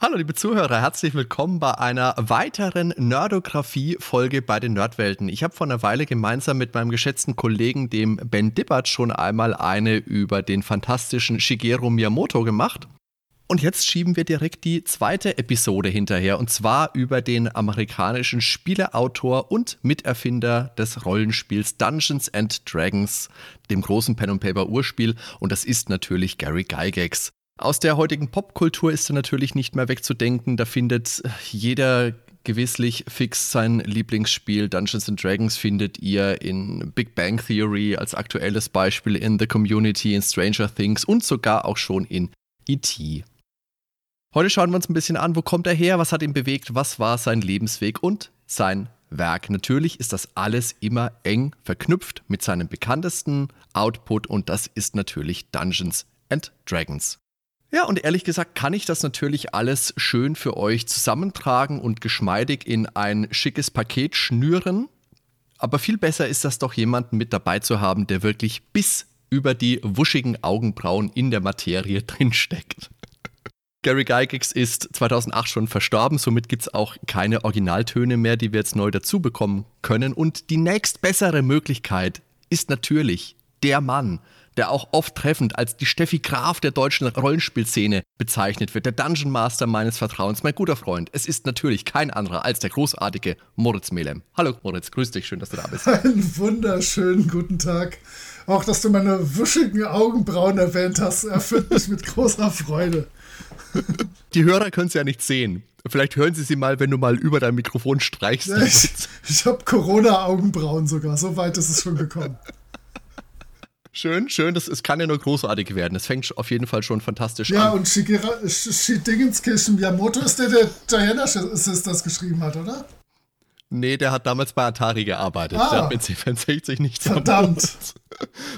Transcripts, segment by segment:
Hallo liebe Zuhörer, herzlich willkommen bei einer weiteren Nerdografie-Folge bei den Nerdwelten. Ich habe vor einer Weile gemeinsam mit meinem geschätzten Kollegen, dem Ben Dibbert, schon einmal eine über den fantastischen Shigeru Miyamoto gemacht. Und jetzt schieben wir direkt die zweite Episode hinterher, und zwar über den amerikanischen Spieleautor und Miterfinder des Rollenspiels Dungeons and Dragons, dem großen Pen and Paper Urspiel, und das ist natürlich Gary Gygax. Aus der heutigen Popkultur ist er natürlich nicht mehr wegzudenken. Da findet jeder gewisslich fix sein Lieblingsspiel. Dungeons and Dragons findet ihr in Big Bang Theory als aktuelles Beispiel, in The Community, in Stranger Things und sogar auch schon in E.T. Heute schauen wir uns ein bisschen an, wo kommt er her, was hat ihn bewegt, was war sein Lebensweg und sein Werk. Natürlich ist das alles immer eng verknüpft mit seinem bekanntesten Output und das ist natürlich Dungeons and Dragons. Ja, und ehrlich gesagt kann ich das natürlich alles schön für euch zusammentragen und geschmeidig in ein schickes Paket schnüren. Aber viel besser ist das doch jemanden mit dabei zu haben, der wirklich bis über die wuschigen Augenbrauen in der Materie drinsteckt. Gary Gygax ist 2008 schon verstorben, somit gibt es auch keine Originaltöne mehr, die wir jetzt neu dazu bekommen können. Und die nächstbessere Möglichkeit ist natürlich der Mann, der auch oft treffend als die Steffi Graf der deutschen Rollenspielszene bezeichnet wird, der Dungeon Master meines Vertrauens, mein guter Freund. Es ist natürlich kein anderer als der großartige Moritz Melem. Hallo Moritz, grüß dich, schön, dass du da bist. Einen wunderschönen guten Tag. Auch, dass du meine wuschigen Augenbrauen erwähnt hast, erfüllt mich mit großer Freude. Die Hörer können es ja nicht sehen. Vielleicht hören sie sie mal, wenn du mal über dein Mikrofon streichst. Ich, ich habe Corona-Augenbrauen sogar, so weit ist es schon gekommen. Schön, schön. Das, es kann ja nur großartig werden. Es fängt auf jeden Fall schon fantastisch ja, an. Ja, und Shigeru Shidingenskirchen Miyamoto ist der, der Diana Sisters geschrieben hat, oder? Nee, der hat damals bei Atari gearbeitet. Ah, der hat mit C64 nichts Verdammt.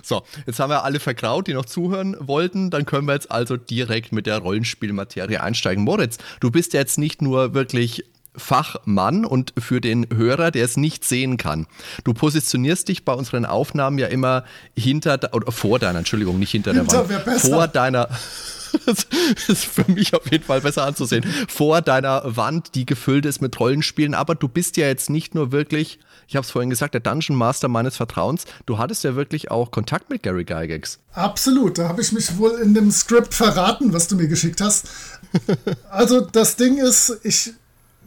So, jetzt haben wir alle vergraut, die noch zuhören wollten. Dann können wir jetzt also direkt mit der Rollenspielmaterie einsteigen. Moritz, du bist ja jetzt nicht nur wirklich Fachmann und für den Hörer, der es nicht sehen kann. Du positionierst dich bei unseren Aufnahmen ja immer hinter oder vor deiner, Entschuldigung, nicht hinter, hinter der Wand, vor deiner das ist für mich auf jeden Fall besser anzusehen. Vor deiner Wand, die gefüllt ist mit Rollenspielen. Aber du bist ja jetzt nicht nur wirklich, ich habe es vorhin gesagt, der Dungeon Master meines Vertrauens. Du hattest ja wirklich auch Kontakt mit Gary Gygax. Absolut. Da habe ich mich wohl in dem Skript verraten, was du mir geschickt hast. Also das Ding ist, ich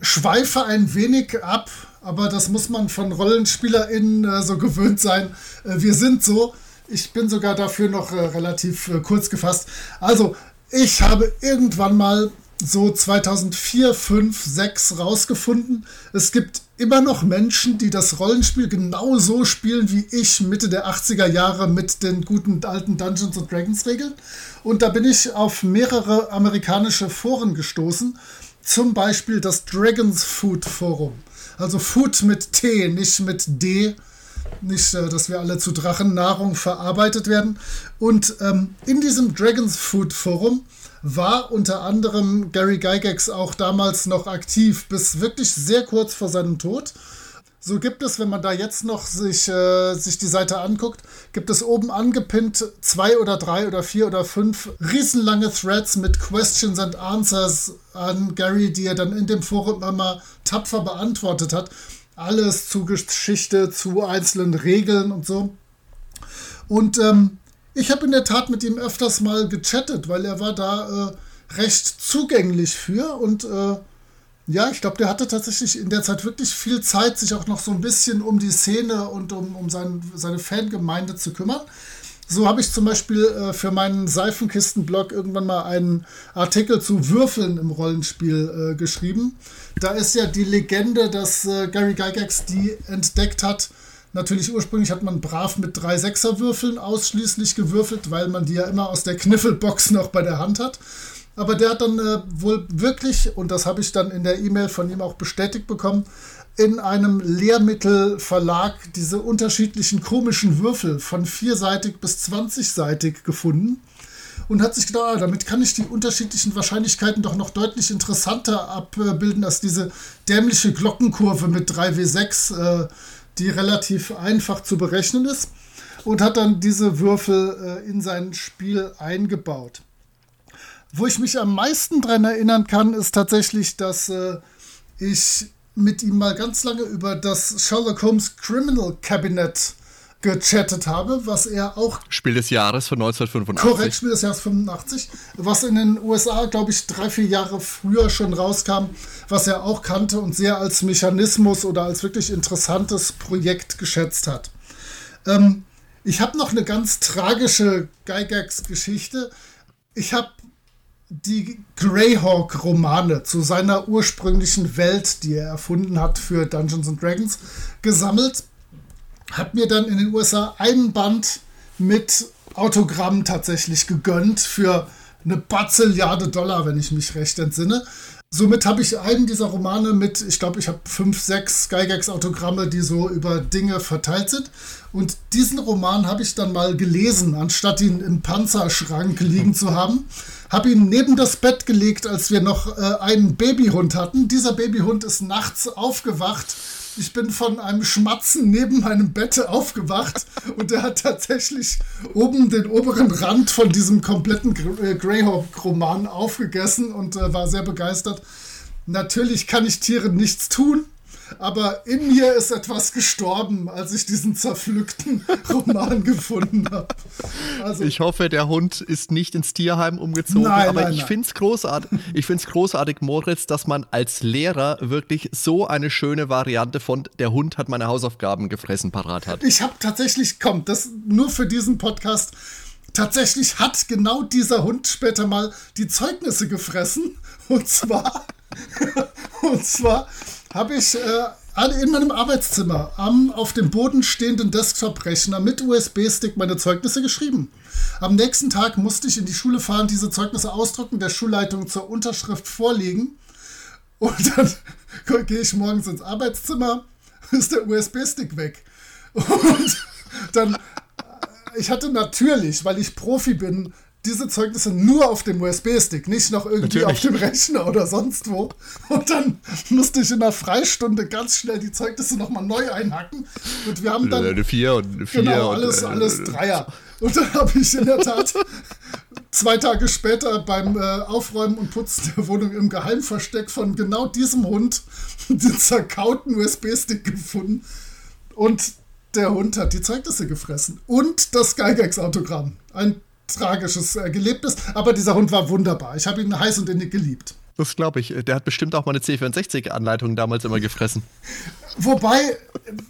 schweife ein wenig ab, aber das muss man von RollenspielerInnen äh, so gewöhnt sein. Äh, wir sind so. Ich bin sogar dafür noch äh, relativ äh, kurz gefasst. Also, ich habe irgendwann mal so 2004, 5, 6 rausgefunden, es gibt immer noch Menschen, die das Rollenspiel genau so spielen wie ich Mitte der 80er Jahre mit den guten alten Dungeons Dragons Regeln. Und da bin ich auf mehrere amerikanische Foren gestoßen zum Beispiel das Dragons Food Forum. Also Food mit T, nicht mit D. Nicht, äh, dass wir alle zu Drachennahrung verarbeitet werden. Und ähm, in diesem Dragons Food Forum war unter anderem Gary Gygax auch damals noch aktiv, bis wirklich sehr kurz vor seinem Tod. So gibt es, wenn man da jetzt noch sich, äh, sich die Seite anguckt, gibt es oben angepinnt zwei oder drei oder vier oder fünf riesenlange Threads mit Questions and Answers an Gary, die er dann in dem Forum immer tapfer beantwortet hat. Alles zu Geschichte, zu einzelnen Regeln und so. Und ähm, ich habe in der Tat mit ihm öfters mal gechattet, weil er war da äh, recht zugänglich für und äh, ja, ich glaube, der hatte tatsächlich in der Zeit wirklich viel Zeit, sich auch noch so ein bisschen um die Szene und um, um sein, seine Fangemeinde zu kümmern. So habe ich zum Beispiel äh, für meinen Seifenkistenblog irgendwann mal einen Artikel zu Würfeln im Rollenspiel äh, geschrieben. Da ist ja die Legende, dass äh, Gary Gygax die entdeckt hat. Natürlich ursprünglich hat man brav mit drei Sechserwürfeln ausschließlich gewürfelt, weil man die ja immer aus der Kniffelbox noch bei der Hand hat. Aber der hat dann äh, wohl wirklich, und das habe ich dann in der E-Mail von ihm auch bestätigt bekommen, in einem Lehrmittelverlag diese unterschiedlichen komischen Würfel von vierseitig bis zwanzigseitig gefunden und hat sich gedacht, ah, damit kann ich die unterschiedlichen Wahrscheinlichkeiten doch noch deutlich interessanter abbilden als diese dämliche Glockenkurve mit 3W6, äh, die relativ einfach zu berechnen ist. Und hat dann diese Würfel äh, in sein Spiel eingebaut. Wo ich mich am meisten daran erinnern kann, ist tatsächlich, dass äh, ich mit ihm mal ganz lange über das Sherlock Holmes Criminal Cabinet gechattet habe, was er auch. Spiel des Jahres von 1985. Korrekt, Spiel des Jahres 85, was in den USA, glaube ich, drei, vier Jahre früher schon rauskam, was er auch kannte und sehr als Mechanismus oder als wirklich interessantes Projekt geschätzt hat. Ähm, ich habe noch eine ganz tragische Gygax-Geschichte. Ich habe die Greyhawk-Romane zu seiner ursprünglichen Welt, die er erfunden hat für Dungeons and Dragons, gesammelt. Hat mir dann in den USA einen Band mit Autogramm tatsächlich gegönnt für eine Bazilliarde Dollar, wenn ich mich recht entsinne. Somit habe ich einen dieser Romane mit, ich glaube, ich habe fünf, sechs Gygax-Autogramme, die so über Dinge verteilt sind. Und diesen Roman habe ich dann mal gelesen, anstatt ihn im Panzerschrank liegen zu haben. Habe ihn neben das Bett gelegt, als wir noch äh, einen Babyhund hatten. Dieser Babyhund ist nachts aufgewacht ich bin von einem Schmatzen neben meinem Bett aufgewacht und der hat tatsächlich oben den oberen Rand von diesem kompletten äh, Greyhawk-Roman aufgegessen und äh, war sehr begeistert. Natürlich kann ich Tieren nichts tun, aber in mir ist etwas gestorben, als ich diesen zerpflückten Roman gefunden habe. Also, ich hoffe, der Hund ist nicht ins Tierheim umgezogen, nein, aber nein, ich finde es großartig, ich großartig, Moritz, dass man als Lehrer wirklich so eine schöne Variante von der Hund hat meine Hausaufgaben gefressen parat hat. Ich habe tatsächlich, komm, das nur für diesen Podcast, tatsächlich hat genau dieser Hund später mal die Zeugnisse gefressen und zwar und zwar habe ich äh, in meinem Arbeitszimmer am auf dem Boden stehenden Desktop-Rechner mit USB-Stick meine Zeugnisse geschrieben. Am nächsten Tag musste ich in die Schule fahren, diese Zeugnisse ausdrucken, der Schulleitung zur Unterschrift vorlegen. Und dann gehe ich morgens ins Arbeitszimmer, ist der USB-Stick weg. Und dann, ich hatte natürlich, weil ich Profi bin, diese Zeugnisse nur auf dem USB-Stick, nicht noch irgendwie Natürlich. auf dem Rechner oder sonst wo. Und dann musste ich in einer Freistunde ganz schnell die Zeugnisse nochmal neu einhacken. Und wir haben dann. Eine 4 und eine 4. Genau, alles, und, äh, alles Dreier. Und dann habe ich in der Tat zwei Tage später beim äh, Aufräumen und Putzen der Wohnung im Geheimversteck von genau diesem Hund den zerkauten USB-Stick gefunden. Und der Hund hat die Zeugnisse gefressen. Und das Geigex-Autogramm. Ein tragisches äh, Gelebtes, aber dieser Hund war wunderbar. Ich habe ihn heiß und innig geliebt. Das glaube ich. Der hat bestimmt auch meine C64-Anleitung damals immer gefressen. Wobei,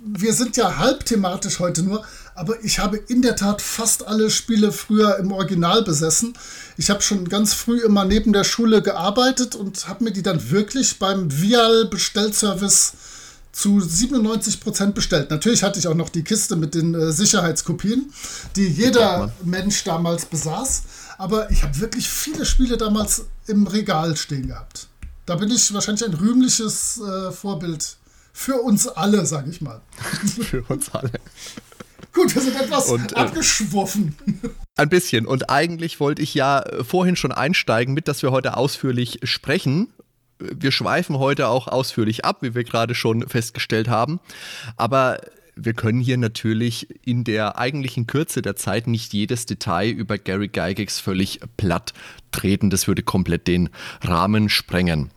wir sind ja halb thematisch heute nur, aber ich habe in der Tat fast alle Spiele früher im Original besessen. Ich habe schon ganz früh immer neben der Schule gearbeitet und habe mir die dann wirklich beim Vial-Bestellservice zu 97 Prozent bestellt. Natürlich hatte ich auch noch die Kiste mit den äh, Sicherheitskopien, die jeder Mensch damals besaß. Aber ich habe wirklich viele Spiele damals im Regal stehen gehabt. Da bin ich wahrscheinlich ein rühmliches äh, Vorbild für uns alle, sage ich mal. für uns alle. Gut, wir sind etwas und, äh, abgeschworfen. Ein bisschen. Und eigentlich wollte ich ja äh, vorhin schon einsteigen mit, dass wir heute ausführlich sprechen wir schweifen heute auch ausführlich ab, wie wir gerade schon festgestellt haben. Aber wir können hier natürlich in der eigentlichen Kürze der Zeit nicht jedes Detail über Gary Gygax völlig platt treten. Das würde komplett den Rahmen sprengen.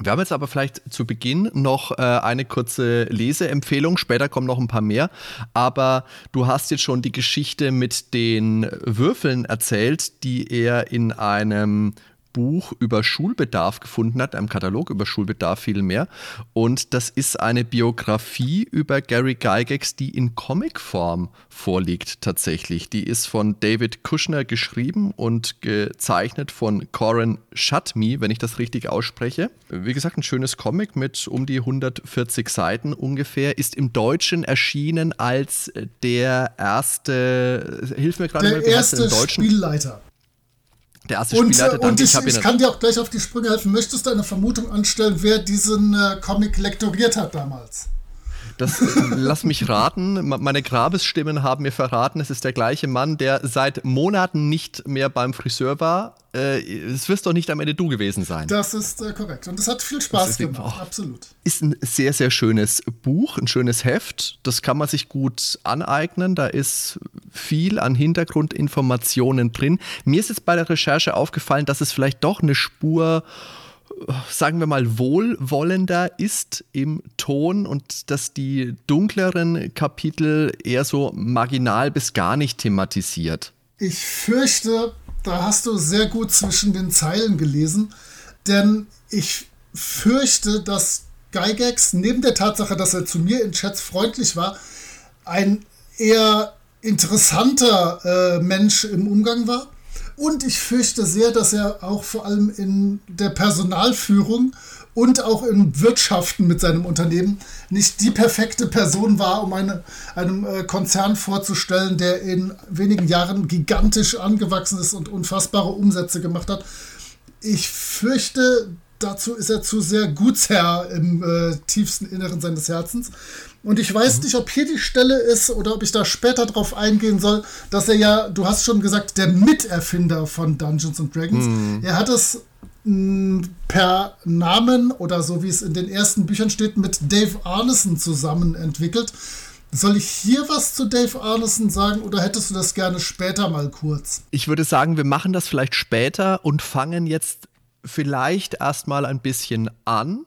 Wir haben jetzt aber vielleicht zu Beginn noch äh, eine kurze Leseempfehlung. Später kommen noch ein paar mehr. Aber du hast jetzt schon die Geschichte mit den Würfeln erzählt, die er in einem Buch über Schulbedarf gefunden hat, einem Katalog über Schulbedarf vielmehr. Und das ist eine Biografie über Gary Gygax, die in Comicform vorliegt tatsächlich. Die ist von David Kushner geschrieben und gezeichnet von Corin Shutme, wenn ich das richtig ausspreche. Wie gesagt, ein schönes Comic mit um die 140 Seiten ungefähr, ist im Deutschen erschienen als der erste, hilf mir gerade der mal, erste Spielleiter. Der erste und, Spielleiter, dann, und ich, ich, ich kann dir auch gleich auf die Sprünge helfen. Möchtest du eine Vermutung anstellen, wer diesen äh, Comic lektoriert hat damals? Das lass mich raten. Meine Grabesstimmen haben mir verraten, es ist der gleiche Mann, der seit Monaten nicht mehr beim Friseur war. Äh, es wirst doch nicht am Ende du gewesen sein. Das ist äh, korrekt. Und es hat viel Spaß gemacht. Absolut. Ist ein sehr, sehr schönes Buch, ein schönes Heft. Das kann man sich gut aneignen. Da ist viel an Hintergrundinformationen drin. Mir ist jetzt bei der Recherche aufgefallen, dass es vielleicht doch eine Spur sagen wir mal, wohlwollender ist im Ton und dass die dunkleren Kapitel eher so marginal bis gar nicht thematisiert. Ich fürchte, da hast du sehr gut zwischen den Zeilen gelesen, denn ich fürchte, dass Gygax neben der Tatsache, dass er zu mir in Chats freundlich war, ein eher interessanter äh, Mensch im Umgang war und ich fürchte sehr, dass er auch vor allem in der Personalführung und auch im Wirtschaften mit seinem Unternehmen nicht die perfekte Person war, um eine, einem äh, Konzern vorzustellen, der in wenigen Jahren gigantisch angewachsen ist und unfassbare Umsätze gemacht hat. Ich fürchte, dazu ist er zu sehr Gutsherr im äh, tiefsten Inneren seines Herzens. Und ich weiß mhm. nicht, ob hier die Stelle ist oder ob ich da später drauf eingehen soll, dass er ja, du hast schon gesagt, der Miterfinder von Dungeons and Dragons. Mhm. Er hat es mh, per Namen oder so wie es in den ersten Büchern steht, mit Dave Arneson zusammen entwickelt. Soll ich hier was zu Dave Arneson sagen oder hättest du das gerne später mal kurz? Ich würde sagen, wir machen das vielleicht später und fangen jetzt vielleicht erstmal ein bisschen an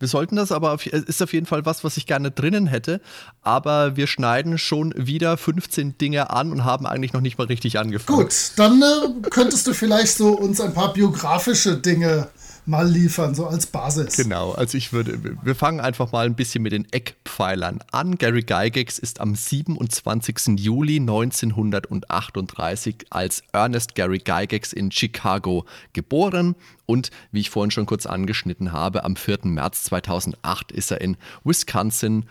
wir sollten das aber, auf, ist auf jeden Fall was, was ich gerne drinnen hätte. Aber wir schneiden schon wieder 15 Dinge an und haben eigentlich noch nicht mal richtig angefangen. Gut, dann äh, könntest du vielleicht so uns ein paar biografische Dinge mal liefern, so als Basis. Genau, also ich würde, wir fangen einfach mal ein bisschen mit den Eckpfeilern an. Gary Gygax ist am 27. Juli 1938 als Ernest Gary Gygax in Chicago geboren und, wie ich vorhin schon kurz angeschnitten habe, am 4. März 2008 ist er in Wisconsin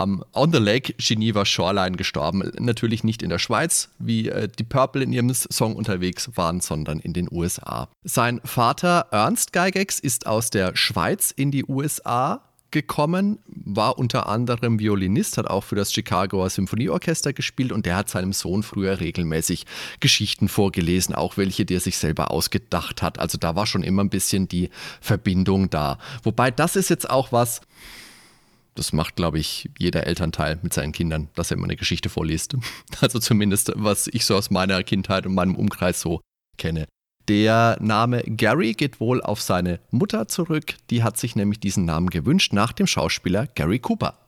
am On the Lake Geneva Shoreline gestorben. Natürlich nicht in der Schweiz, wie äh, die Purple in ihrem Song unterwegs waren, sondern in den USA. Sein Vater Ernst Geigex ist aus der Schweiz in die USA gekommen, war unter anderem Violinist, hat auch für das Chicagoer Symphonieorchester gespielt und der hat seinem Sohn früher regelmäßig Geschichten vorgelesen, auch welche, die er sich selber ausgedacht hat. Also da war schon immer ein bisschen die Verbindung da. Wobei das ist jetzt auch was, das macht, glaube ich, jeder Elternteil mit seinen Kindern, dass er immer eine Geschichte vorliest. Also zumindest, was ich so aus meiner Kindheit und meinem Umkreis so kenne. Der Name Gary geht wohl auf seine Mutter zurück. Die hat sich nämlich diesen Namen gewünscht nach dem Schauspieler Gary Cooper.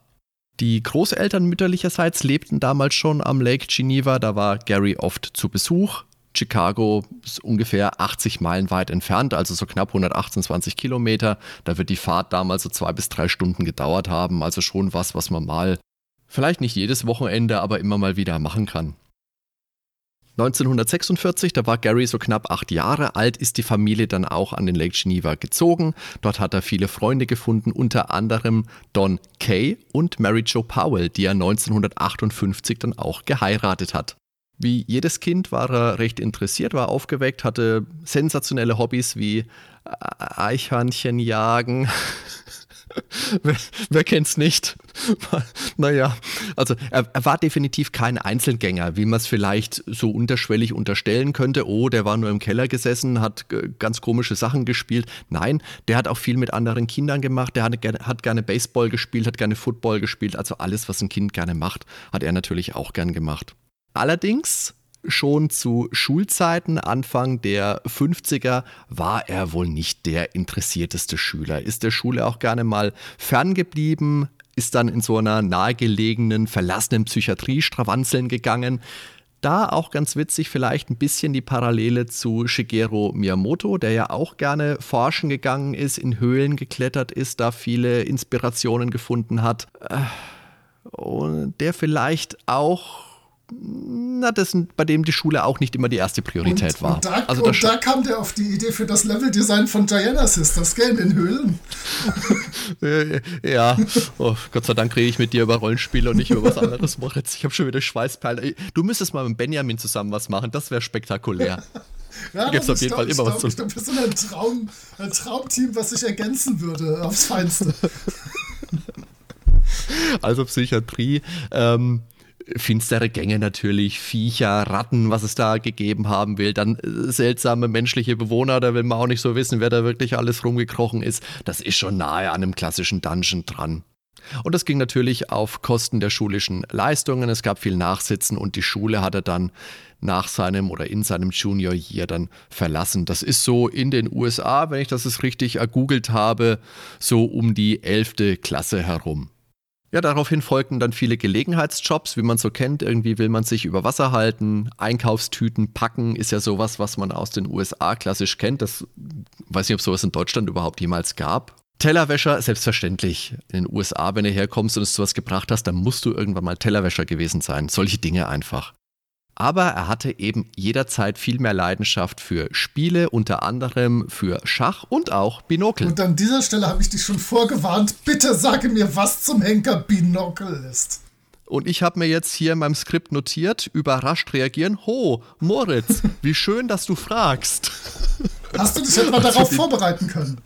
Die Großeltern mütterlicherseits lebten damals schon am Lake Geneva, da war Gary oft zu Besuch. Chicago ist ungefähr 80 Meilen weit entfernt, also so knapp 128 Kilometer. Da wird die Fahrt damals so zwei bis drei Stunden gedauert haben. Also schon was, was man mal, vielleicht nicht jedes Wochenende, aber immer mal wieder machen kann. 1946, da war Gary so knapp acht Jahre alt, ist die Familie dann auch an den Lake Geneva gezogen. Dort hat er viele Freunde gefunden, unter anderem Don Kay und Mary Jo Powell, die er 1958 dann auch geheiratet hat. Wie jedes Kind war er recht interessiert, war aufgeweckt, hatte sensationelle Hobbys wie äh, Eichhörnchen jagen. wer, wer kennt's nicht? naja, also er, er, war definitiv kein Einzelgänger, wie man es vielleicht so unterschwellig unterstellen könnte. Oh, der war nur im Keller gesessen, hat ganz komische Sachen gespielt. Nein, der hat auch viel mit anderen Kindern gemacht. Der hat, hat gerne Baseball gespielt, hat gerne Football gespielt. Also alles, was ein Kind gerne macht, hat er natürlich auch gern gemacht. Allerdings schon zu Schulzeiten, Anfang der 50er, war er wohl nicht der interessierteste Schüler. Ist der Schule auch gerne mal ferngeblieben, ist dann in so einer nahegelegenen, verlassenen Psychiatrie stravanzeln gegangen. Da auch ganz witzig vielleicht ein bisschen die Parallele zu Shigeru Miyamoto, der ja auch gerne forschen gegangen ist, in Höhlen geklettert ist, da viele Inspirationen gefunden hat. Äh, und der vielleicht auch na, das sind, bei dem die Schule auch nicht immer die erste Priorität und, war. Und, da, also und da kam der auf die Idee für das Leveldesign von Diana Sisters, gell, in den Höhlen. ja, oh, Gott sei Dank rede ich mit dir über Rollenspiele und nicht über was anderes, Moritz. Ich habe schon wieder Schweißperlen. Du müsstest mal mit Benjamin zusammen was machen, das wäre spektakulär. Ja, gibt es auf jeden Fall immer was zu Ich glaube, wir sind ein, Traum, ein Traumteam, was sich ergänzen würde aufs Feinste. Also Psychiatrie. Ähm, finstere Gänge natürlich, Viecher, Ratten, was es da gegeben haben will, dann äh, seltsame menschliche Bewohner, da will man auch nicht so wissen, wer da wirklich alles rumgekrochen ist. Das ist schon nahe an einem klassischen Dungeon dran. Und das ging natürlich auf Kosten der schulischen Leistungen. Es gab viel Nachsitzen und die Schule hat er dann nach seinem oder in seinem Junior Year dann verlassen. Das ist so in den USA, wenn ich das richtig ergoogelt habe, so um die 11. Klasse herum. Ja, daraufhin folgten dann viele Gelegenheitsjobs, wie man so kennt. Irgendwie will man sich über Wasser halten, Einkaufstüten packen, ist ja sowas, was man aus den USA klassisch kennt. Das weiß nicht, ob sowas in Deutschland überhaupt jemals gab. Tellerwäscher, selbstverständlich. In den USA, wenn du herkommst und es sowas gebracht hast, dann musst du irgendwann mal Tellerwäscher gewesen sein. Solche Dinge einfach. Aber er hatte eben jederzeit viel mehr Leidenschaft für Spiele, unter anderem für Schach und auch Binokel. Und an dieser Stelle habe ich dich schon vorgewarnt, bitte sage mir, was zum Henker Binokel ist. Und ich habe mir jetzt hier in meinem Skript notiert, überrascht reagieren. Ho, Moritz, wie schön, dass du fragst. Hast du dich etwa darauf vorbereiten können?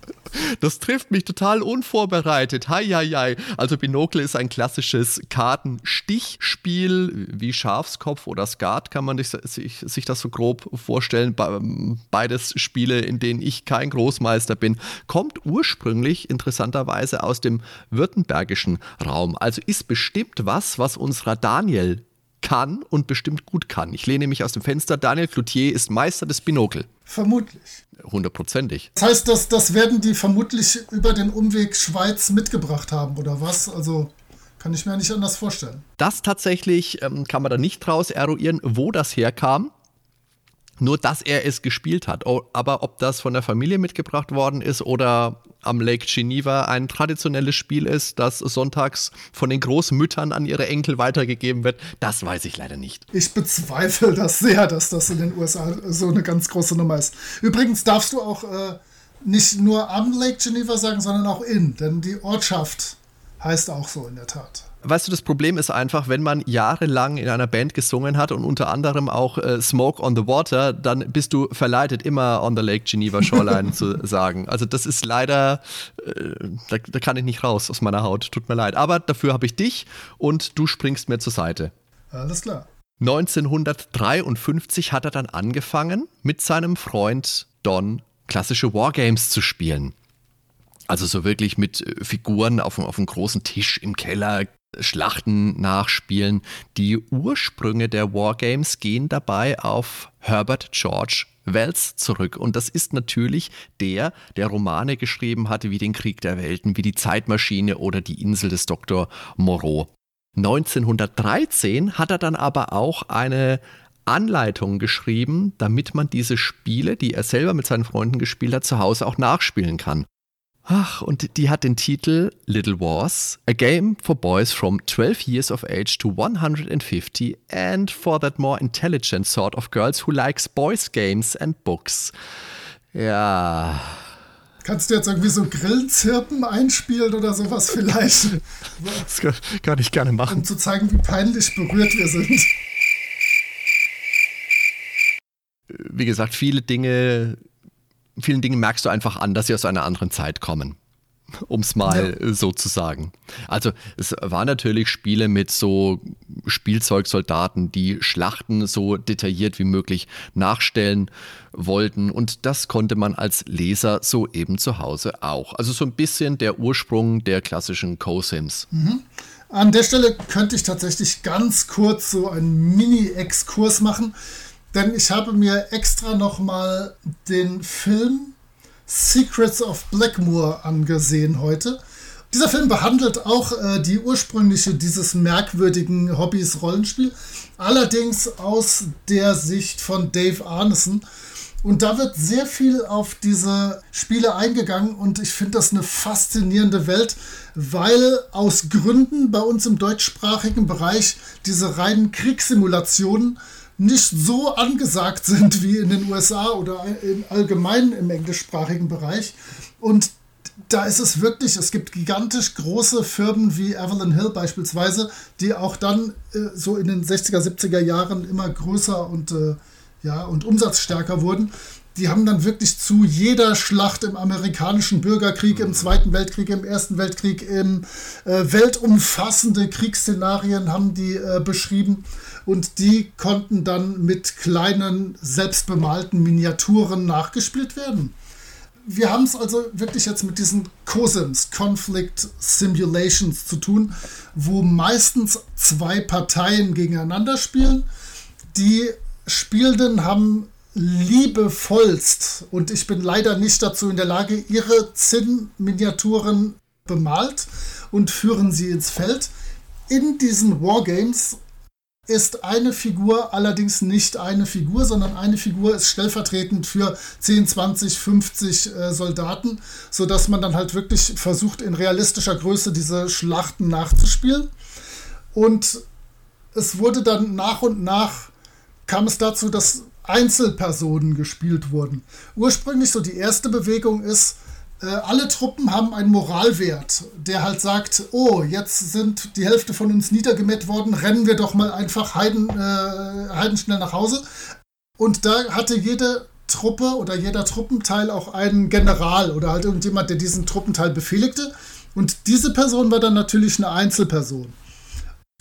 Das trifft mich total unvorbereitet. Hi, hi, hi. Also Binokel ist ein klassisches Kartenstichspiel, wie Schafskopf oder Skat kann man sich, sich das so grob vorstellen. Beides Spiele, in denen ich kein Großmeister bin. Kommt ursprünglich interessanterweise aus dem württembergischen Raum. Also ist bestimmt was, was unserer Daniel kann und bestimmt gut kann. Ich lehne mich aus dem Fenster. Daniel Cloutier ist Meister des Binokel. Vermutlich. Hundertprozentig. Das heißt, das, das werden die vermutlich über den Umweg Schweiz mitgebracht haben, oder was? Also kann ich mir nicht anders vorstellen. Das tatsächlich ähm, kann man da nicht draus eruieren, wo das herkam. Nur, dass er es gespielt hat. Aber ob das von der Familie mitgebracht worden ist oder am Lake Geneva ein traditionelles Spiel ist, das sonntags von den Großmüttern an ihre Enkel weitergegeben wird, das weiß ich leider nicht. Ich bezweifle das sehr, dass das in den USA so eine ganz große Nummer ist. Übrigens darfst du auch äh, nicht nur am Lake Geneva sagen, sondern auch in, denn die Ortschaft heißt auch so in der Tat weißt du, das Problem ist einfach, wenn man jahrelang in einer Band gesungen hat und unter anderem auch äh, Smoke on the Water, dann bist du verleitet, immer on the Lake Geneva Shoreline zu sagen. Also das ist leider, äh, da, da kann ich nicht raus aus meiner Haut, tut mir leid. Aber dafür habe ich dich und du springst mir zur Seite. Alles klar. 1953 hat er dann angefangen, mit seinem Freund Don klassische Wargames zu spielen. Also so wirklich mit äh, Figuren auf, auf einem großen Tisch im Keller, Schlachten nachspielen. Die Ursprünge der Wargames gehen dabei auf Herbert George Wells zurück. Und das ist natürlich der, der Romane geschrieben hatte wie Den Krieg der Welten, wie Die Zeitmaschine oder Die Insel des Dr. Moreau. 1913 hat er dann aber auch eine Anleitung geschrieben, damit man diese Spiele, die er selber mit seinen Freunden gespielt hat, zu Hause auch nachspielen kann. Ach, und die hat den Titel Little Wars, a game for boys from 12 years of age to 150 and for that more intelligent sort of girls who likes boys games and books. Ja. Kannst du jetzt irgendwie so Grillenzirpen einspielen oder sowas vielleicht? Das kann ich gerne machen. Um zu zeigen, wie peinlich berührt wir sind. Wie gesagt, viele Dinge vielen Dingen merkst du einfach an, dass sie aus einer anderen Zeit kommen. Um es mal ja. so zu sagen. Also es waren natürlich Spiele mit so Spielzeugsoldaten, die Schlachten so detailliert wie möglich nachstellen wollten. Und das konnte man als Leser so eben zu Hause auch. Also so ein bisschen der Ursprung der klassischen Co-Sims. Mhm. An der Stelle könnte ich tatsächlich ganz kurz so einen Mini-Exkurs machen. Denn ich habe mir extra nochmal den Film Secrets of Blackmoor angesehen heute. Dieser Film behandelt auch äh, die ursprüngliche dieses merkwürdigen Hobbys Rollenspiel, allerdings aus der Sicht von Dave Arneson. Und da wird sehr viel auf diese Spiele eingegangen und ich finde das eine faszinierende Welt, weil aus Gründen bei uns im deutschsprachigen Bereich diese reinen Kriegssimulationen nicht so angesagt sind wie in den USA oder im Allgemeinen im englischsprachigen Bereich. Und da ist es wirklich, es gibt gigantisch große Firmen wie Avalon Hill beispielsweise, die auch dann äh, so in den 60er, 70er Jahren immer größer und äh, ja, und umsatzstärker wurden, die haben dann wirklich zu jeder Schlacht im amerikanischen Bürgerkrieg, im Zweiten Weltkrieg, im Ersten Weltkrieg, im äh, weltumfassende Kriegsszenarien haben die äh, beschrieben und die konnten dann mit kleinen selbstbemalten Miniaturen nachgespielt werden. Wir haben es also wirklich jetzt mit diesen COSIMs, Conflict Simulations, zu tun, wo meistens zwei Parteien gegeneinander spielen. Die Spielenden haben liebevollst, und ich bin leider nicht dazu in der Lage, ihre Zinn-Miniaturen bemalt und führen sie ins Feld. In diesen Wargames ist eine Figur allerdings nicht eine Figur, sondern eine Figur ist stellvertretend für 10, 20, 50 äh, Soldaten, sodass man dann halt wirklich versucht, in realistischer Größe diese Schlachten nachzuspielen. Und es wurde dann nach und nach, kam es dazu, dass Einzelpersonen gespielt wurden. Ursprünglich so die erste Bewegung ist, äh, alle Truppen haben einen Moralwert, der halt sagt, oh, jetzt sind die Hälfte von uns niedergemäht worden, rennen wir doch mal einfach Heiden, äh, heidenschnell nach Hause. Und da hatte jede Truppe oder jeder Truppenteil auch einen General oder halt irgendjemand, der diesen Truppenteil befehligte. Und diese Person war dann natürlich eine Einzelperson.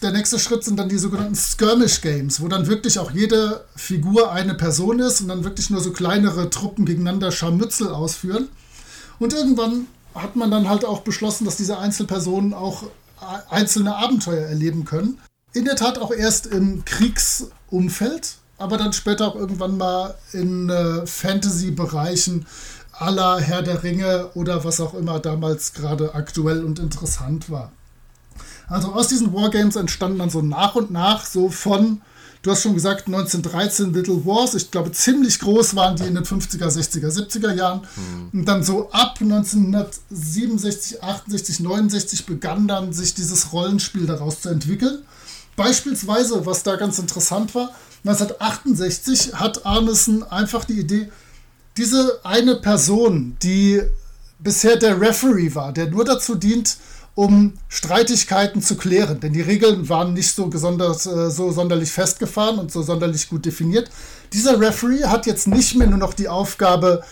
Der nächste Schritt sind dann die sogenannten Skirmish Games, wo dann wirklich auch jede Figur eine Person ist und dann wirklich nur so kleinere Truppen gegeneinander Scharmützel ausführen. Und irgendwann hat man dann halt auch beschlossen, dass diese Einzelpersonen auch einzelne Abenteuer erleben können. In der Tat auch erst im Kriegsumfeld, aber dann später auch irgendwann mal in äh, Fantasy-Bereichen aller Herr der Ringe oder was auch immer damals gerade aktuell und interessant war. Also aus diesen Wargames entstanden dann so nach und nach so von, du hast schon gesagt, 1913 Little Wars. Ich glaube, ziemlich groß waren die in den 50er, 60er, 70er Jahren. Mhm. Und dann so ab 1967, 68, 69 begann dann sich dieses Rollenspiel daraus zu entwickeln. Beispielsweise, was da ganz interessant war, 1968 hat Arneson einfach die Idee, diese eine Person, die bisher der Referee war, der nur dazu dient, um Streitigkeiten zu klären. Denn die Regeln waren nicht so, gesondert, äh, so sonderlich festgefahren und so sonderlich gut definiert. Dieser Referee hat jetzt nicht mehr nur noch die Aufgabe,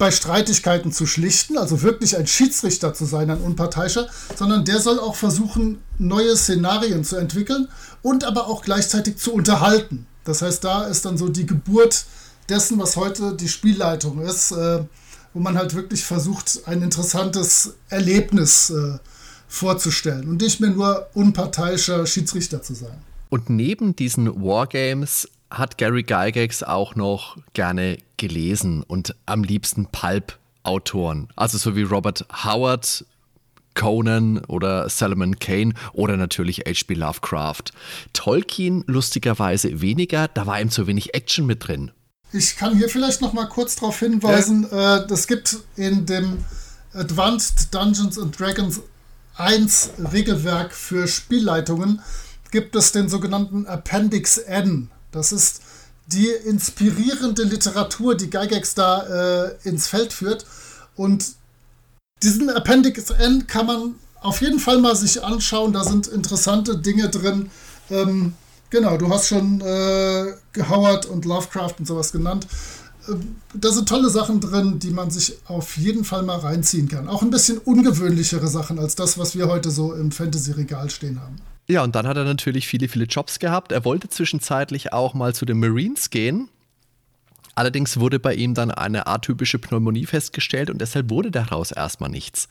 bei Streitigkeiten zu schlichten, also wirklich ein Schiedsrichter zu sein, ein Unparteiischer, sondern der soll auch versuchen, neue Szenarien zu entwickeln und aber auch gleichzeitig zu unterhalten. Das heißt, da ist dann so die Geburt dessen, was heute die Spielleitung ist. Äh, wo man halt wirklich versucht, ein interessantes Erlebnis äh, vorzustellen und nicht mehr nur unparteiischer Schiedsrichter zu sein. Und neben diesen Wargames hat Gary Gygax auch noch gerne gelesen und am liebsten Pulp-Autoren. Also so wie Robert Howard, Conan oder Salomon Kane oder natürlich H.P. Lovecraft. Tolkien lustigerweise weniger, da war ihm zu wenig Action mit drin. Ich kann hier vielleicht noch mal kurz darauf hinweisen, ja. äh, das gibt in dem Advanced Dungeons and Dragons 1 Regelwerk für Spielleitungen gibt es den sogenannten Appendix N. Das ist die inspirierende Literatur, die Gygax da äh, ins Feld führt. Und diesen Appendix N kann man auf jeden Fall mal sich anschauen. Da sind interessante Dinge drin. Ähm, Genau, du hast schon äh, Howard und Lovecraft und sowas genannt. Äh, da sind tolle Sachen drin, die man sich auf jeden Fall mal reinziehen kann. Auch ein bisschen ungewöhnlichere Sachen als das, was wir heute so im Fantasy-Regal stehen haben. Ja, und dann hat er natürlich viele, viele Jobs gehabt. Er wollte zwischenzeitlich auch mal zu den Marines gehen. Allerdings wurde bei ihm dann eine atypische Pneumonie festgestellt und deshalb wurde daraus erstmal nichts.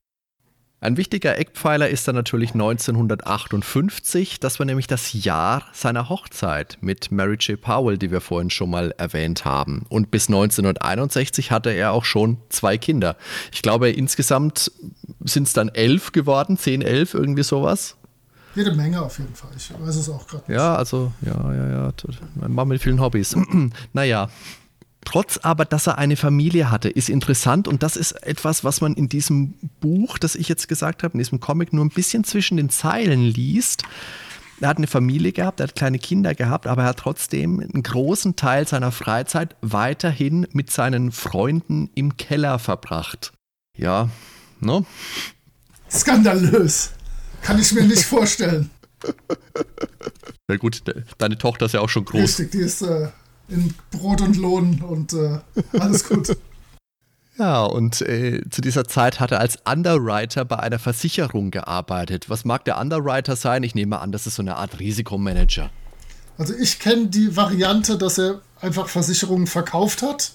Ein wichtiger Eckpfeiler ist dann natürlich 1958. Das war nämlich das Jahr seiner Hochzeit mit Mary J. Powell, die wir vorhin schon mal erwähnt haben. Und bis 1961 hatte er auch schon zwei Kinder. Ich glaube, insgesamt sind es dann elf geworden, zehn, elf, irgendwie sowas. Jede Menge auf jeden Fall. Ich weiß es auch gerade. Ja, also, ja, ja, ja. Mein Mann mit vielen Hobbys. naja. Trotz aber, dass er eine Familie hatte, ist interessant und das ist etwas, was man in diesem Buch, das ich jetzt gesagt habe, in diesem Comic nur ein bisschen zwischen den Zeilen liest. Er hat eine Familie gehabt, er hat kleine Kinder gehabt, aber er hat trotzdem einen großen Teil seiner Freizeit weiterhin mit seinen Freunden im Keller verbracht. Ja, ne? Skandalös. Kann ich mir nicht vorstellen. Na gut, deine Tochter ist ja auch schon groß. Richtig, die ist äh, in Brot und Lohn und äh, alles gut. Ja, und äh, zu dieser Zeit hat er als Underwriter bei einer Versicherung gearbeitet. Was mag der Underwriter sein? Ich nehme an, das ist so eine Art Risikomanager. Also ich kenne die Variante, dass er einfach Versicherungen verkauft hat.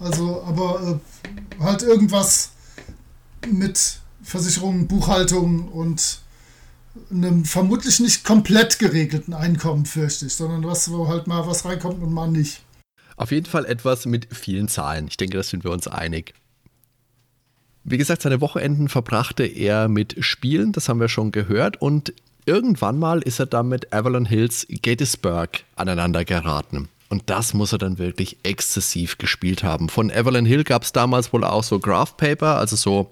Also, aber äh, halt irgendwas mit Versicherungen, Buchhaltung und einem vermutlich nicht komplett geregelten Einkommen, fürchte ich, sondern was, wo halt mal was reinkommt und mal nicht. Auf jeden Fall etwas mit vielen Zahlen. Ich denke, da sind wir uns einig. Wie gesagt, seine Wochenenden verbrachte er mit Spielen, das haben wir schon gehört. Und irgendwann mal ist er dann mit Avalon Hills Gettysburg aneinander geraten. Und das muss er dann wirklich exzessiv gespielt haben. Von Evelyn Hill gab es damals wohl auch so Graph Paper, also so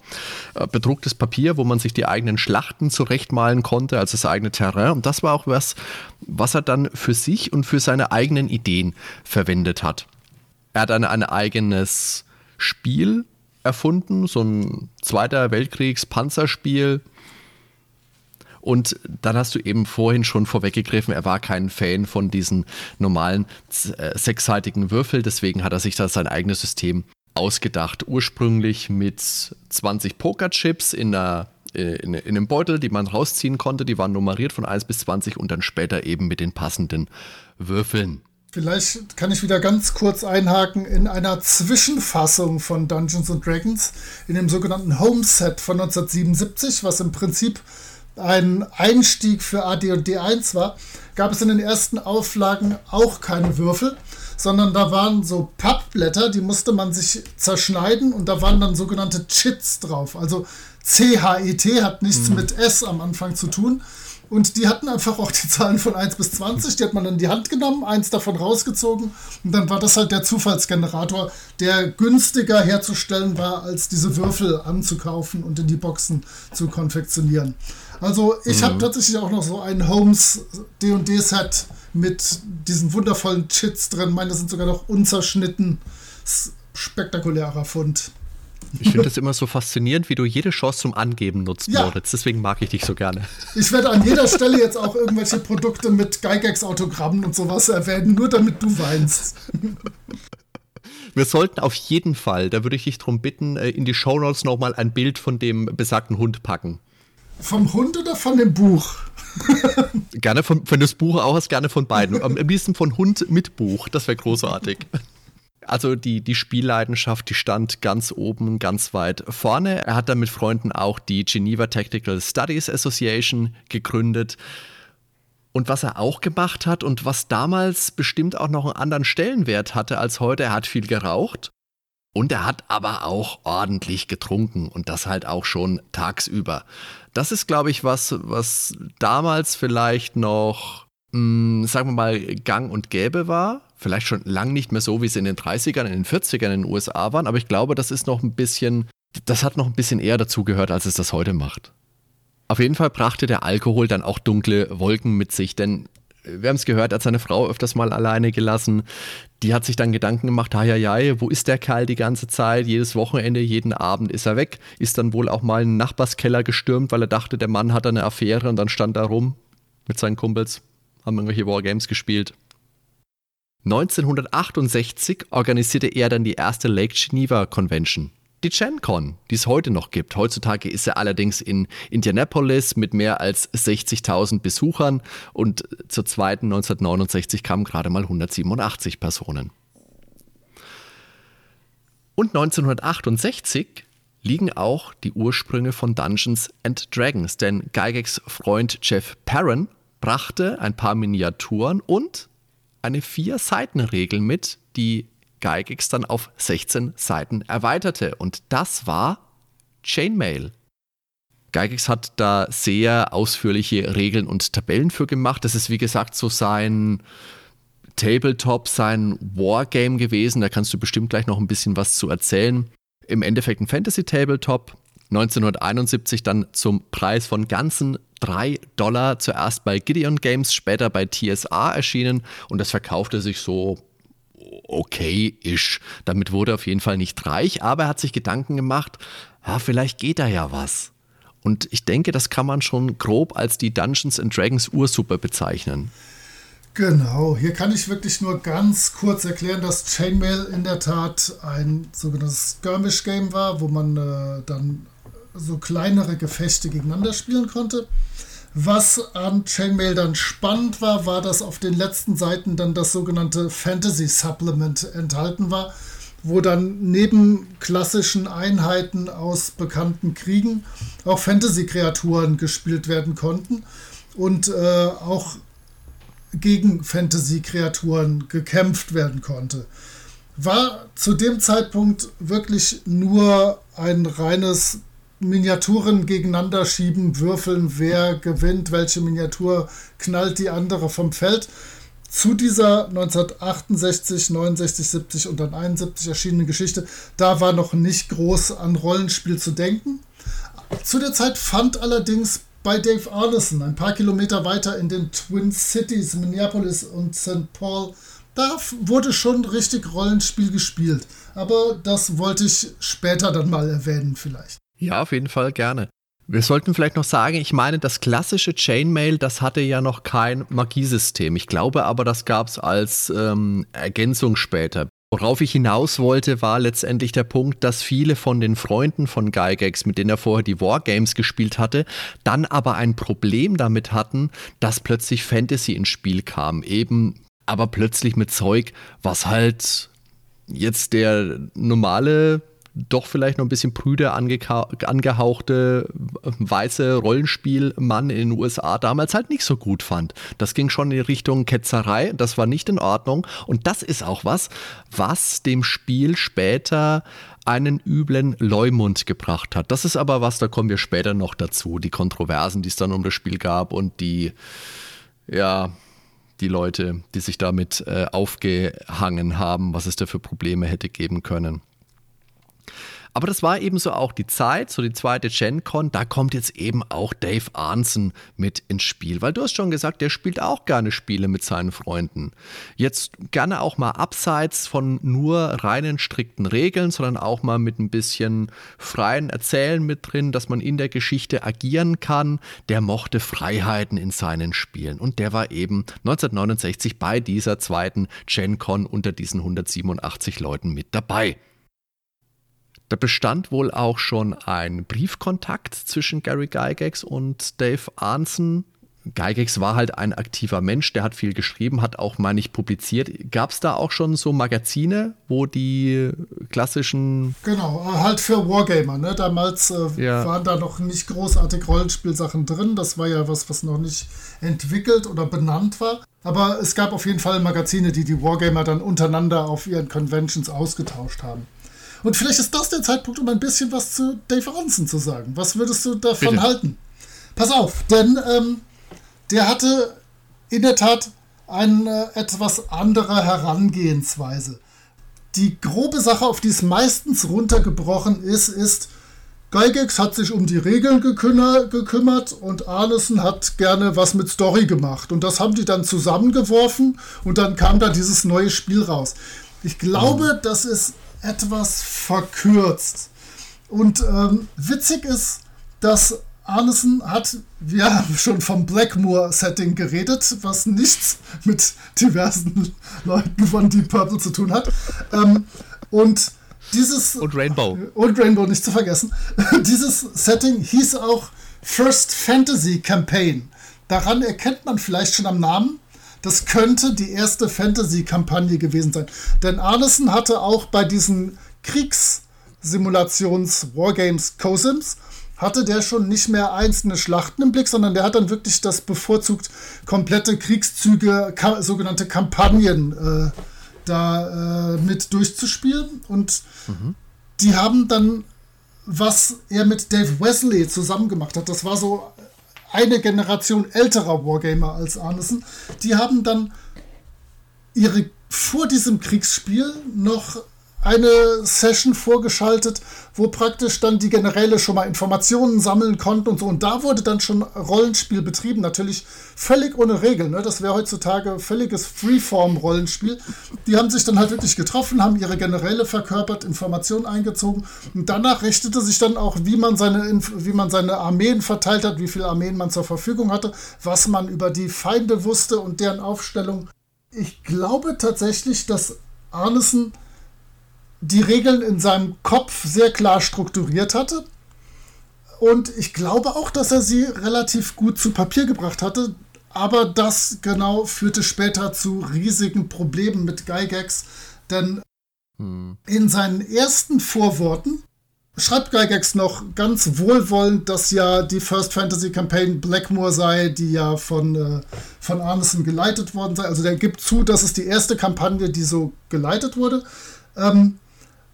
äh, bedrucktes Papier, wo man sich die eigenen Schlachten zurechtmalen konnte, also das eigene Terrain. Und das war auch was, was er dann für sich und für seine eigenen Ideen verwendet hat. Er hat dann ein eigenes Spiel erfunden, so ein Zweiter Weltkriegs-Panzerspiel und dann hast du eben vorhin schon vorweggegriffen, er war kein Fan von diesen normalen äh, sechsseitigen Würfel, deswegen hat er sich da sein eigenes System ausgedacht. Ursprünglich mit 20 Pokerchips in einer äh, in, in, einem Beutel, die man rausziehen konnte. Die waren nummeriert von 1 bis 20 und dann später eben mit den passenden Würfeln. Vielleicht kann ich wieder ganz kurz einhaken in einer Zwischenfassung von Dungeons Dragons, in dem sogenannten Home Set von 1977, was im Prinzip ein Einstieg für AD&D 1 war, gab es in den ersten Auflagen auch keine Würfel, sondern da waren so Pappblätter, die musste man sich zerschneiden und da waren dann sogenannte Chits drauf. Also C-H-E-T hat nichts mhm. mit S am Anfang zu tun. Und die hatten einfach auch die Zahlen von 1 bis 20. Die hat man in die Hand genommen, eins davon rausgezogen. Und dann war das halt der Zufallsgenerator, der günstiger herzustellen war, als diese Würfel anzukaufen und in die Boxen zu konfektionieren. Also ich mhm. habe tatsächlich auch noch so ein Holmes D&D-Set mit diesen wundervollen Chits drin. Meine sind sogar noch unzerschnitten. Spektakulärer Fund. Ich finde es immer so faszinierend, wie du jede Chance zum Angeben nutzt, ja. Moritz. Deswegen mag ich dich so gerne. Ich werde an jeder Stelle jetzt auch irgendwelche Produkte mit Gygax-Autogrammen und sowas erwähnen, nur damit du weinst. Wir sollten auf jeden Fall, da würde ich dich darum bitten, äh, in die Shownotes nochmal ein Bild von dem besagten Hund packen. Vom Hund oder von dem Buch? gerne von, von das Buch auch, gerne von beiden. Am liebsten von Hund mit Buch, das wäre großartig. Also die, die Spielleidenschaft, die stand ganz oben, ganz weit vorne. Er hat dann mit Freunden auch die Geneva Technical Studies Association gegründet. Und was er auch gemacht hat und was damals bestimmt auch noch einen anderen Stellenwert hatte als heute, er hat viel geraucht und er hat aber auch ordentlich getrunken und das halt auch schon tagsüber. Das ist, glaube ich, was, was damals vielleicht noch, mh, hm, sagen wir mal, gang und gäbe war. Vielleicht schon lang nicht mehr so, wie es in den 30ern, in den 40ern in den USA waren, aber ich glaube, das ist noch ein bisschen, das hat noch ein bisschen eher dazu gehört, als es das heute macht. Auf jeden Fall brachte der Alkohol dann auch dunkle Wolken mit sich, denn wir haben es gehört, er hat seine Frau öfters mal alleine gelassen. Die hat sich dann Gedanken gemacht, ja, ja, wo ist der Kerl die ganze Zeit? Jedes Wochenende, jeden Abend ist er weg. Ist dann wohl auch mal in den Nachbarskeller gestürmt, weil er dachte, der Mann hat eine Affäre und dann stand er rum mit seinen Kumpels, haben irgendwelche Wargames gespielt. 1968 organisierte er dann die erste Lake Geneva Convention die GenCon, die es heute noch gibt. Heutzutage ist er allerdings in Indianapolis mit mehr als 60.000 Besuchern und zur zweiten 1969 kamen gerade mal 187 Personen. Und 1968 liegen auch die Ursprünge von Dungeons and Dragons, denn Gygax Freund Jeff Perrin brachte ein paar Miniaturen und eine Vier-Seiten-Regel mit, die Gygax dann auf 16 Seiten erweiterte. Und das war Chainmail. Gygax hat da sehr ausführliche Regeln und Tabellen für gemacht. Das ist wie gesagt so sein Tabletop, sein Wargame gewesen. Da kannst du bestimmt gleich noch ein bisschen was zu erzählen. Im Endeffekt ein Fantasy-Tabletop. 1971 dann zum Preis von ganzen 3 Dollar zuerst bei Gideon Games, später bei TSA erschienen und das verkaufte sich so okay-ish. Damit wurde er auf jeden Fall nicht reich, aber er hat sich Gedanken gemacht, ja, vielleicht geht da ja was. Und ich denke, das kann man schon grob als die Dungeons and Dragons Ursuppe bezeichnen. Genau, hier kann ich wirklich nur ganz kurz erklären, dass Chainmail in der Tat ein sogenanntes Skirmish-Game war, wo man äh, dann so kleinere Gefechte gegeneinander spielen konnte. Was an Chainmail dann spannend war, war, dass auf den letzten Seiten dann das sogenannte Fantasy Supplement enthalten war, wo dann neben klassischen Einheiten aus bekannten Kriegen auch Fantasy-Kreaturen gespielt werden konnten und äh, auch gegen Fantasy-Kreaturen gekämpft werden konnte. War zu dem Zeitpunkt wirklich nur ein reines Miniaturen gegeneinander schieben, würfeln, wer gewinnt, welche Miniatur knallt die andere vom Feld. Zu dieser 1968, 69, 70 und dann 71 erschienenen Geschichte, da war noch nicht groß an Rollenspiel zu denken. Zu der Zeit fand allerdings bei Dave Arneson, ein paar Kilometer weiter in den Twin Cities, Minneapolis und St. Paul, da wurde schon richtig Rollenspiel gespielt. Aber das wollte ich später dann mal erwähnen vielleicht. Ja, auf jeden Fall gerne. Wir sollten vielleicht noch sagen, ich meine, das klassische Chainmail, das hatte ja noch kein Magiesystem. Ich glaube aber, das gab es als ähm, Ergänzung später. Worauf ich hinaus wollte, war letztendlich der Punkt, dass viele von den Freunden von Gygax, mit denen er vorher die Wargames gespielt hatte, dann aber ein Problem damit hatten, dass plötzlich Fantasy ins Spiel kam. Eben aber plötzlich mit Zeug, was halt jetzt der normale doch vielleicht noch ein bisschen prüde angehauchte weiße Rollenspielmann in den USA damals halt nicht so gut fand. Das ging schon in Richtung Ketzerei, das war nicht in Ordnung und das ist auch was, was dem Spiel später einen üblen Leumund gebracht hat. Das ist aber was, da kommen wir später noch dazu, die Kontroversen, die es dann um das Spiel gab und die, ja, die Leute, die sich damit äh, aufgehangen haben, was es da für Probleme hätte geben können. Aber das war eben so auch die Zeit, so die zweite GenCon, da kommt jetzt eben auch Dave Arnson mit ins Spiel, weil du hast schon gesagt, der spielt auch gerne Spiele mit seinen Freunden. Jetzt gerne auch mal abseits von nur reinen strikten Regeln, sondern auch mal mit ein bisschen freien Erzählen mit drin, dass man in der Geschichte agieren kann. Der mochte Freiheiten in seinen Spielen und der war eben 1969 bei dieser zweiten GenCon unter diesen 187 Leuten mit dabei. Da bestand wohl auch schon ein Briefkontakt zwischen Gary Gygax und Dave Arnson. Gygax war halt ein aktiver Mensch, der hat viel geschrieben, hat auch mal nicht publiziert. Gab es da auch schon so Magazine, wo die klassischen. Genau, halt für Wargamer. Ne? Damals äh, ja. waren da noch nicht großartig Rollenspielsachen drin. Das war ja was, was noch nicht entwickelt oder benannt war. Aber es gab auf jeden Fall Magazine, die die Wargamer dann untereinander auf ihren Conventions ausgetauscht haben. Und vielleicht ist das der Zeitpunkt, um ein bisschen was zu Dave Aronson zu sagen. Was würdest du davon Bitte. halten? Pass auf, denn ähm, der hatte in der Tat eine etwas andere Herangehensweise. Die grobe Sache, auf die es meistens runtergebrochen ist, ist, Gygax hat sich um die Regeln gekümmert und Arneson hat gerne was mit Story gemacht. Und das haben die dann zusammengeworfen und dann kam da dieses neue Spiel raus. Ich glaube, mhm. das ist etwas verkürzt. Und ähm, witzig ist, dass Arneson hat, wir haben schon vom Blackmoor-Setting geredet, was nichts mit diversen Leuten von Deep Purple zu tun hat. Ähm, und dieses. Und Rainbow. Und Rainbow nicht zu vergessen. dieses Setting hieß auch First Fantasy Campaign. Daran erkennt man vielleicht schon am Namen, das könnte die erste Fantasy-Kampagne gewesen sein. Denn Arneson hatte auch bei diesen Kriegssimulations-Wargames COSIMs hatte der schon nicht mehr einzelne Schlachten im Blick, sondern der hat dann wirklich das bevorzugt komplette Kriegszüge, ka sogenannte Kampagnen äh, da äh, mit durchzuspielen. Und mhm. die haben dann, was er mit Dave Wesley zusammen gemacht hat, das war so eine Generation älterer Wargamer als Arneson, die haben dann ihre vor diesem Kriegsspiel noch eine Session vorgeschaltet, wo praktisch dann die Generäle schon mal Informationen sammeln konnten und so. Und da wurde dann schon Rollenspiel betrieben. Natürlich völlig ohne Regeln. Ne? Das wäre heutzutage völliges Freeform-Rollenspiel. Die haben sich dann halt wirklich getroffen, haben ihre Generäle verkörpert, Informationen eingezogen. Und danach richtete sich dann auch, wie man seine, wie man seine Armeen verteilt hat, wie viele Armeen man zur Verfügung hatte, was man über die Feinde wusste und deren Aufstellung. Ich glaube tatsächlich, dass Arnesen die Regeln in seinem Kopf sehr klar strukturiert hatte. Und ich glaube auch, dass er sie relativ gut zu Papier gebracht hatte. Aber das genau führte später zu riesigen Problemen mit Gygax. Denn hm. in seinen ersten Vorworten schreibt Gygax noch ganz wohlwollend, dass ja die First Fantasy Campaign Blackmoor sei, die ja von, äh, von Arneson geleitet worden sei. Also der gibt zu, dass es die erste Kampagne, die so geleitet wurde. Ähm,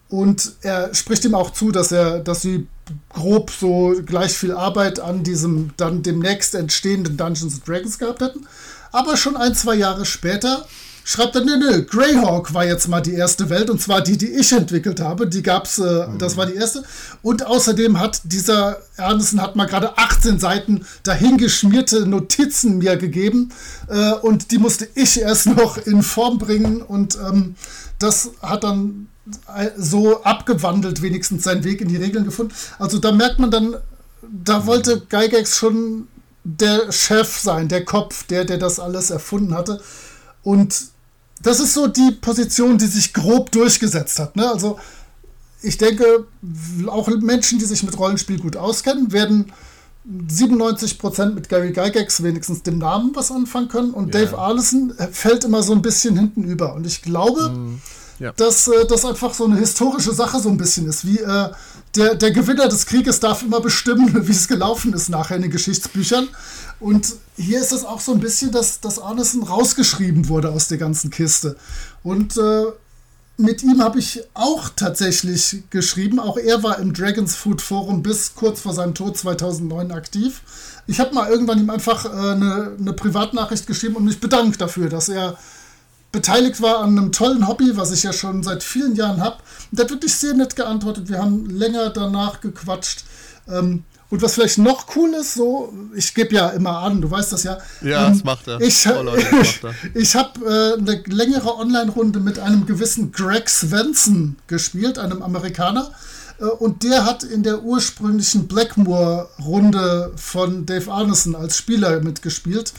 und er spricht ihm auch zu, dass er, dass sie grob so gleich viel Arbeit an diesem dann demnächst entstehenden Dungeons Dragons gehabt hätten. Aber schon ein, zwei Jahre später schreibt er, nö, nö, Greyhawk war jetzt mal die erste Welt und zwar die, die ich entwickelt habe. Die gab's, äh, mhm. das war die erste. Und außerdem hat dieser Ernsten hat mal gerade 18 Seiten dahingeschmierte Notizen mir gegeben äh, und die musste ich erst noch in Form bringen und ähm, das hat dann so abgewandelt wenigstens seinen Weg in die Regeln gefunden. Also da merkt man dann, da wollte Gygax schon der Chef sein, der Kopf, der, der das alles erfunden hatte. Und das ist so die Position, die sich grob durchgesetzt hat. Ne? Also ich denke, auch Menschen, die sich mit Rollenspiel gut auskennen, werden 97% mit Gary Gygax wenigstens dem Namen was anfangen können. Und yeah. Dave Arneson fällt immer so ein bisschen hinten über. Und ich glaube, mm ja. dass äh, das einfach so eine historische Sache so ein bisschen ist. Wie äh, der, der Gewinner des Krieges darf immer bestimmen, wie es gelaufen ist nachher in den Geschichtsbüchern. Und hier ist es auch so ein bisschen, dass, dass Arneson rausgeschrieben wurde aus der ganzen Kiste. Und äh, mit ihm habe ich auch tatsächlich geschrieben. Auch er war im Dragons Food Forum bis kurz vor seinem Tod 2009 aktiv. Ich habe mal irgendwann ihm einfach äh, eine, eine Privatnachricht geschrieben und mich bedankt dafür, dass er beteiligt war an einem tollen Hobby, was ich ja schon seit vielen Jahren habe. Und der hat wirklich sehr nett geantwortet. Wir haben länger danach gequatscht. Ähm, und was vielleicht noch cool ist, so, ich gebe ja immer an, du weißt das ja. Ja, ähm, das macht er. Ich, oh, Leute, ich habe äh, eine längere Online-Runde mit einem gewissen Greg Svensson gespielt, einem Amerikaner. Äh, und der hat in der ursprünglichen Blackmoor-Runde von Dave Arneson als Spieler mitgespielt.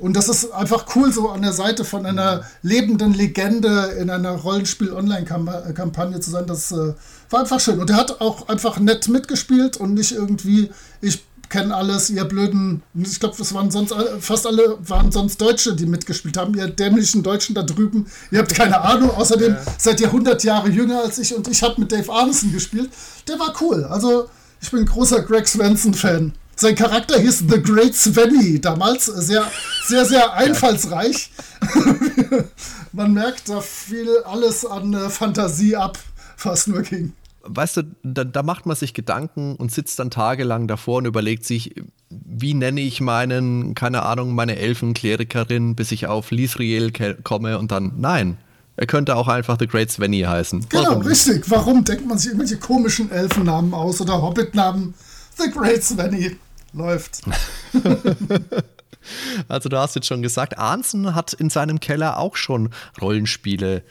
Und das ist einfach cool, so an der Seite von einer lebenden Legende in einer Rollenspiel-Online-Kampagne zu sein. Das äh, war einfach schön. Und er hat auch einfach nett mitgespielt und nicht irgendwie, ich kenne alles, ihr blöden, ich glaube, das waren sonst fast alle waren sonst Deutsche, die mitgespielt haben, ihr dämlichen Deutschen da drüben. Ihr habt keine Ahnung. Außerdem ja. seid ihr 100 Jahre jünger als ich und ich habe mit Dave Arneson gespielt. Der war cool. Also, ich bin ein großer Greg Svensson-Fan. Sein Charakter hieß The Great Svenny, damals sehr, sehr, sehr einfallsreich. Man merkt, da fiel alles an äh, Fantasie ab, was nur ging. Weißt du, da, da, macht man sich Gedanken und sitzt dann tagelang davor und überlegt sich, wie nenne ich meinen, keine Ahnung, meine Elfenklerikerin, bis ich auf Lisriel komme und dann, nein, er könnte auch einfach The Great Svenny heißen. Genau, Warum? richtig. Warum denkt man sich irgendwelche komischen Elfennamen aus oder Hobbitnamen? The Great Svenny. Läuft. also du hast jetzt schon gesagt, Arnsen hat in seinem Keller auch schon Rollenspiele,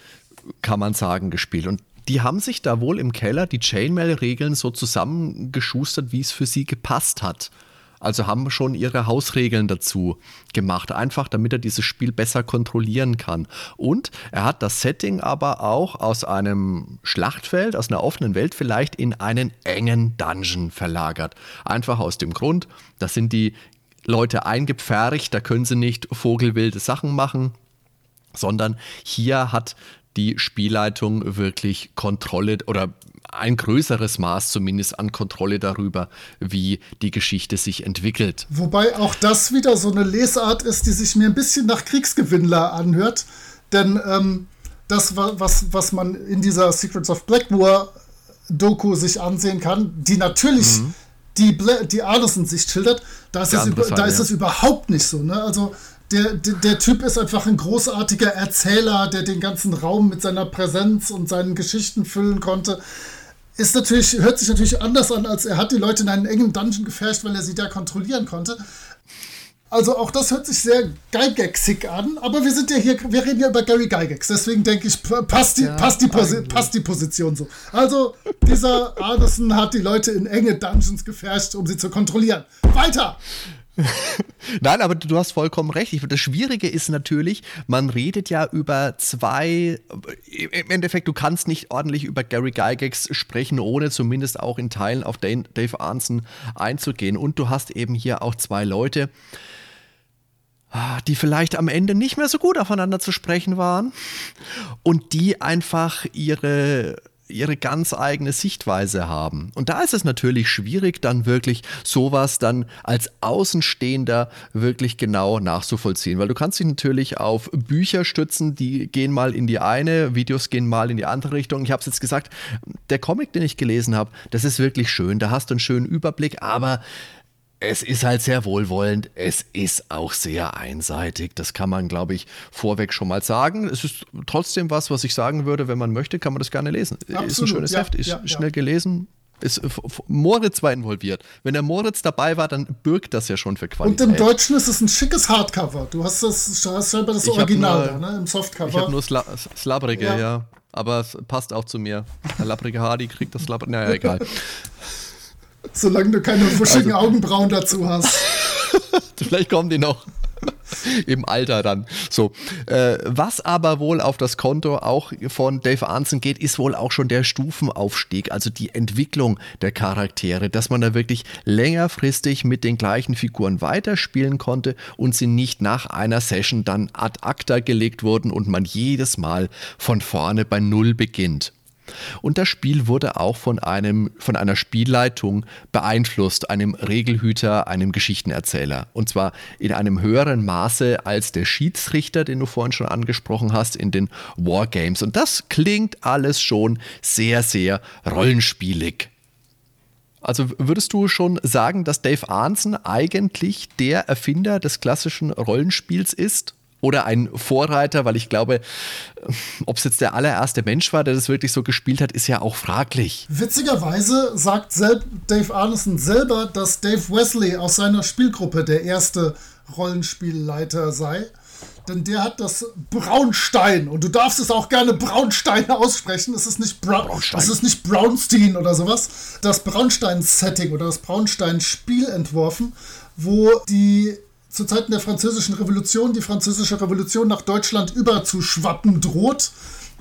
kann man sagen, gespielt. Und die haben sich da wohl im Keller die Chainmail-Regeln so zusammengeschustert, wie es für sie gepasst hat. Also haben schon ihre Hausregeln dazu gemacht, einfach damit er dieses Spiel besser kontrollieren kann. Und er hat das Setting aber auch aus einem Schlachtfeld, aus einer offenen Welt vielleicht in einen engen Dungeon verlagert. Einfach aus dem Grund, da sind die Leute eingepfercht, da können sie nicht vogelwilde Sachen machen, sondern hier hat die Spielleitung wirklich Kontrolle oder ein größeres Maß zumindest an Kontrolle darüber, wie die Geschichte sich entwickelt. Wobei auch das wieder so eine Lesart ist, die sich mir ein bisschen nach Kriegsgewinnler anhört. Denn ähm, das, was, was man in dieser Secrets of Blackmoor Doku sich ansehen kann, die natürlich mhm. die, die Arneson sich schildert, da ist, es, da ist es überhaupt nicht so. Ne? Also der, der, der, Typ ist einfach ein großartiger Erzähler, der den ganzen Raum mit seiner Präsenz und seinen Geschichten füllen konnte. Ist natürlich, hört sich natürlich anders an, als er hat die Leute in einen engen Dungeon gefärscht, weil er sie da kontrollieren konnte. Also auch das hört sich sehr Gygaxig an, aber wir sind ja hier, wir reden ja über Gary Gygax, deswegen denke ich, passt die, ja, passt, die passt die Position so. Also dieser Anderson hat die Leute in enge Dungeons gefärscht, um sie zu kontrollieren. Weiter! Nein, aber du hast vollkommen recht. Das Schwierige ist natürlich, man redet ja über zwei. Im Endeffekt, du kannst nicht ordentlich über Gary Gygax sprechen, ohne zumindest auch in Teilen auf Dave Arnson einzugehen. Und du hast eben hier auch zwei Leute, die vielleicht am Ende nicht mehr so gut aufeinander zu sprechen waren und die einfach ihre ihre ganz eigene Sichtweise haben. Und da ist es natürlich schwierig, dann wirklich sowas dann als Außenstehender wirklich genau nachzuvollziehen, weil du kannst dich natürlich auf Bücher stützen, die gehen mal in die eine, Videos gehen mal in die andere Richtung. Ich habe es jetzt gesagt, der Comic, den ich gelesen habe, das ist wirklich schön, da hast du einen schönen Überblick, aber es ist halt sehr wohlwollend. Es ist auch sehr einseitig. Das kann man, glaube ich, vorweg schon mal sagen. Es ist trotzdem was, was ich sagen würde, wenn man möchte, kann man das gerne lesen. Absolut. Ist ein schönes ja, Heft, ist ja, schnell ja. gelesen. Ist, Moritz war involviert. Wenn der Moritz dabei war, dann birgt das ja schon für Qualität. Und im Deutschen ist es ein schickes Hardcover. Du hast das, hast selber das Original nur, da, ne? Im Softcover. Ich habe nur Sla Slabrige, ja. Aber es passt auch zu mir. Der Labrige Hardy kriegt das Slabrige. Naja, egal. Solange du keine wuschigen also, Augenbrauen dazu hast. Vielleicht kommen die noch. Im Alter dann. So. Äh, was aber wohl auf das Konto auch von Dave Arnson geht, ist wohl auch schon der Stufenaufstieg, also die Entwicklung der Charaktere, dass man da wirklich längerfristig mit den gleichen Figuren weiterspielen konnte und sie nicht nach einer Session dann ad acta gelegt wurden und man jedes Mal von vorne bei Null beginnt. Und das Spiel wurde auch von, einem, von einer Spielleitung beeinflusst, einem Regelhüter, einem Geschichtenerzähler. Und zwar in einem höheren Maße als der Schiedsrichter, den du vorhin schon angesprochen hast, in den Wargames. Und das klingt alles schon sehr, sehr rollenspielig. Also würdest du schon sagen, dass Dave Arnson eigentlich der Erfinder des klassischen Rollenspiels ist? Oder ein Vorreiter, weil ich glaube, ob es jetzt der allererste Mensch war, der das wirklich so gespielt hat, ist ja auch fraglich. Witzigerweise sagt Dave Arneson selber, dass Dave Wesley aus seiner Spielgruppe der erste Rollenspielleiter sei. Denn der hat das Braunstein, und du darfst es auch gerne Braunstein aussprechen, es ist nicht, Bra Braunstein. es ist nicht Braunstein oder sowas, das Braunstein-Setting oder das Braunstein-Spiel entworfen, wo die zu Zeiten der Französischen Revolution die Französische Revolution nach Deutschland überzuschwappen droht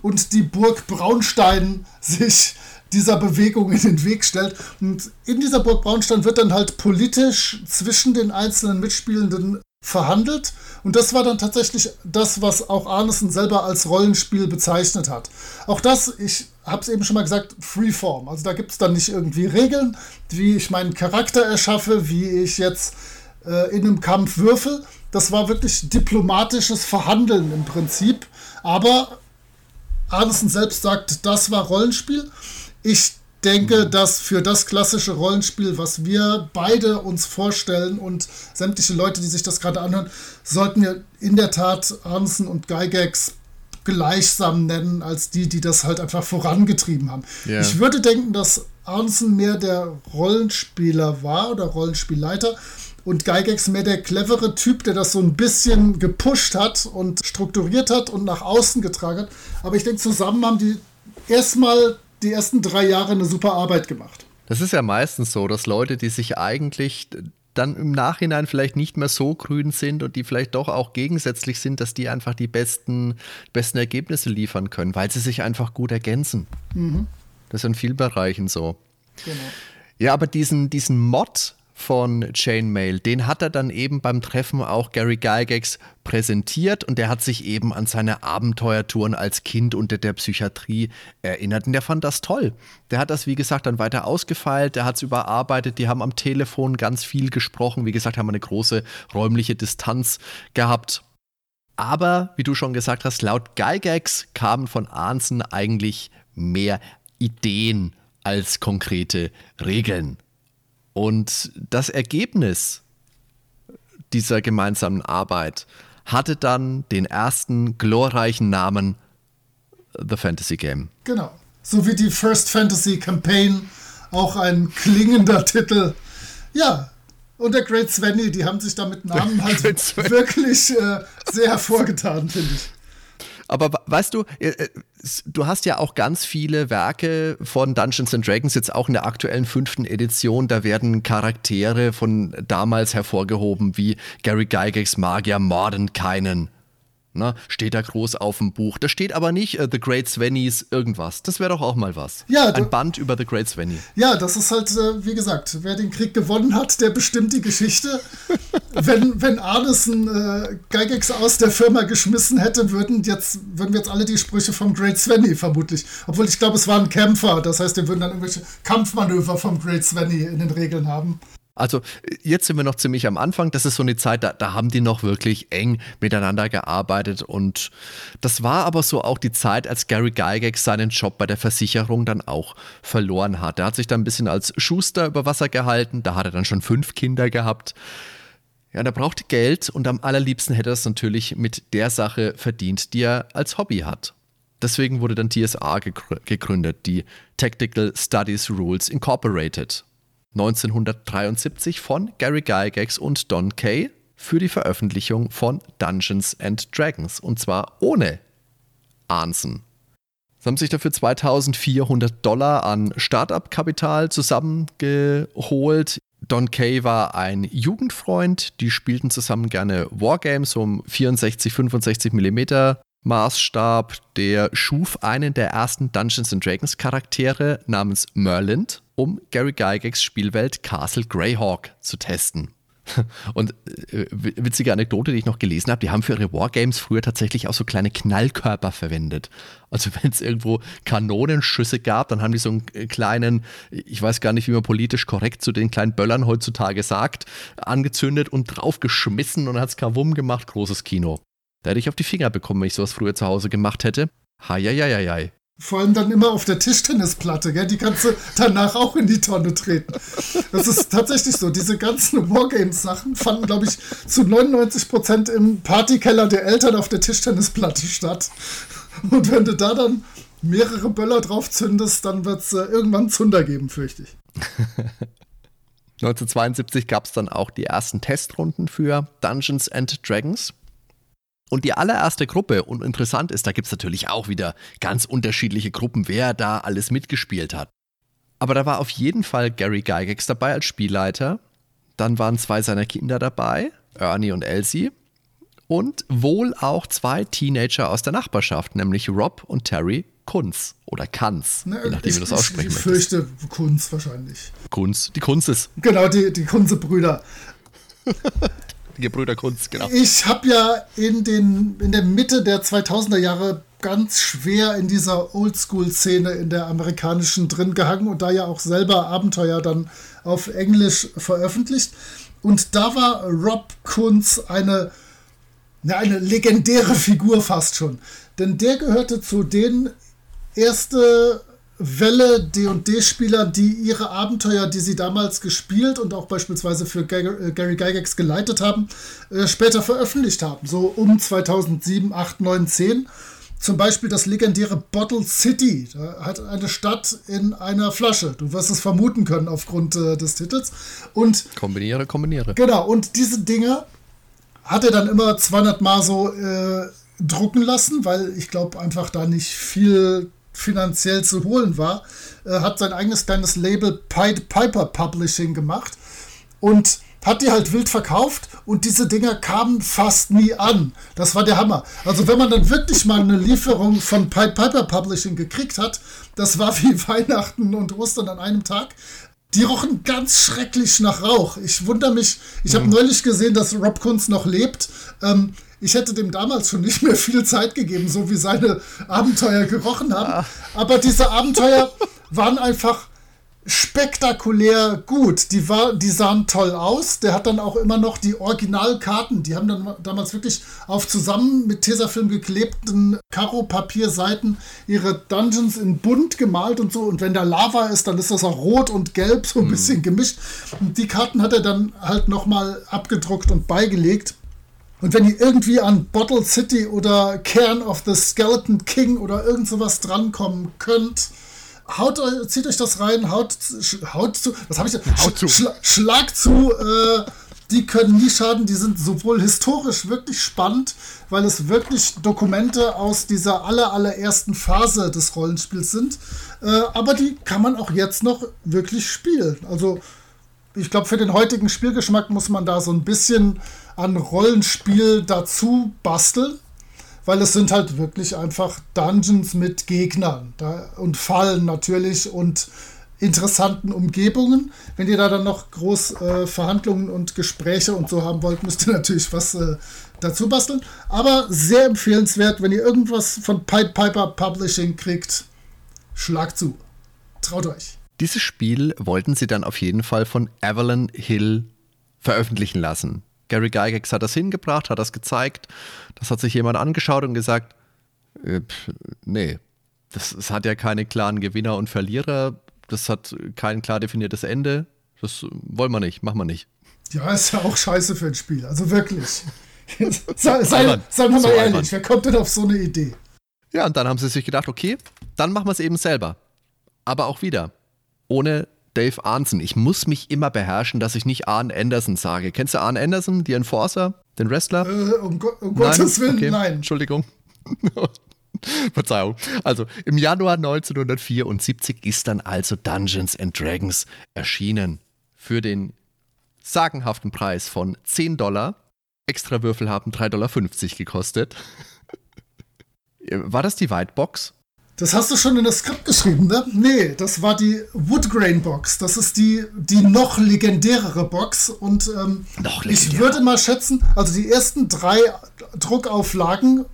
und die Burg Braunstein sich dieser Bewegung in den Weg stellt. Und in dieser Burg Braunstein wird dann halt politisch zwischen den einzelnen Mitspielenden verhandelt. Und das war dann tatsächlich das, was auch Arneson selber als Rollenspiel bezeichnet hat. Auch das, ich habe es eben schon mal gesagt, Freeform. Also da gibt es dann nicht irgendwie Regeln, wie ich meinen Charakter erschaffe, wie ich jetzt äh, in einem Kampf würfel. Das war wirklich diplomatisches Verhandeln im Prinzip. Aber Arneson selbst sagt, das war Rollenspiel. Ich denke, mhm. dass für das klassische Rollenspiel, was wir beide uns vorstellen und sämtliche Leute, die sich das gerade anhören, sollten wir in der Tat Arneson und Gygax gleichsam nennen als die, die das halt einfach vorangetrieben haben. Yeah. Ich würde denken, dass Arneson mehr der Rollenspieler war oder Rollenspielleiter und Gygax mehr der clevere Typ, der das so ein bisschen gepusht hat und strukturiert hat und nach außen getragen hat. Aber ich denke, zusammen haben die erstmal die ersten drei Jahre eine super Arbeit gemacht. Das ist ja meistens so, dass Leute, die sich eigentlich dann im Nachhinein vielleicht nicht mehr so grün sind und die vielleicht doch auch gegensätzlich sind, dass die einfach die besten, besten Ergebnisse liefern können, weil sie sich einfach gut ergänzen. Mhm. Das ist in vielen Bereichen so. Genau. Ja, aber diesen, diesen Mod, von Chainmail. Den hat er dann eben beim Treffen auch Gary Gygax präsentiert und der hat sich eben an seine Abenteuertouren als Kind unter der Psychiatrie erinnert und der fand das toll. Der hat das, wie gesagt, dann weiter ausgefeilt, der hat es überarbeitet, die haben am Telefon ganz viel gesprochen, wie gesagt, haben eine große räumliche Distanz gehabt. Aber, wie du schon gesagt hast, laut Gygax kamen von Arnsen eigentlich mehr Ideen als konkrete Regeln. Und das Ergebnis dieser gemeinsamen Arbeit hatte dann den ersten glorreichen Namen The Fantasy Game. Genau. So wie die First Fantasy Campaign, auch ein klingender Titel. Ja, und der Great Svenny, die haben sich da mit Namen halt wirklich äh, sehr hervorgetan, finde ich. Aber weißt du, äh, äh, du hast ja auch ganz viele Werke von Dungeons and Dragons, jetzt auch in der aktuellen fünften Edition. Da werden Charaktere von damals hervorgehoben, wie Gary Gygax Magier Mordenkainen Ne? Steht da groß auf dem Buch. Da steht aber nicht uh, The Great Svenny's irgendwas. Das wäre doch auch mal was. Ja, Ein Band über The Great Svenny. Ja, das ist halt, äh, wie gesagt, wer den Krieg gewonnen hat, der bestimmt die Geschichte. wenn, wenn Arneson äh, Geigex aus der Firma geschmissen hätte, würden jetzt, würden wir jetzt alle die Sprüche vom Great Svenny vermutlich. Obwohl ich glaube, es waren Kämpfer. Das heißt, wir würden dann irgendwelche Kampfmanöver vom Great Svenny in den Regeln haben. Also jetzt sind wir noch ziemlich am Anfang. Das ist so eine Zeit, da, da, haben die noch wirklich eng miteinander gearbeitet. Und das war aber so auch die Zeit, als Gary Gygax seinen Job bei der Versicherung dann auch verloren hat. Er hat sich dann ein bisschen als Schuster über Wasser gehalten. Da hat er dann schon fünf Kinder gehabt. Ja, er brauchte Geld und am allerliebsten hätte er es natürlich mit der Sache verdient, die er als Hobby hat. Deswegen wurde dann TSA gegründet, die Tactical Studies Rules Incorporated. 1973 von Gary Gygax und Don Kay für die Veröffentlichung von Dungeons and Dragons und zwar ohne Arnson. Sie haben sich dafür 2400 Dollar an Startup-Kapital zusammengeholt. Don Kay war ein Jugendfreund, die spielten zusammen gerne Wargames um 64, 65 mm Maßstab. Der schuf einen der ersten Dungeons Dragons Charaktere namens Merlin um Gary Gygax Spielwelt Castle Greyhawk zu testen. Und äh, witzige Anekdote, die ich noch gelesen habe, die haben für ihre Wargames früher tatsächlich auch so kleine Knallkörper verwendet. Also wenn es irgendwo Kanonenschüsse gab, dann haben die so einen äh, kleinen, ich weiß gar nicht, wie man politisch korrekt zu den kleinen Böllern heutzutage sagt, angezündet und draufgeschmissen und hat es Kavum gemacht, großes Kino. Da hätte ich auf die Finger bekommen, wenn ich sowas früher zu Hause gemacht hätte. Heieieiei. Vor allem dann immer auf der Tischtennisplatte, gell? Die kannst du danach auch in die Tonne treten. Das ist tatsächlich so. Diese ganzen Wargames-Sachen fanden, glaube ich, zu 99% im Partykeller der Eltern auf der Tischtennisplatte statt. Und wenn du da dann mehrere Böller drauf zündest, dann wird es äh, irgendwann Zunder geben, fürchte ich. 1972 gab es dann auch die ersten Testrunden für Dungeons and Dragons. Und die allererste Gruppe, und interessant ist, da gibt es natürlich auch wieder ganz unterschiedliche Gruppen, wer da alles mitgespielt hat. Aber da war auf jeden Fall Gary Gygax dabei als Spielleiter. Dann waren zwei seiner Kinder dabei, Ernie und Elsie. Und wohl auch zwei Teenager aus der Nachbarschaft, nämlich Rob und Terry Kunz oder Kanz, ne, je nachdem, wie du das aussprechen Ich fürchte Kunz wahrscheinlich. Kunz, die Kunzes. Genau, die, die Kunze-Brüder. Gebrüder Kunz, genau. Ich habe ja in, den, in der Mitte der 2000er Jahre ganz schwer in dieser Oldschool-Szene in der amerikanischen drin gehangen und da ja auch selber Abenteuer dann auf Englisch veröffentlicht. Und da war Rob Kunz eine, eine legendäre Figur fast schon. Denn der gehörte zu den erste Welle D&D-Spieler, die ihre Abenteuer, die sie damals gespielt und auch beispielsweise für äh, Gary Gygax geleitet haben, äh, später veröffentlicht haben. So um 2007, 8, 9, 10. Zum Beispiel das legendäre Bottle City. Da hat eine Stadt in einer Flasche. Du wirst es vermuten können aufgrund äh, des Titels. Und kombiniere, kombiniere. Genau. Und diese Dinger hat er dann immer 200 Mal so äh, drucken lassen, weil ich glaube einfach da nicht viel finanziell zu holen war, äh, hat sein eigenes kleines Label Pied Piper Publishing gemacht und hat die halt wild verkauft und diese Dinger kamen fast nie an. Das war der Hammer. Also wenn man dann wirklich mal eine Lieferung von Pied Piper Publishing gekriegt hat, das war wie Weihnachten und Ostern an einem Tag. Die rochen ganz schrecklich nach Rauch. Ich wundere mich, ich habe mhm. neulich gesehen, dass Rob Kunz noch lebt. Ähm, ich hätte dem damals schon nicht mehr viel Zeit gegeben, so wie seine Abenteuer gerochen haben. Aber diese Abenteuer waren einfach spektakulär gut. Die, war, die sahen toll aus. Der hat dann auch immer noch die Originalkarten. Die haben dann damals wirklich auf zusammen mit Tesafilm geklebten Karo-Papierseiten ihre Dungeons in bunt gemalt und so. Und wenn da Lava ist, dann ist das auch rot und gelb, so ein mhm. bisschen gemischt. Und die Karten hat er dann halt nochmal abgedruckt und beigelegt. Und wenn ihr irgendwie an Bottle City oder Cairn of the Skeleton King oder irgend sowas drankommen könnt, haut, zieht euch das rein, haut, haut zu, was habe ich denn? Haut zu. Schla, schlag zu, äh, die können nie schaden, die sind sowohl historisch wirklich spannend, weil es wirklich Dokumente aus dieser aller, allerersten Phase des Rollenspiels sind, äh, aber die kann man auch jetzt noch wirklich spielen. Also ich glaube, für den heutigen Spielgeschmack muss man da so ein bisschen an Rollenspiel dazu basteln, weil es sind halt wirklich einfach Dungeons mit Gegnern da, und Fallen natürlich und interessanten Umgebungen. Wenn ihr da dann noch groß äh, Verhandlungen und Gespräche und so haben wollt, müsst ihr natürlich was äh, dazu basteln. Aber sehr empfehlenswert, wenn ihr irgendwas von Pied Piper Publishing kriegt, schlagt zu. Traut euch. Dieses Spiel wollten sie dann auf jeden Fall von Avalon Hill veröffentlichen lassen. Gary Gygax hat das hingebracht, hat das gezeigt. Das hat sich jemand angeschaut und gesagt, äh, nee, das, das, hat ja keine klaren Gewinner und Verlierer. Das hat kein klar definiertes Ende. Das wollen wir nicht, machen wir nicht. Ja, ist ja auch scheiße für ein Spiel. Also wirklich. sei, sei, seien wir mal ehrlich, albern. wer kommt denn auf so eine Idee? Ja, und dann haben sie sich gedacht, okay, dann machen wir es eben selber. Aber auch wieder ohne Dave Arnson. Ich muss mich immer beherrschen, dass ich nicht Arn Anderson sage. Kennst du Arn Anderson, die Enforcer, den Wrestler? Äh, um, Go um Gottes Willen, okay. nein. Entschuldigung. Verzeihung. Also im Januar 1974 ist dann also Dungeons and Dragons erschienen. Für den sagenhaften Preis von 10 Dollar. Extra Würfel haben 3,50 Dollar gekostet. War das die Whitebox? Das hast du schon in das Skript geschrieben, ne? Nee, das war die Woodgrain Box. Das ist die, die noch legendärere Box. Und ähm, ich würde mal schätzen, also die ersten drei Druckauflagen,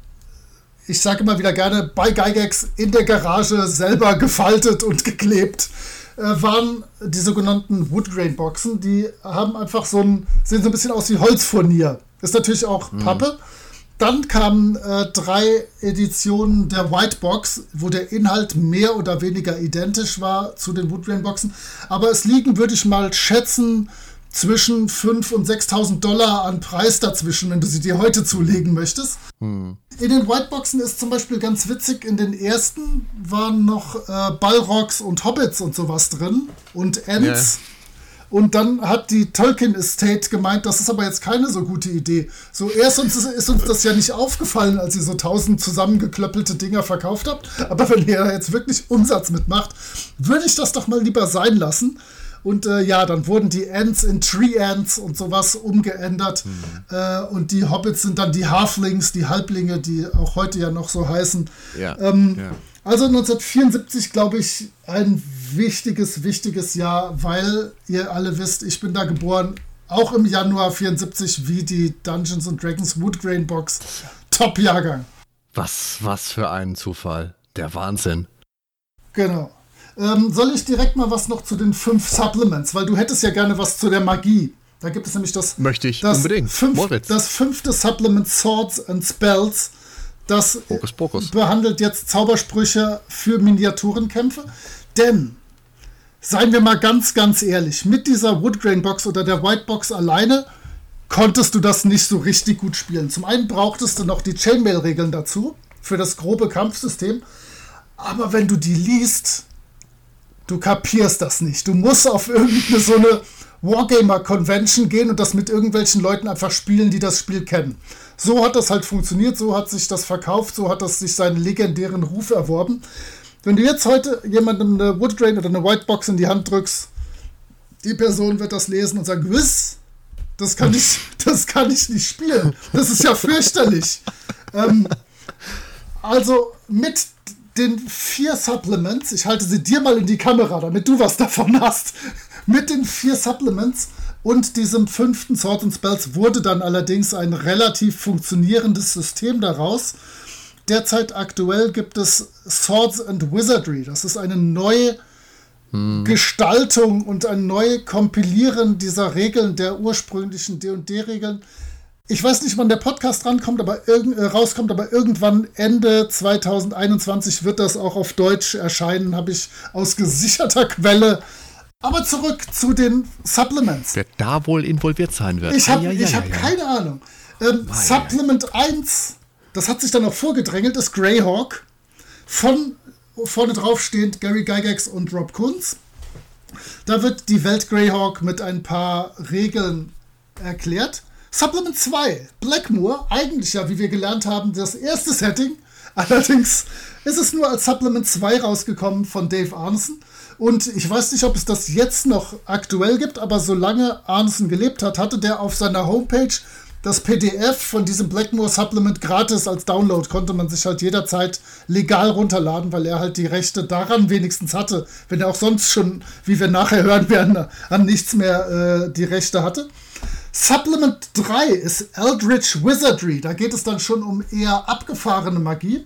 ich sage immer wieder gerne, bei Gygax in der Garage selber gefaltet und geklebt, äh, waren die sogenannten Woodgrain Boxen. Die haben einfach so ein, sehen so ein bisschen aus wie Holzfurnier. Ist natürlich auch mhm. Pappe. Mhm dann kamen äh, drei Editionen der White Box, wo der Inhalt mehr oder weniger identisch war zu den Woodgrain Boxen. Aber es liegen, würde ich mal schätzen, zwischen 5.000 und 6.000 Dollar an Preis dazwischen, wenn du sie dir heute zulegen möchtest. Hm. In den Whiteboxen ist zum Beispiel ganz witzig, in den ersten waren noch äh, Balrogs und Hobbits und sowas drin und Ents. Yeah. Und dann hat die Tolkien Estate gemeint, das ist aber jetzt keine so gute Idee. So erst uns ist, ist uns das ja nicht aufgefallen, als ihr so tausend zusammengeklöppelte Dinger verkauft habt. Aber wenn ihr jetzt wirklich Umsatz mitmacht, würde ich das doch mal lieber sein lassen. Und äh, ja, dann wurden die Ants in Tree Ants und sowas umgeändert. Mhm. Äh, und die Hobbits sind dann die Halflings, die Halblinge, die auch heute ja noch so heißen. Ja. Ähm, ja. Also 1974, glaube ich, ein wichtiges, wichtiges Jahr, weil ihr alle wisst, ich bin da geboren, auch im Januar 74, wie die Dungeons and Dragons Woodgrain Box. Top-Jahrgang. Was, was für ein Zufall. Der Wahnsinn. Genau. Ähm, soll ich direkt mal was noch zu den fünf Supplements, weil du hättest ja gerne was zu der Magie. Da gibt es nämlich das. Möchte ich das unbedingt. Fünf, das fünfte Supplement Swords and Spells das Fokus. behandelt jetzt Zaubersprüche für Miniaturenkämpfe. Denn, seien wir mal ganz, ganz ehrlich, mit dieser Woodgrain Box oder der White Box alleine konntest du das nicht so richtig gut spielen. Zum einen brauchtest du noch die Chainmail-Regeln dazu, für das grobe Kampfsystem. Aber wenn du die liest, du kapierst das nicht. Du musst auf irgendeine so eine Wargamer-Convention gehen und das mit irgendwelchen Leuten einfach spielen, die das Spiel kennen. So hat das halt funktioniert, so hat sich das verkauft, so hat das sich seinen legendären Ruf erworben. Wenn du jetzt heute jemandem eine Woodgrain oder eine Whitebox in die Hand drückst, die Person wird das lesen und sagen, Wiss, das kann ich, das kann ich nicht spielen. Das ist ja fürchterlich. ähm, also mit den vier Supplements, ich halte sie dir mal in die Kamera, damit du was davon hast. Mit den vier Supplements und diesem fünften Sword and Spells wurde dann allerdings ein relativ funktionierendes System daraus. Derzeit aktuell gibt es Swords and Wizardry. Das ist eine neue hm. Gestaltung und ein neues Kompilieren dieser Regeln, der ursprünglichen D&D-Regeln. Ich weiß nicht, wann der Podcast rankommt, aber irg äh, rauskommt, aber irgendwann Ende 2021 wird das auch auf Deutsch erscheinen, habe ich aus gesicherter Quelle aber zurück zu den Supplements. Wer da wohl involviert sein wird. Ich habe ah, ja, ja, hab ja, keine Ahnung. Ähm, Supplement 1, das hat sich dann auch vorgedrängelt, ist Greyhawk. Von vorne drauf stehend Gary Gygax und Rob Kunz. Da wird die Welt Greyhawk mit ein paar Regeln erklärt. Supplement 2, Blackmoor, eigentlich ja, wie wir gelernt haben, das erste Setting. Allerdings ist es nur als Supplement 2 rausgekommen von Dave Arneson. Und ich weiß nicht, ob es das jetzt noch aktuell gibt, aber solange Arneson gelebt hat, hatte der auf seiner Homepage das PDF von diesem Blackmore Supplement gratis als Download. Konnte man sich halt jederzeit legal runterladen, weil er halt die Rechte daran wenigstens hatte, wenn er auch sonst schon, wie wir nachher hören werden, an nichts mehr äh, die Rechte hatte. Supplement 3 ist Eldritch Wizardry. Da geht es dann schon um eher abgefahrene Magie.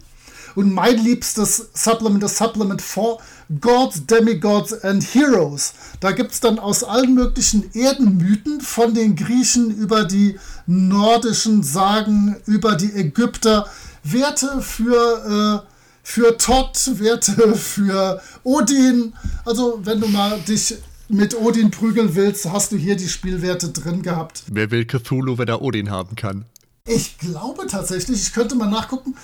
Und mein liebstes Supplement ist Supplement 4, Gods, Demigods and Heroes. Da gibt es dann aus allen möglichen Erdenmythen, von den Griechen über die nordischen Sagen, über die Ägypter, Werte für, äh, für Todd, Werte für Odin. Also wenn du mal dich mit Odin prügeln willst, hast du hier die Spielwerte drin gehabt. Wer will Cthulhu, wenn er Odin haben kann? Ich glaube tatsächlich, ich könnte mal nachgucken,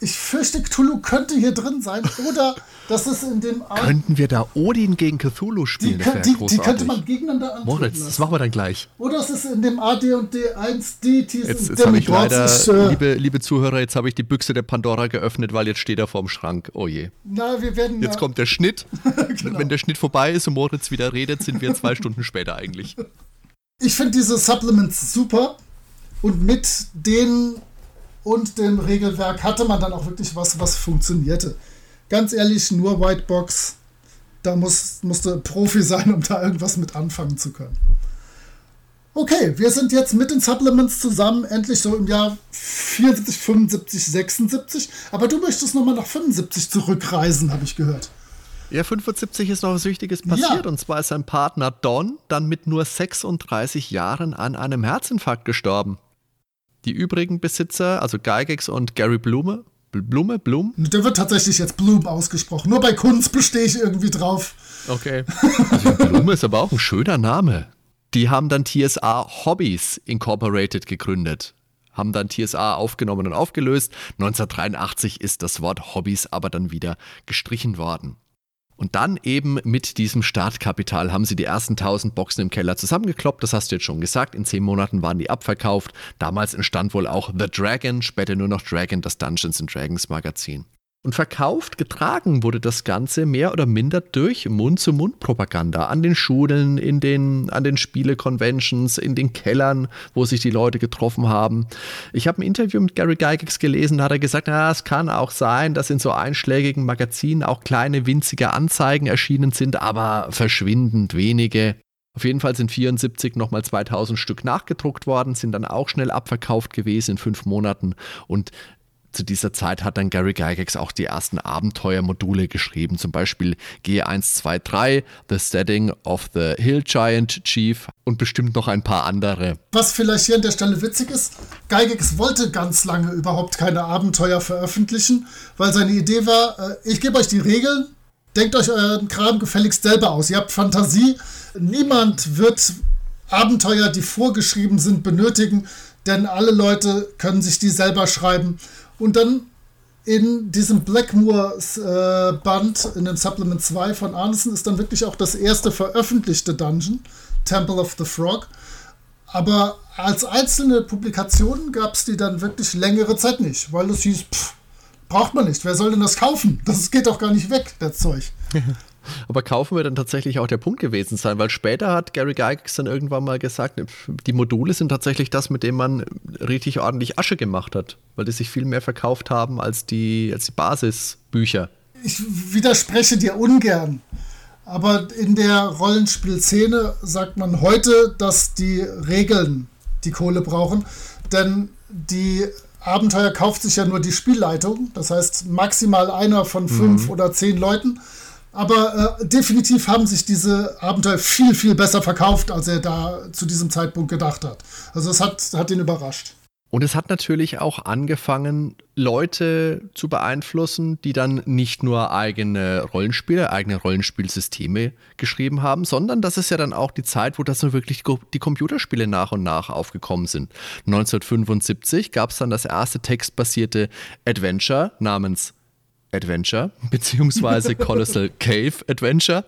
ich fürchte, Cthulhu könnte hier drin sein. Oder das ist in dem. Ar Könnten wir da Odin gegen Cthulhu spielen? Die, die, die könnte man gegeneinander antreten Moritz, das machen wir dann gleich. Oder es ist in dem AD und D1 DTs Jetzt, jetzt habe ich leider, ich, äh, liebe, liebe Zuhörer, jetzt habe ich die Büchse der Pandora geöffnet, weil jetzt steht er vorm Schrank. Oh je. Na, wir werden. Jetzt ja kommt der Schnitt. genau. Wenn der Schnitt vorbei ist und Moritz wieder redet, sind wir zwei Stunden später eigentlich. Ich finde diese Supplements super. Und mit den und dem Regelwerk hatte man dann auch wirklich was, was funktionierte. Ganz ehrlich, nur Whitebox, da muss, musste Profi sein, um da irgendwas mit anfangen zu können. Okay, wir sind jetzt mit den Supplements zusammen, endlich so im Jahr 74, 75, 76. Aber du möchtest nochmal nach 75 zurückreisen, habe ich gehört. Ja, 75 ist noch was Wichtiges passiert. Ja. Und zwar ist sein Partner Don dann mit nur 36 Jahren an einem Herzinfarkt gestorben. Die übrigen Besitzer, also Geigex und Gary Blume, Blume, Blum? Der wird tatsächlich jetzt Blum ausgesprochen. Nur bei Kunst bestehe ich irgendwie drauf. Okay. Also Blume ist aber auch ein schöner Name. Die haben dann TSA Hobbies Incorporated gegründet. Haben dann TSA aufgenommen und aufgelöst. 1983 ist das Wort Hobbys aber dann wieder gestrichen worden. Und dann eben mit diesem Startkapital haben sie die ersten 1000 Boxen im Keller zusammengekloppt. Das hast du jetzt schon gesagt. In zehn Monaten waren die abverkauft. Damals entstand wohl auch The Dragon, später nur noch Dragon, das Dungeons Dragons Magazin. Und verkauft, getragen wurde das Ganze mehr oder minder durch Mund-zu-Mund-Propaganda an den Schulen, in den, an den Spiele-Conventions, in den Kellern, wo sich die Leute getroffen haben. Ich habe ein Interview mit Gary Gygax gelesen, da hat er gesagt, na, es kann auch sein, dass in so einschlägigen Magazinen auch kleine winzige Anzeigen erschienen sind, aber verschwindend wenige. Auf jeden Fall sind 74 nochmal 2000 Stück nachgedruckt worden, sind dann auch schnell abverkauft gewesen in fünf Monaten und zu dieser Zeit hat dann Gary Gygax auch die ersten Abenteuermodule geschrieben, zum Beispiel G123, The Setting of the Hill Giant Chief und bestimmt noch ein paar andere. Was vielleicht hier an der Stelle witzig ist, Gygax wollte ganz lange überhaupt keine Abenteuer veröffentlichen, weil seine Idee war, äh, ich gebe euch die Regeln, denkt euch euren Kram gefälligst selber aus. Ihr habt Fantasie, niemand wird Abenteuer, die vorgeschrieben sind, benötigen, denn alle Leute können sich die selber schreiben. Und dann in diesem Blackmoor-Band, äh, in dem Supplement 2 von Arneson, ist dann wirklich auch das erste veröffentlichte Dungeon, Temple of the Frog. Aber als einzelne Publikationen gab es die dann wirklich längere Zeit nicht, weil es hieß, pff, braucht man nicht. Wer soll denn das kaufen? Das geht doch gar nicht weg, das Zeug. Aber kaufen wir dann tatsächlich auch der Punkt gewesen sein, weil später hat Gary Gygax dann irgendwann mal gesagt, die Module sind tatsächlich das, mit dem man richtig ordentlich Asche gemacht hat, weil die sich viel mehr verkauft haben als die, als die Basisbücher. Ich widerspreche dir ungern. Aber in der Rollenspielszene sagt man heute, dass die Regeln die Kohle brauchen. Denn die Abenteuer kauft sich ja nur die Spielleitung. Das heißt, maximal einer von fünf mhm. oder zehn Leuten. Aber äh, definitiv haben sich diese Abenteuer viel, viel besser verkauft, als er da zu diesem Zeitpunkt gedacht hat. Also es hat, hat ihn überrascht. Und es hat natürlich auch angefangen, Leute zu beeinflussen, die dann nicht nur eigene Rollenspiele, eigene Rollenspielsysteme geschrieben haben, sondern das ist ja dann auch die Zeit, wo das so wirklich die Computerspiele nach und nach aufgekommen sind. 1975 gab es dann das erste textbasierte Adventure namens Adventure, beziehungsweise Colossal Cave Adventure.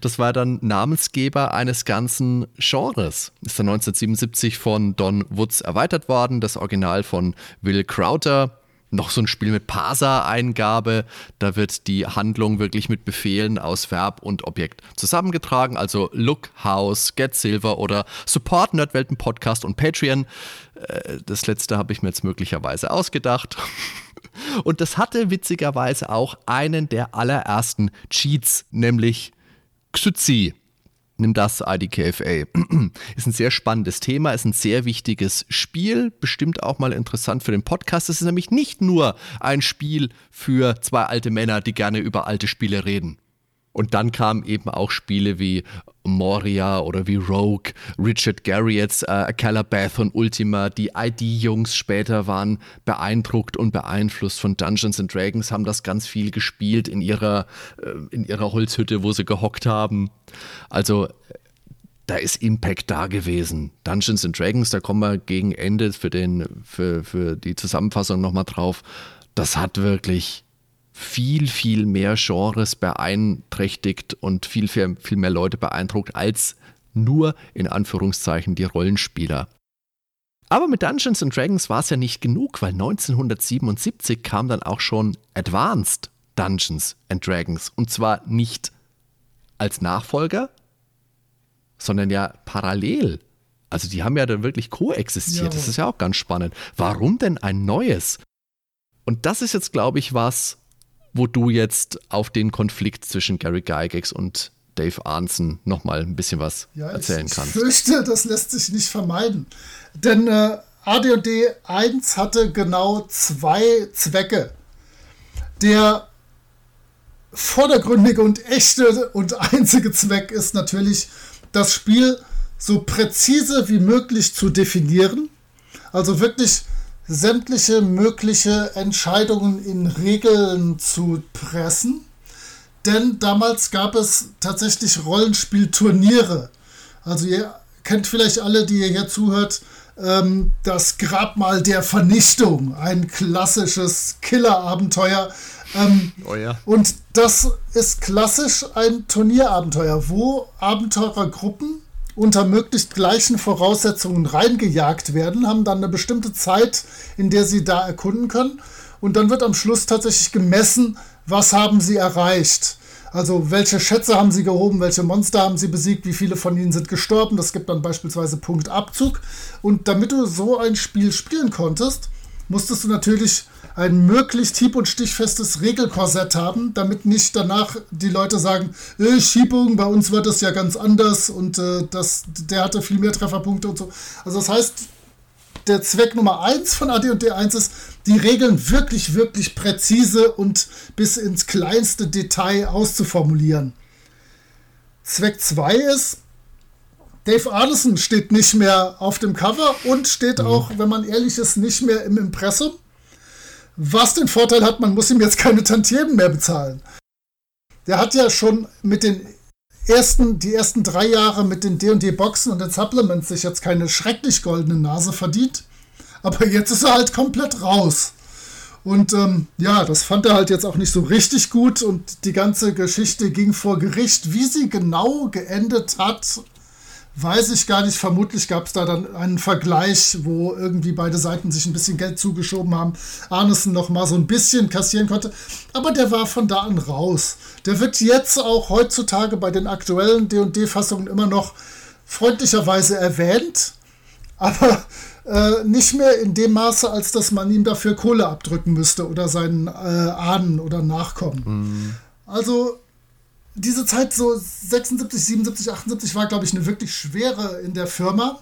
Das war dann Namensgeber eines ganzen Genres. Ist dann 1977 von Don Woods erweitert worden, das Original von Will Crowther. Noch so ein Spiel mit Parser-Eingabe. Da wird die Handlung wirklich mit Befehlen aus Verb und Objekt zusammengetragen. Also Look, House, Get Silver oder Support Nerdwelten Podcast und Patreon. Äh, das letzte habe ich mir jetzt möglicherweise ausgedacht. Und das hatte witzigerweise auch einen der allerersten Cheats, nämlich Xyzi. Nimm das IDKFA. Ist ein sehr spannendes Thema, ist ein sehr wichtiges Spiel, bestimmt auch mal interessant für den Podcast. Es ist nämlich nicht nur ein Spiel für zwei alte Männer, die gerne über alte Spiele reden. Und dann kamen eben auch Spiele wie Moria oder wie Rogue, Richard Garriott's äh, Calabath und Ultima. Die ID-Jungs später waren beeindruckt und beeinflusst von Dungeons and Dragons, haben das ganz viel gespielt in ihrer, äh, in ihrer Holzhütte, wo sie gehockt haben. Also da ist Impact da gewesen. Dungeons and Dragons, da kommen wir gegen Ende für, den, für, für die Zusammenfassung nochmal drauf. Das hat wirklich viel, viel mehr Genres beeinträchtigt und viel, viel, viel mehr Leute beeindruckt als nur in Anführungszeichen die Rollenspieler. Aber mit Dungeons and Dragons war es ja nicht genug, weil 1977 kam dann auch schon Advanced Dungeons and Dragons. Und zwar nicht als Nachfolger, sondern ja parallel. Also die haben ja dann wirklich koexistiert. Ja. Das ist ja auch ganz spannend. Warum denn ein neues? Und das ist jetzt, glaube ich, was, wo du jetzt auf den Konflikt zwischen Gary Gygax und Dave Arnson nochmal ein bisschen was ja, erzählen ich, kannst. Ich fürchte, das lässt sich nicht vermeiden. Denn äh, AD&D 1 hatte genau zwei Zwecke. Der vordergründige und echte und einzige Zweck ist natürlich, das Spiel so präzise wie möglich zu definieren. Also wirklich sämtliche mögliche Entscheidungen in Regeln zu pressen. Denn damals gab es tatsächlich Rollenspielturniere. Also ihr kennt vielleicht alle, die ihr hier zuhört, ähm, das Grabmal der Vernichtung, ein klassisches Killer-Abenteuer. Ähm, oh ja. Und das ist klassisch ein Turnierabenteuer, wo Abenteurergruppen unter möglichst gleichen Voraussetzungen reingejagt werden, haben dann eine bestimmte Zeit, in der sie da erkunden können. Und dann wird am Schluss tatsächlich gemessen, was haben sie erreicht. Also welche Schätze haben sie gehoben, welche Monster haben sie besiegt, wie viele von ihnen sind gestorben. Das gibt dann beispielsweise Punktabzug. Und damit du so ein Spiel spielen konntest, musstest du natürlich ein möglichst hieb- und stichfestes Regelkorsett haben, damit nicht danach die Leute sagen, äh, Schiebung, bei uns war das ja ganz anders und äh, das, der hatte viel mehr Trefferpunkte und so. Also das heißt, der Zweck Nummer 1 von AD&D 1 ist, die Regeln wirklich, wirklich präzise und bis ins kleinste Detail auszuformulieren. Zweck 2 ist, Dave Arneson steht nicht mehr auf dem Cover und steht mhm. auch, wenn man ehrlich ist, nicht mehr im Impressum. Was den Vorteil hat, man muss ihm jetzt keine Tantiemen mehr bezahlen. Der hat ja schon mit den ersten, die ersten drei Jahre mit den D&D-Boxen und den Supplements sich jetzt keine schrecklich goldene Nase verdient. Aber jetzt ist er halt komplett raus. Und ähm, ja, das fand er halt jetzt auch nicht so richtig gut und die ganze Geschichte ging vor Gericht. Wie sie genau geendet hat, Weiß ich gar nicht. Vermutlich gab es da dann einen Vergleich, wo irgendwie beide Seiten sich ein bisschen Geld zugeschoben haben. Arnesen noch mal so ein bisschen kassieren konnte. Aber der war von da an raus. Der wird jetzt auch heutzutage bei den aktuellen D&D-Fassungen immer noch freundlicherweise erwähnt. Aber äh, nicht mehr in dem Maße, als dass man ihm dafür Kohle abdrücken müsste oder seinen äh, Ahnen oder Nachkommen. Mhm. Also diese Zeit so 76, 77, 78 war, glaube ich, eine wirklich schwere in der Firma.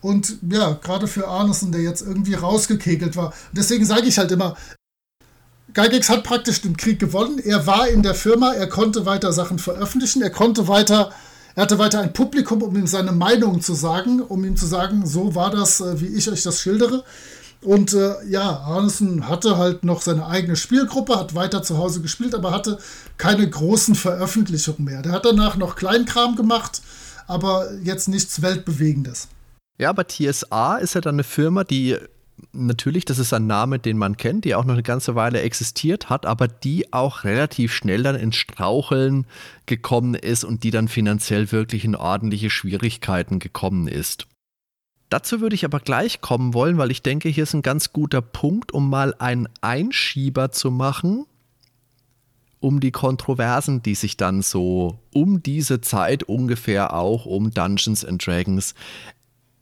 Und ja, gerade für Arneson, der jetzt irgendwie rausgekegelt war. Deswegen sage ich halt immer, Gygax hat praktisch den Krieg gewonnen. Er war in der Firma, er konnte weiter Sachen veröffentlichen, er konnte weiter Er hatte weiter ein Publikum, um ihm seine Meinung zu sagen, um ihm zu sagen, so war das, äh, wie ich euch das schildere. Und äh, ja, Arneson hatte halt noch seine eigene Spielgruppe, hat weiter zu Hause gespielt, aber hatte keine großen Veröffentlichungen mehr. Der hat danach noch Kleinkram gemacht, aber jetzt nichts Weltbewegendes. Ja, aber TSA ist ja dann eine Firma, die natürlich, das ist ein Name, den man kennt, die auch noch eine ganze Weile existiert hat, aber die auch relativ schnell dann ins Straucheln gekommen ist und die dann finanziell wirklich in ordentliche Schwierigkeiten gekommen ist. Dazu würde ich aber gleich kommen wollen, weil ich denke, hier ist ein ganz guter Punkt, um mal einen Einschieber zu machen, um die Kontroversen, die sich dann so um diese Zeit ungefähr auch um Dungeons and Dragons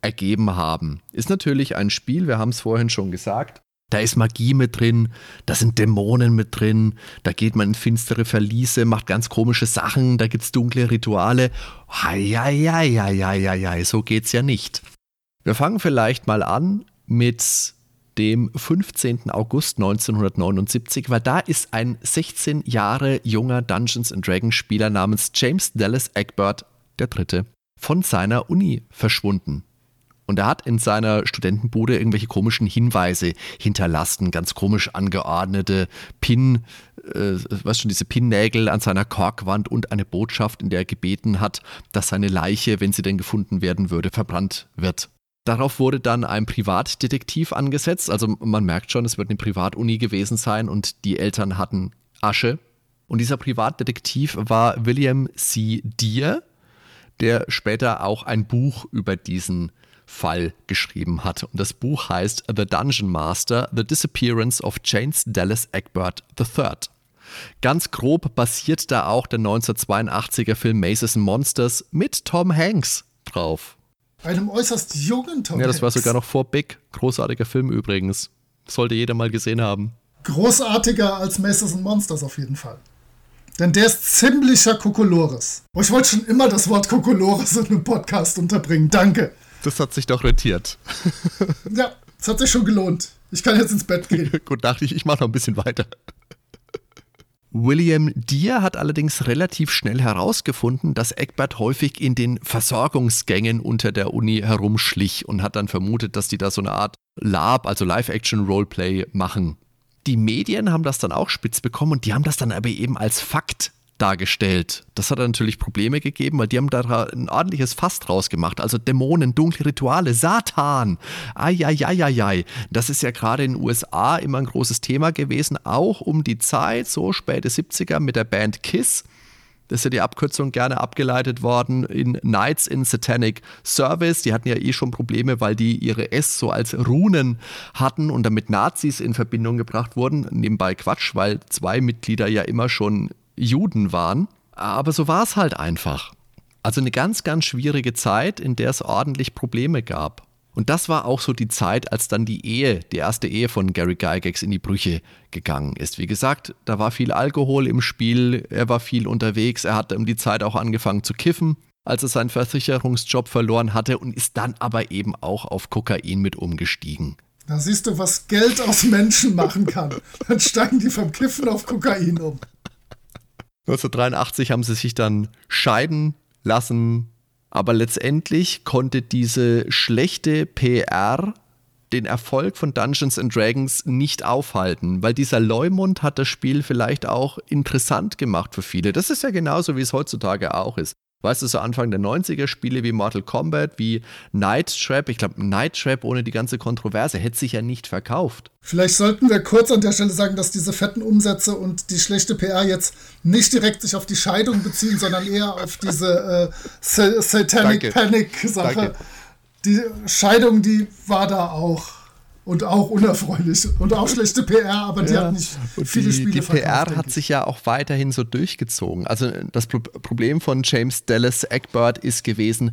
ergeben haben. Ist natürlich ein Spiel, wir haben es vorhin schon gesagt. Da ist Magie mit drin, da sind Dämonen mit drin, da geht man in finstere Verliese, macht ganz komische Sachen, da gibt es dunkle Rituale. Heieieiei, so geht's ja nicht. Wir fangen vielleicht mal an mit dem 15. August 1979, weil da ist ein 16 Jahre junger Dungeons Dragons Spieler namens James Dallas Egbert III. von seiner Uni verschwunden. Und er hat in seiner Studentenbude irgendwelche komischen Hinweise hinterlassen, ganz komisch angeordnete Pin, äh, was schon diese Pinnägel an seiner Korkwand und eine Botschaft, in der er gebeten hat, dass seine Leiche, wenn sie denn gefunden werden würde, verbrannt wird. Darauf wurde dann ein Privatdetektiv angesetzt. Also man merkt schon, es wird eine Privatuni gewesen sein und die Eltern hatten Asche. Und dieser Privatdetektiv war William C. Deere, der später auch ein Buch über diesen Fall geschrieben hat. Und das Buch heißt The Dungeon Master, The Disappearance of James Dallas Egbert III. Ganz grob basiert da auch der 1982er Film Maces and Monsters mit Tom Hanks drauf. Einem äußerst jungen Tom Ja, das war sogar noch vor Big. Großartiger Film übrigens. Sollte jeder mal gesehen haben. Großartiger als Maces and Monsters auf jeden Fall. Denn der ist ziemlicher Kokolores. Oh, ich wollte schon immer das Wort Kokolores in einem Podcast unterbringen. Danke. Das hat sich doch rentiert. ja, es hat sich schon gelohnt. Ich kann jetzt ins Bett gehen. Gut, dachte ich, ich mache noch ein bisschen weiter. William Deere hat allerdings relativ schnell herausgefunden, dass Egbert häufig in den Versorgungsgängen unter der Uni herumschlich und hat dann vermutet, dass die da so eine Art Lab, also Live-Action-Roleplay machen. Die Medien haben das dann auch spitz bekommen und die haben das dann aber eben als Fakt dargestellt. Das hat natürlich Probleme gegeben, weil die haben da ein ordentliches Fass draus gemacht. Also Dämonen, dunkle Rituale, Satan. Eieieiei. Das ist ja gerade in den USA immer ein großes Thema gewesen, auch um die Zeit, so späte 70er mit der Band Kiss. Das ist ja die Abkürzung gerne abgeleitet worden in Knights in Satanic Service. Die hatten ja eh schon Probleme, weil die ihre S so als Runen hatten und damit Nazis in Verbindung gebracht wurden. Nebenbei Quatsch, weil zwei Mitglieder ja immer schon Juden waren. Aber so war es halt einfach. Also eine ganz, ganz schwierige Zeit, in der es ordentlich Probleme gab. Und das war auch so die Zeit, als dann die Ehe, die erste Ehe von Gary Gygax in die Brüche gegangen ist. Wie gesagt, da war viel Alkohol im Spiel, er war viel unterwegs, er hatte um die Zeit auch angefangen zu kiffen, als er seinen Versicherungsjob verloren hatte und ist dann aber eben auch auf Kokain mit umgestiegen. Da siehst du, was Geld aus Menschen machen kann. Dann steigen die vom Kiffen auf Kokain um. 1983 haben sie sich dann scheiden lassen, aber letztendlich konnte diese schlechte PR den Erfolg von Dungeons and Dragons nicht aufhalten, weil dieser Leumund hat das Spiel vielleicht auch interessant gemacht für viele. Das ist ja genauso, wie es heutzutage auch ist. Weißt du, so Anfang der 90er Spiele wie Mortal Kombat, wie Night Trap. Ich glaube, Night Trap ohne die ganze Kontroverse hätte sich ja nicht verkauft. Vielleicht sollten wir kurz an der Stelle sagen, dass diese fetten Umsätze und die schlechte PR jetzt nicht direkt sich auf die Scheidung beziehen, sondern eher auf diese äh, Satanic Panic Sache. Die Scheidung, die war da auch und auch unerfreulich und auch schlechte PR, aber die ja, hat nicht viele die, Spiele Die PR verkauft, hat sich ja auch weiterhin so durchgezogen. Also das Pro Problem von James Dallas Egbert ist gewesen,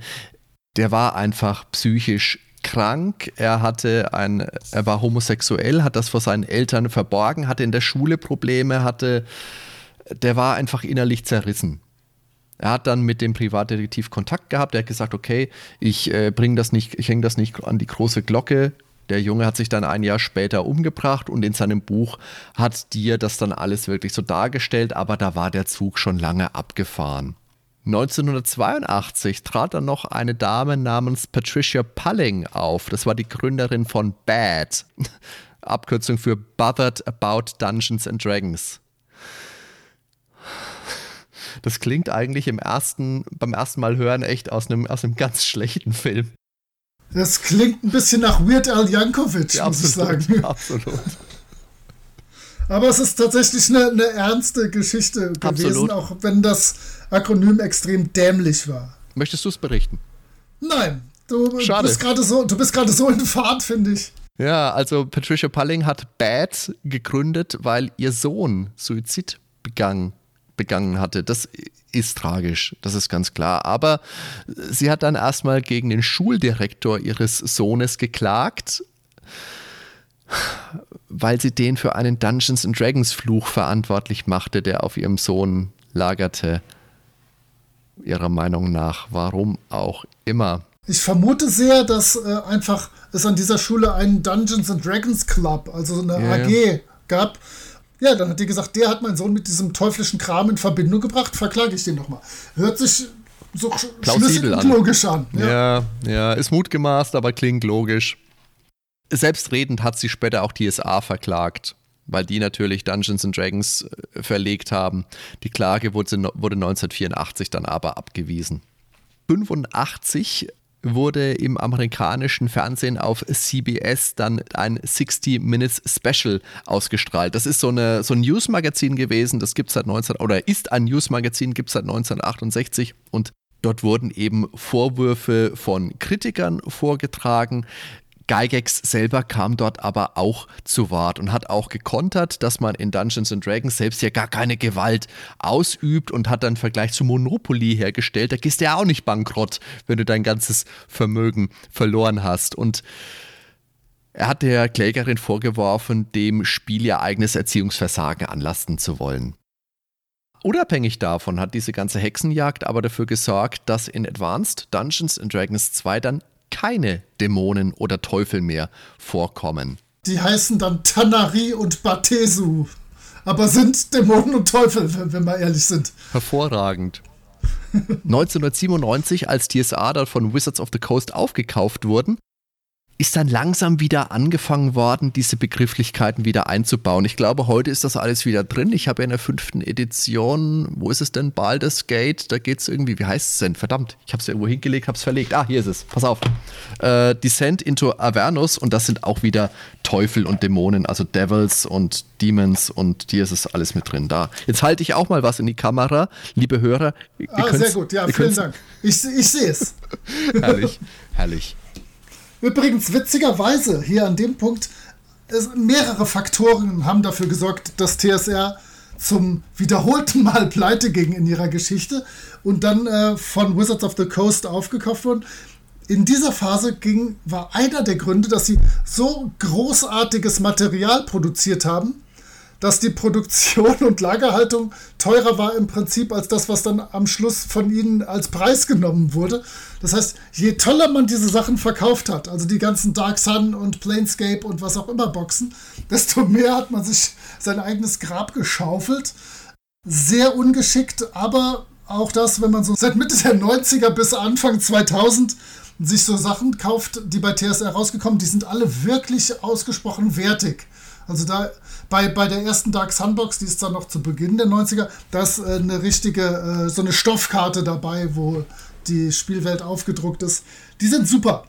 der war einfach psychisch krank, er hatte ein, er war homosexuell, hat das vor seinen Eltern verborgen, hatte in der Schule Probleme, hatte, der war einfach innerlich zerrissen. Er hat dann mit dem Privatdetektiv Kontakt gehabt. Er hat gesagt, okay, ich äh, bringe das nicht, ich hänge das nicht an die große Glocke. Der Junge hat sich dann ein Jahr später umgebracht und in seinem Buch hat dir das dann alles wirklich so dargestellt, aber da war der Zug schon lange abgefahren. 1982 trat dann noch eine Dame namens Patricia Pulling auf. Das war die Gründerin von BAD, Abkürzung für Bothered About Dungeons and Dragons. Das klingt eigentlich im ersten, beim ersten Mal hören echt aus einem, aus einem ganz schlechten Film. Das klingt ein bisschen nach Weird Al Yankovic, ja, muss absolut, ich sagen. Absolut. Aber es ist tatsächlich eine, eine ernste Geschichte gewesen, absolut. auch wenn das Akronym extrem dämlich war. Möchtest du es berichten? Nein, du, Schade. bist gerade so, du bist gerade so in Fahrt, finde ich. Ja, also Patricia Pulling hat Bad gegründet, weil ihr Sohn Suizid begangen, begangen hatte. Das ist tragisch, das ist ganz klar. Aber sie hat dann erstmal gegen den Schuldirektor ihres Sohnes geklagt, weil sie den für einen Dungeons and Dragons Fluch verantwortlich machte, der auf ihrem Sohn lagerte. Ihrer Meinung nach, warum auch immer. Ich vermute sehr, dass äh, einfach es an dieser Schule einen Dungeons and Dragons Club, also eine ja, AG gab. Ja, dann hat die gesagt, der hat meinen Sohn mit diesem teuflischen Kram in Verbindung gebracht, verklage ich den nochmal. Hört sich so Plausibel und logisch an. Ja. ja, ja, ist mutgemaßt, aber klingt logisch. Selbstredend hat sie später auch die SA verklagt, weil die natürlich Dungeons and Dragons äh, verlegt haben. Die Klage wurde, wurde 1984 dann aber abgewiesen. 85 wurde im amerikanischen Fernsehen auf CBS dann ein 60 Minutes Special ausgestrahlt. Das ist so, eine, so ein Newsmagazin gewesen, das gibt es seit 19 oder ist ein Newsmagazin, gibt es seit 1968 und Dort wurden eben Vorwürfe von Kritikern vorgetragen, Gygax selber kam dort aber auch zu Wort und hat auch gekontert, dass man in Dungeons and Dragons selbst ja gar keine Gewalt ausübt und hat dann Vergleich zu Monopoly hergestellt. Da gehst du ja auch nicht bankrott, wenn du dein ganzes Vermögen verloren hast. Und er hat der Klägerin vorgeworfen, dem Spiel ihr eigenes Erziehungsversagen anlasten zu wollen. Unabhängig davon hat diese ganze Hexenjagd aber dafür gesorgt, dass in Advanced Dungeons and Dragons 2 dann keine Dämonen oder Teufel mehr vorkommen. Die heißen dann Tanari und Batesu, aber sind Dämonen und Teufel, wenn wir ehrlich sind. Hervorragend. 1997, als TSA dann von Wizards of the Coast aufgekauft wurden, ist dann langsam wieder angefangen worden, diese Begrifflichkeiten wieder einzubauen. Ich glaube, heute ist das alles wieder drin. Ich habe ja in der fünften Edition, wo ist es denn? Baldur's Gate, da geht es irgendwie, wie heißt es denn? Verdammt, ich habe es ja irgendwo hingelegt, habe es verlegt. Ah, hier ist es, pass auf. Äh, Descent into Avernus und das sind auch wieder Teufel und Dämonen, also Devils und Demons und hier ist es alles mit drin. Da. Jetzt halte ich auch mal was in die Kamera, liebe Hörer. Ah, sehr gut, ja, vielen Dank. Ich, ich sehe es. herrlich, herrlich. Übrigens, witzigerweise, hier an dem Punkt, mehrere Faktoren haben dafür gesorgt, dass TSR zum wiederholten Mal pleite ging in ihrer Geschichte und dann äh, von Wizards of the Coast aufgekauft wurden. In dieser Phase ging, war einer der Gründe, dass sie so großartiges Material produziert haben, dass die Produktion und Lagerhaltung teurer war im Prinzip als das, was dann am Schluss von ihnen als Preis genommen wurde. Das heißt, je toller man diese Sachen verkauft hat, also die ganzen Dark Sun und Planescape und was auch immer Boxen, desto mehr hat man sich sein eigenes Grab geschaufelt. Sehr ungeschickt, aber auch das, wenn man so seit Mitte der 90er bis Anfang 2000 sich so Sachen kauft, die bei TSR rausgekommen, die sind alle wirklich ausgesprochen wertig. Also da bei, bei der ersten Dark Sunbox, die ist dann noch zu Beginn der 90er, da ist äh, eine richtige, äh, so eine Stoffkarte dabei, wo die Spielwelt aufgedruckt ist. Die sind super.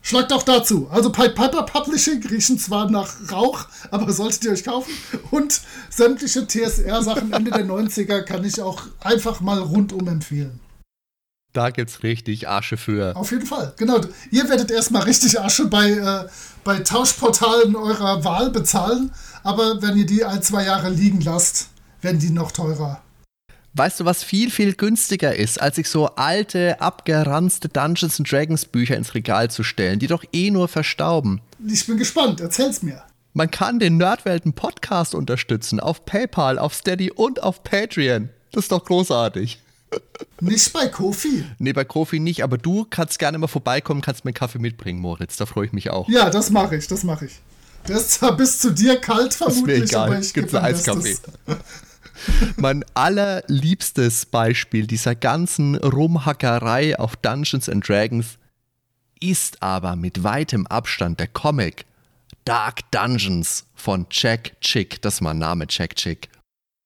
Schlagt auch dazu. Also Pied Piper Publishing riechen zwar nach Rauch, aber solltet ihr euch kaufen. Und sämtliche TSR-Sachen Ende der 90er kann ich auch einfach mal rundum empfehlen. Da gibt's richtig Asche für. Auf jeden Fall, genau. Ihr werdet erstmal richtig Asche bei, äh, bei Tauschportalen eurer Wahl bezahlen, aber wenn ihr die ein, zwei Jahre liegen lasst, werden die noch teurer. Weißt du, was viel, viel günstiger ist, als sich so alte, abgeranzte Dungeons Dragons Bücher ins Regal zu stellen, die doch eh nur verstauben? Ich bin gespannt, erzähl's mir. Man kann den Nerdwelten Podcast unterstützen auf PayPal, auf Steady und auf Patreon. Das ist doch großartig. Nicht bei Kofi? Nee, bei Kofi nicht, aber du kannst gerne mal vorbeikommen, kannst mir einen Kaffee mitbringen, Moritz. Da freue ich mich auch. Ja, das mache ich, das mache ich. Der ist zwar bis zu dir kalt vermutlich, ist mir egal. aber ich gebe einen Eiskaffee. mein allerliebstes Beispiel dieser ganzen Rumhackerei auf Dungeons and Dragons ist aber mit weitem Abstand der Comic Dark Dungeons von Jack Chick. Das ist mein Name, Jack Chick.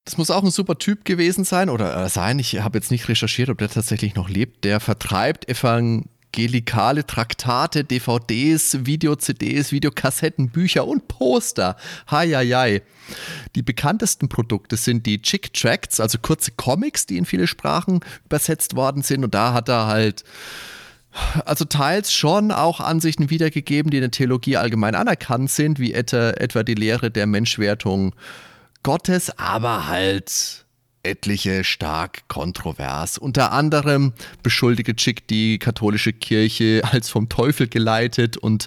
Das muss auch ein super Typ gewesen sein oder äh, sein. Ich habe jetzt nicht recherchiert, ob der tatsächlich noch lebt. Der vertreibt evangelikale Traktate, DVDs, Video-CDs, Videokassetten, Bücher und Poster. Heieiei. Die bekanntesten Produkte sind die Chick Tracts, also kurze Comics, die in viele Sprachen übersetzt worden sind. Und da hat er halt also teils schon auch Ansichten wiedergegeben, die in der Theologie allgemein anerkannt sind, wie etwa die Lehre der Menschwertung Gottes, aber halt etliche stark kontrovers. Unter anderem beschuldige Chick die katholische Kirche als vom Teufel geleitet und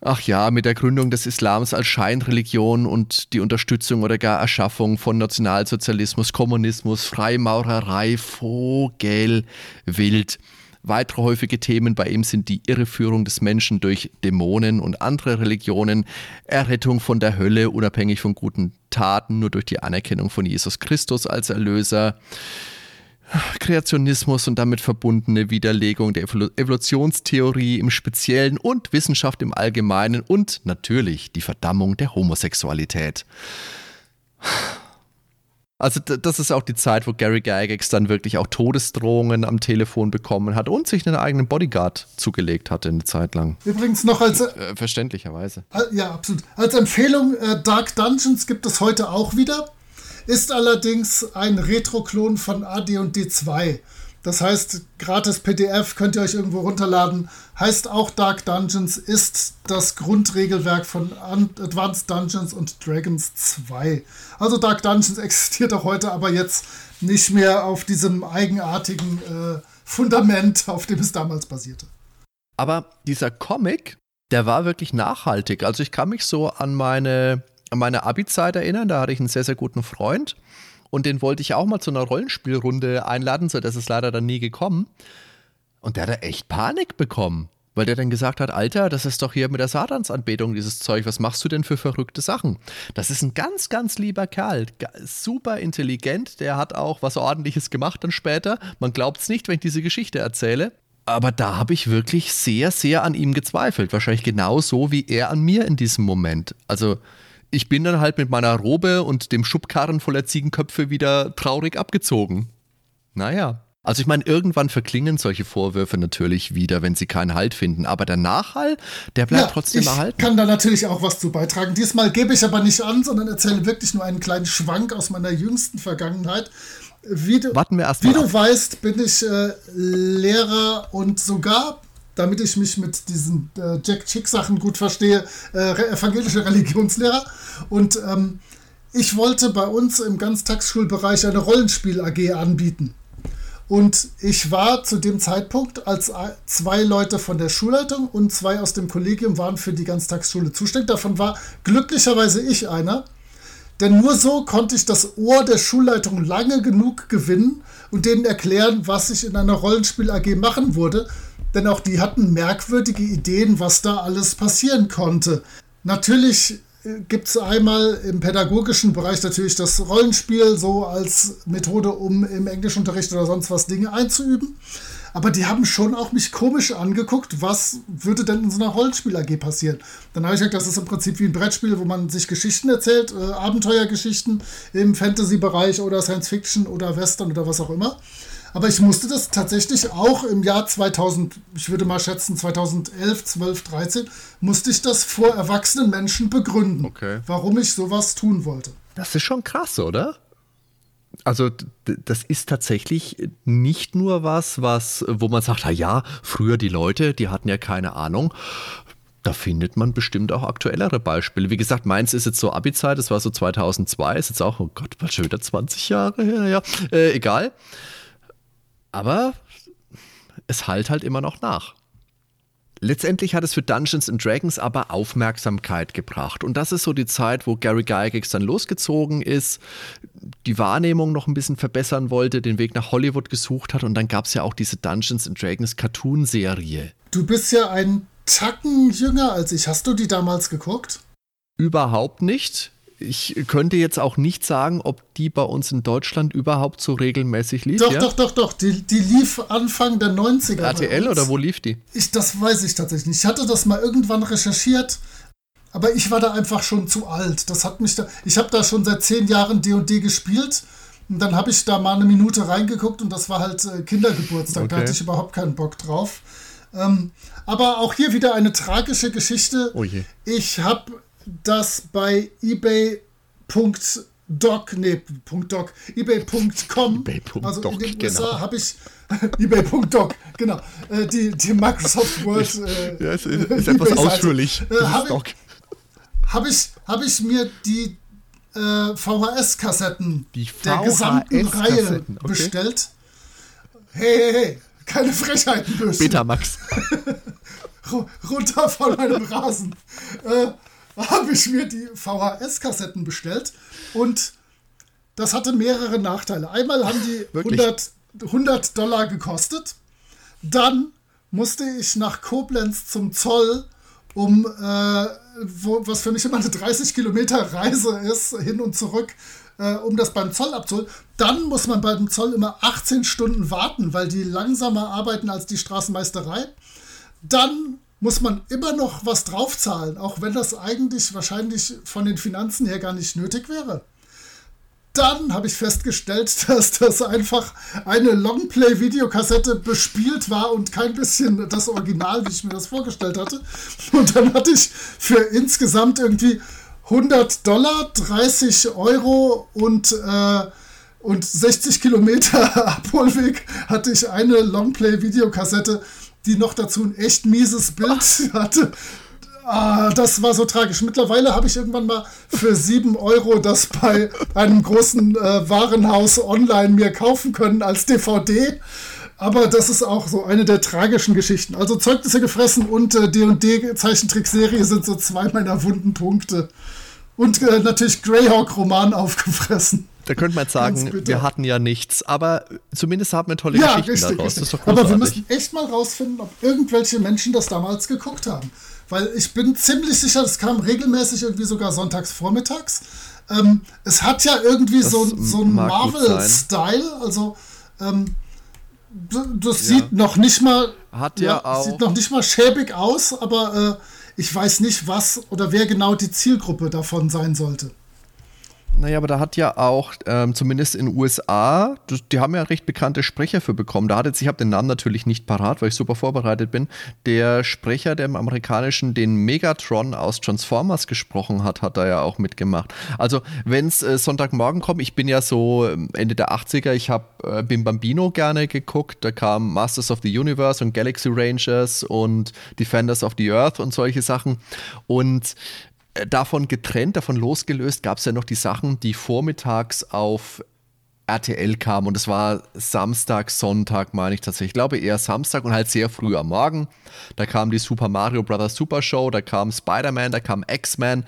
ach ja, mit der Gründung des Islams als Scheinreligion und die Unterstützung oder gar Erschaffung von Nationalsozialismus, Kommunismus, Freimaurerei, Vogel, wild. Weitere häufige Themen bei ihm sind die Irreführung des Menschen durch Dämonen und andere Religionen, Errettung von der Hölle unabhängig von guten Taten, nur durch die Anerkennung von Jesus Christus als Erlöser. Kreationismus und damit verbundene Widerlegung der Evolutionstheorie im Speziellen und Wissenschaft im Allgemeinen und natürlich die Verdammung der Homosexualität. Also das ist auch die Zeit, wo Gary Gygax dann wirklich auch Todesdrohungen am Telefon bekommen hat und sich einen eigenen Bodyguard zugelegt hatte eine Zeit lang. Übrigens noch als... Äh, verständlicherweise. Ja, absolut. Als Empfehlung, äh, Dark Dungeons gibt es heute auch wieder. Ist allerdings ein Retro-Klon von AD&D 2. Das heißt, gratis PDF könnt ihr euch irgendwo runterladen. Heißt auch Dark Dungeons, ist das Grundregelwerk von Advanced Dungeons und Dragons 2. Also Dark Dungeons existiert auch heute, aber jetzt nicht mehr auf diesem eigenartigen äh, Fundament, auf dem es damals basierte. Aber dieser Comic, der war wirklich nachhaltig. Also ich kann mich so an meine, an meine Abi-Zeit erinnern, da hatte ich einen sehr, sehr guten Freund und den wollte ich auch mal zu einer Rollenspielrunde einladen, so dass es leider dann nie gekommen. Und der hat da echt Panik bekommen, weil der dann gesagt hat, Alter, das ist doch hier mit der Satansanbetung dieses Zeug, was machst du denn für verrückte Sachen? Das ist ein ganz, ganz lieber Kerl, super intelligent, der hat auch was ordentliches gemacht dann später. Man glaubt es nicht, wenn ich diese Geschichte erzähle. Aber da habe ich wirklich sehr, sehr an ihm gezweifelt. Wahrscheinlich genauso wie er an mir in diesem Moment. Also ich bin dann halt mit meiner Robe und dem Schubkarren voller Ziegenköpfe wieder traurig abgezogen. Naja. Also ich meine, irgendwann verklingen solche Vorwürfe natürlich wieder, wenn sie keinen Halt finden. Aber der Nachhall, der bleibt ja, trotzdem ich erhalten. Ich kann da natürlich auch was zu beitragen. Diesmal gebe ich aber nicht an, sondern erzähle wirklich nur einen kleinen Schwank aus meiner jüngsten Vergangenheit. Wie du, Warten wir erst wie mal du weißt, bin ich äh, Lehrer und sogar damit ich mich mit diesen äh, Jack Chick Sachen gut verstehe, äh, evangelische Religionslehrer. Und ähm, ich wollte bei uns im Ganztagsschulbereich eine Rollenspiel AG anbieten. Und ich war zu dem Zeitpunkt, als zwei Leute von der Schulleitung und zwei aus dem Kollegium waren für die Ganztagsschule zuständig. Davon war glücklicherweise ich einer. Denn nur so konnte ich das Ohr der Schulleitung lange genug gewinnen und denen erklären, was ich in einer Rollenspiel AG machen würde, denn auch die hatten merkwürdige Ideen, was da alles passieren konnte. Natürlich äh, gibt es einmal im pädagogischen Bereich natürlich das Rollenspiel so als Methode, um im Englischunterricht oder sonst was Dinge einzuüben. Aber die haben schon auch mich komisch angeguckt, was würde denn in so einer Rollenspiel AG passieren. Dann habe ich gesagt, das ist im Prinzip wie ein Brettspiel, wo man sich Geschichten erzählt, äh, Abenteuergeschichten im Fantasy-Bereich oder Science-Fiction oder Western oder was auch immer. Aber ich musste das tatsächlich auch im Jahr 2000, ich würde mal schätzen 2011, 12, 13, musste ich das vor erwachsenen Menschen begründen, okay. warum ich sowas tun wollte. Das ist schon krass, oder? Also das ist tatsächlich nicht nur was, was, wo man sagt, ja, früher die Leute, die hatten ja keine Ahnung. Da findet man bestimmt auch aktuellere Beispiele. Wie gesagt, meins ist jetzt so Abi-Zeit, das war so 2002, ist jetzt auch, oh Gott, bald schon wieder 20 Jahre her, ja, äh, egal. Aber es halt halt immer noch nach. Letztendlich hat es für Dungeons and Dragons aber Aufmerksamkeit gebracht. Und das ist so die Zeit, wo Gary Gygax dann losgezogen ist, die Wahrnehmung noch ein bisschen verbessern wollte, den Weg nach Hollywood gesucht hat. Und dann gab es ja auch diese Dungeons and Dragons Cartoon-Serie. Du bist ja ein Tacken jünger als ich. Hast du die damals geguckt? Überhaupt nicht ich könnte jetzt auch nicht sagen, ob die bei uns in Deutschland überhaupt so regelmäßig lief. Doch, ja? doch, doch, doch. Die, die lief Anfang der 90er. RTL oder wo lief die? Ich, das weiß ich tatsächlich nicht. Ich hatte das mal irgendwann recherchiert, aber ich war da einfach schon zu alt. Das hat mich da. Ich habe da schon seit zehn Jahren D&D gespielt. Und dann habe ich da mal eine Minute reingeguckt und das war halt äh, Kindergeburtstag. Okay. Da hatte ich überhaupt keinen Bock drauf. Ähm, aber auch hier wieder eine tragische Geschichte. Oh je. Ich habe das bei ebay.doc, nee, .doc, ebay.com, ebay also in den genau. USA habe ich ebay.doc, genau, äh, die, die Microsoft Word. Äh, ja, ist, ist etwas ausführlich. Äh, habe ich, hab ich, hab ich mir die äh, VHS-Kassetten der gesamten Reihe okay. bestellt. Hey, hey, hey, keine Frechheiten, Böse. Betamax. runter von meinem Rasen. Äh, habe ich mir die VHS-Kassetten bestellt und das hatte mehrere Nachteile. Einmal haben die 100, 100 Dollar gekostet. Dann musste ich nach Koblenz zum Zoll, um, äh, wo, was für mich immer eine 30 Kilometer Reise ist, hin und zurück, äh, um das beim Zoll abzuholen. Dann muss man beim Zoll immer 18 Stunden warten, weil die langsamer arbeiten als die Straßenmeisterei. Dann muss man immer noch was draufzahlen, auch wenn das eigentlich wahrscheinlich von den Finanzen her gar nicht nötig wäre. Dann habe ich festgestellt, dass das einfach eine Longplay-Videokassette bespielt war und kein bisschen das Original, wie ich mir das vorgestellt hatte. Und dann hatte ich für insgesamt irgendwie 100 Dollar, 30 Euro und, äh, und 60 Kilometer Abholweg hatte ich eine Longplay-Videokassette die noch dazu ein echt mieses Bild hatte. Ah, das war so tragisch. Mittlerweile habe ich irgendwann mal für 7 Euro das bei einem großen äh, Warenhaus online mir kaufen können als DVD. Aber das ist auch so eine der tragischen Geschichten. Also Zeugnisse gefressen und äh, D&D Zeichentrickserie sind so zwei meiner wunden Punkte. Und äh, natürlich Greyhawk-Roman aufgefressen. Da könnte man jetzt sagen, wir hatten ja nichts, aber zumindest haben wir tolle ja, Geschichten richtig, daraus. Richtig. aber wir müssen echt mal rausfinden, ob irgendwelche Menschen das damals geguckt haben. Weil ich bin ziemlich sicher, es kam regelmäßig irgendwie sogar sonntags vormittags. Ähm, es hat ja irgendwie das so, so einen Marvel-Style, also ähm, das ja. sieht noch nicht mal hat ja, ja auch sieht noch nicht mal schäbig aus, aber äh, ich weiß nicht, was oder wer genau die Zielgruppe davon sein sollte. Naja, aber da hat ja auch, ähm, zumindest in USA, die haben ja recht bekannte Sprecher für bekommen. Da hat jetzt, ich habe den Namen natürlich nicht parat, weil ich super vorbereitet bin. Der Sprecher, der im amerikanischen den Megatron aus Transformers gesprochen hat, hat da ja auch mitgemacht. Also, wenn es äh, Sonntagmorgen kommt, ich bin ja so ähm, Ende der 80er, ich habe äh, Bim Bambino gerne geguckt. Da kam Masters of the Universe und Galaxy Rangers und Defenders of the Earth und solche Sachen. Und davon getrennt, davon losgelöst, gab es ja noch die Sachen, die vormittags auf RTL kamen. Und es war Samstag, Sonntag, meine ich tatsächlich. Ich glaube eher Samstag und halt sehr früh am Morgen. Da kam die Super Mario Bros. Super Show, da kam Spider-Man, da kam X-Men.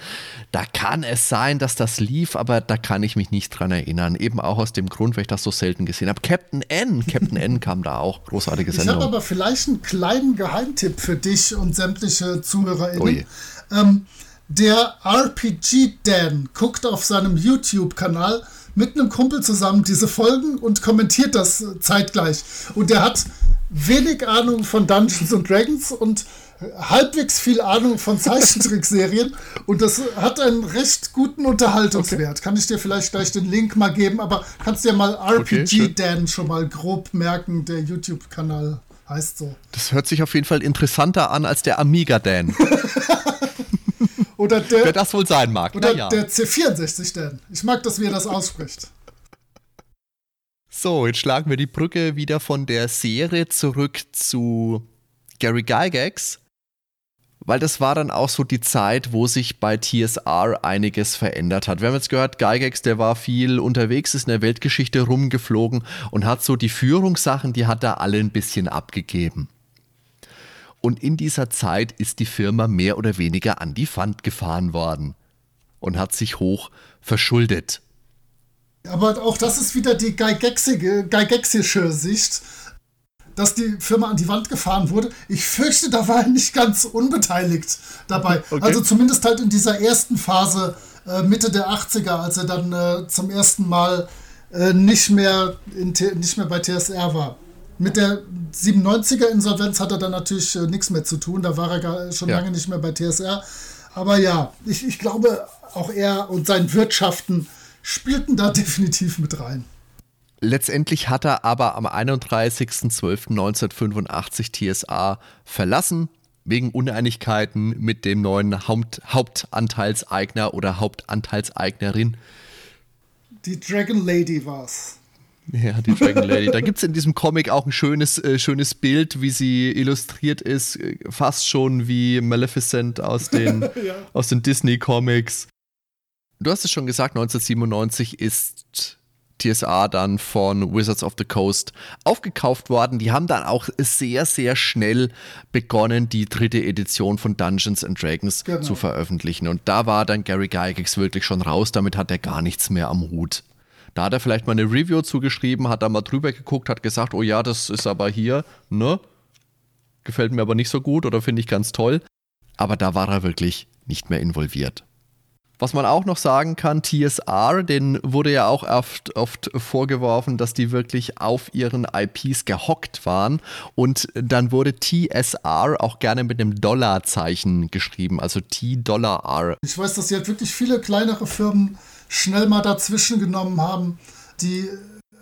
Da kann es sein, dass das lief, aber da kann ich mich nicht dran erinnern. Eben auch aus dem Grund, weil ich das so selten gesehen habe. Captain N, Captain N kam da auch. Großartige Sendung. Ich habe aber vielleicht einen kleinen Geheimtipp für dich und sämtliche ZuhörerInnen. Oh ähm, der RPG Dan guckt auf seinem YouTube-Kanal mit einem Kumpel zusammen diese Folgen und kommentiert das zeitgleich. Und der hat wenig Ahnung von Dungeons and Dragons und halbwegs viel Ahnung von Zeichentrickserien und das hat einen recht guten Unterhaltungswert. Okay. Kann ich dir vielleicht gleich den Link mal geben, aber kannst dir mal RPG okay, Dan schon mal grob merken, der YouTube-Kanal heißt so. Das hört sich auf jeden Fall interessanter an als der Amiga Dan. Oder der, Wer das wohl sein mag. Oder ja. der C64 denn. Ich mag, dass wir das ausspricht. So, jetzt schlagen wir die Brücke wieder von der Serie zurück zu Gary Gygax, weil das war dann auch so die Zeit, wo sich bei TSR einiges verändert hat. Wir haben jetzt gehört, Gygax, der war viel unterwegs, ist in der Weltgeschichte rumgeflogen und hat so die Führungssachen, die hat er alle ein bisschen abgegeben. Und in dieser Zeit ist die Firma mehr oder weniger an die Wand gefahren worden und hat sich hoch verschuldet. Aber auch das ist wieder die geigexische Sicht, dass die Firma an die Wand gefahren wurde. Ich fürchte, da war er nicht ganz unbeteiligt dabei. Okay. Also zumindest halt in dieser ersten Phase äh, Mitte der 80er, als er dann äh, zum ersten Mal äh, nicht, mehr nicht mehr bei TSR war. Mit der 97er Insolvenz hat er dann natürlich äh, nichts mehr zu tun. Da war er gar, schon ja. lange nicht mehr bei TSR. Aber ja, ich, ich glaube, auch er und sein Wirtschaften spielten da definitiv mit rein. Letztendlich hat er aber am 31.12.1985 TSA verlassen, wegen Uneinigkeiten mit dem neuen Haupt Hauptanteilseigner oder Hauptanteilseignerin. Die Dragon Lady war's. Ja, die Dragon Lady. Da gibt es in diesem Comic auch ein schönes, äh, schönes Bild, wie sie illustriert ist, äh, fast schon wie Maleficent aus den, ja. den Disney-Comics. Du hast es schon gesagt, 1997 ist TSA dann von Wizards of the Coast aufgekauft worden. Die haben dann auch sehr, sehr schnell begonnen, die dritte Edition von Dungeons and Dragons genau. zu veröffentlichen. Und da war dann Gary Gygax wirklich schon raus, damit hat er gar nichts mehr am Hut. Da hat er vielleicht mal eine Review zugeschrieben, hat da mal drüber geguckt, hat gesagt, oh ja, das ist aber hier, ne? Gefällt mir aber nicht so gut oder finde ich ganz toll. Aber da war er wirklich nicht mehr involviert. Was man auch noch sagen kann, TSR, den wurde ja auch oft, oft vorgeworfen, dass die wirklich auf ihren IPs gehockt waren. Und dann wurde TSR auch gerne mit einem Dollarzeichen geschrieben, also T-Dollar-R. Ich weiß, dass sie halt wirklich viele kleinere Firmen schnell mal dazwischen genommen haben, die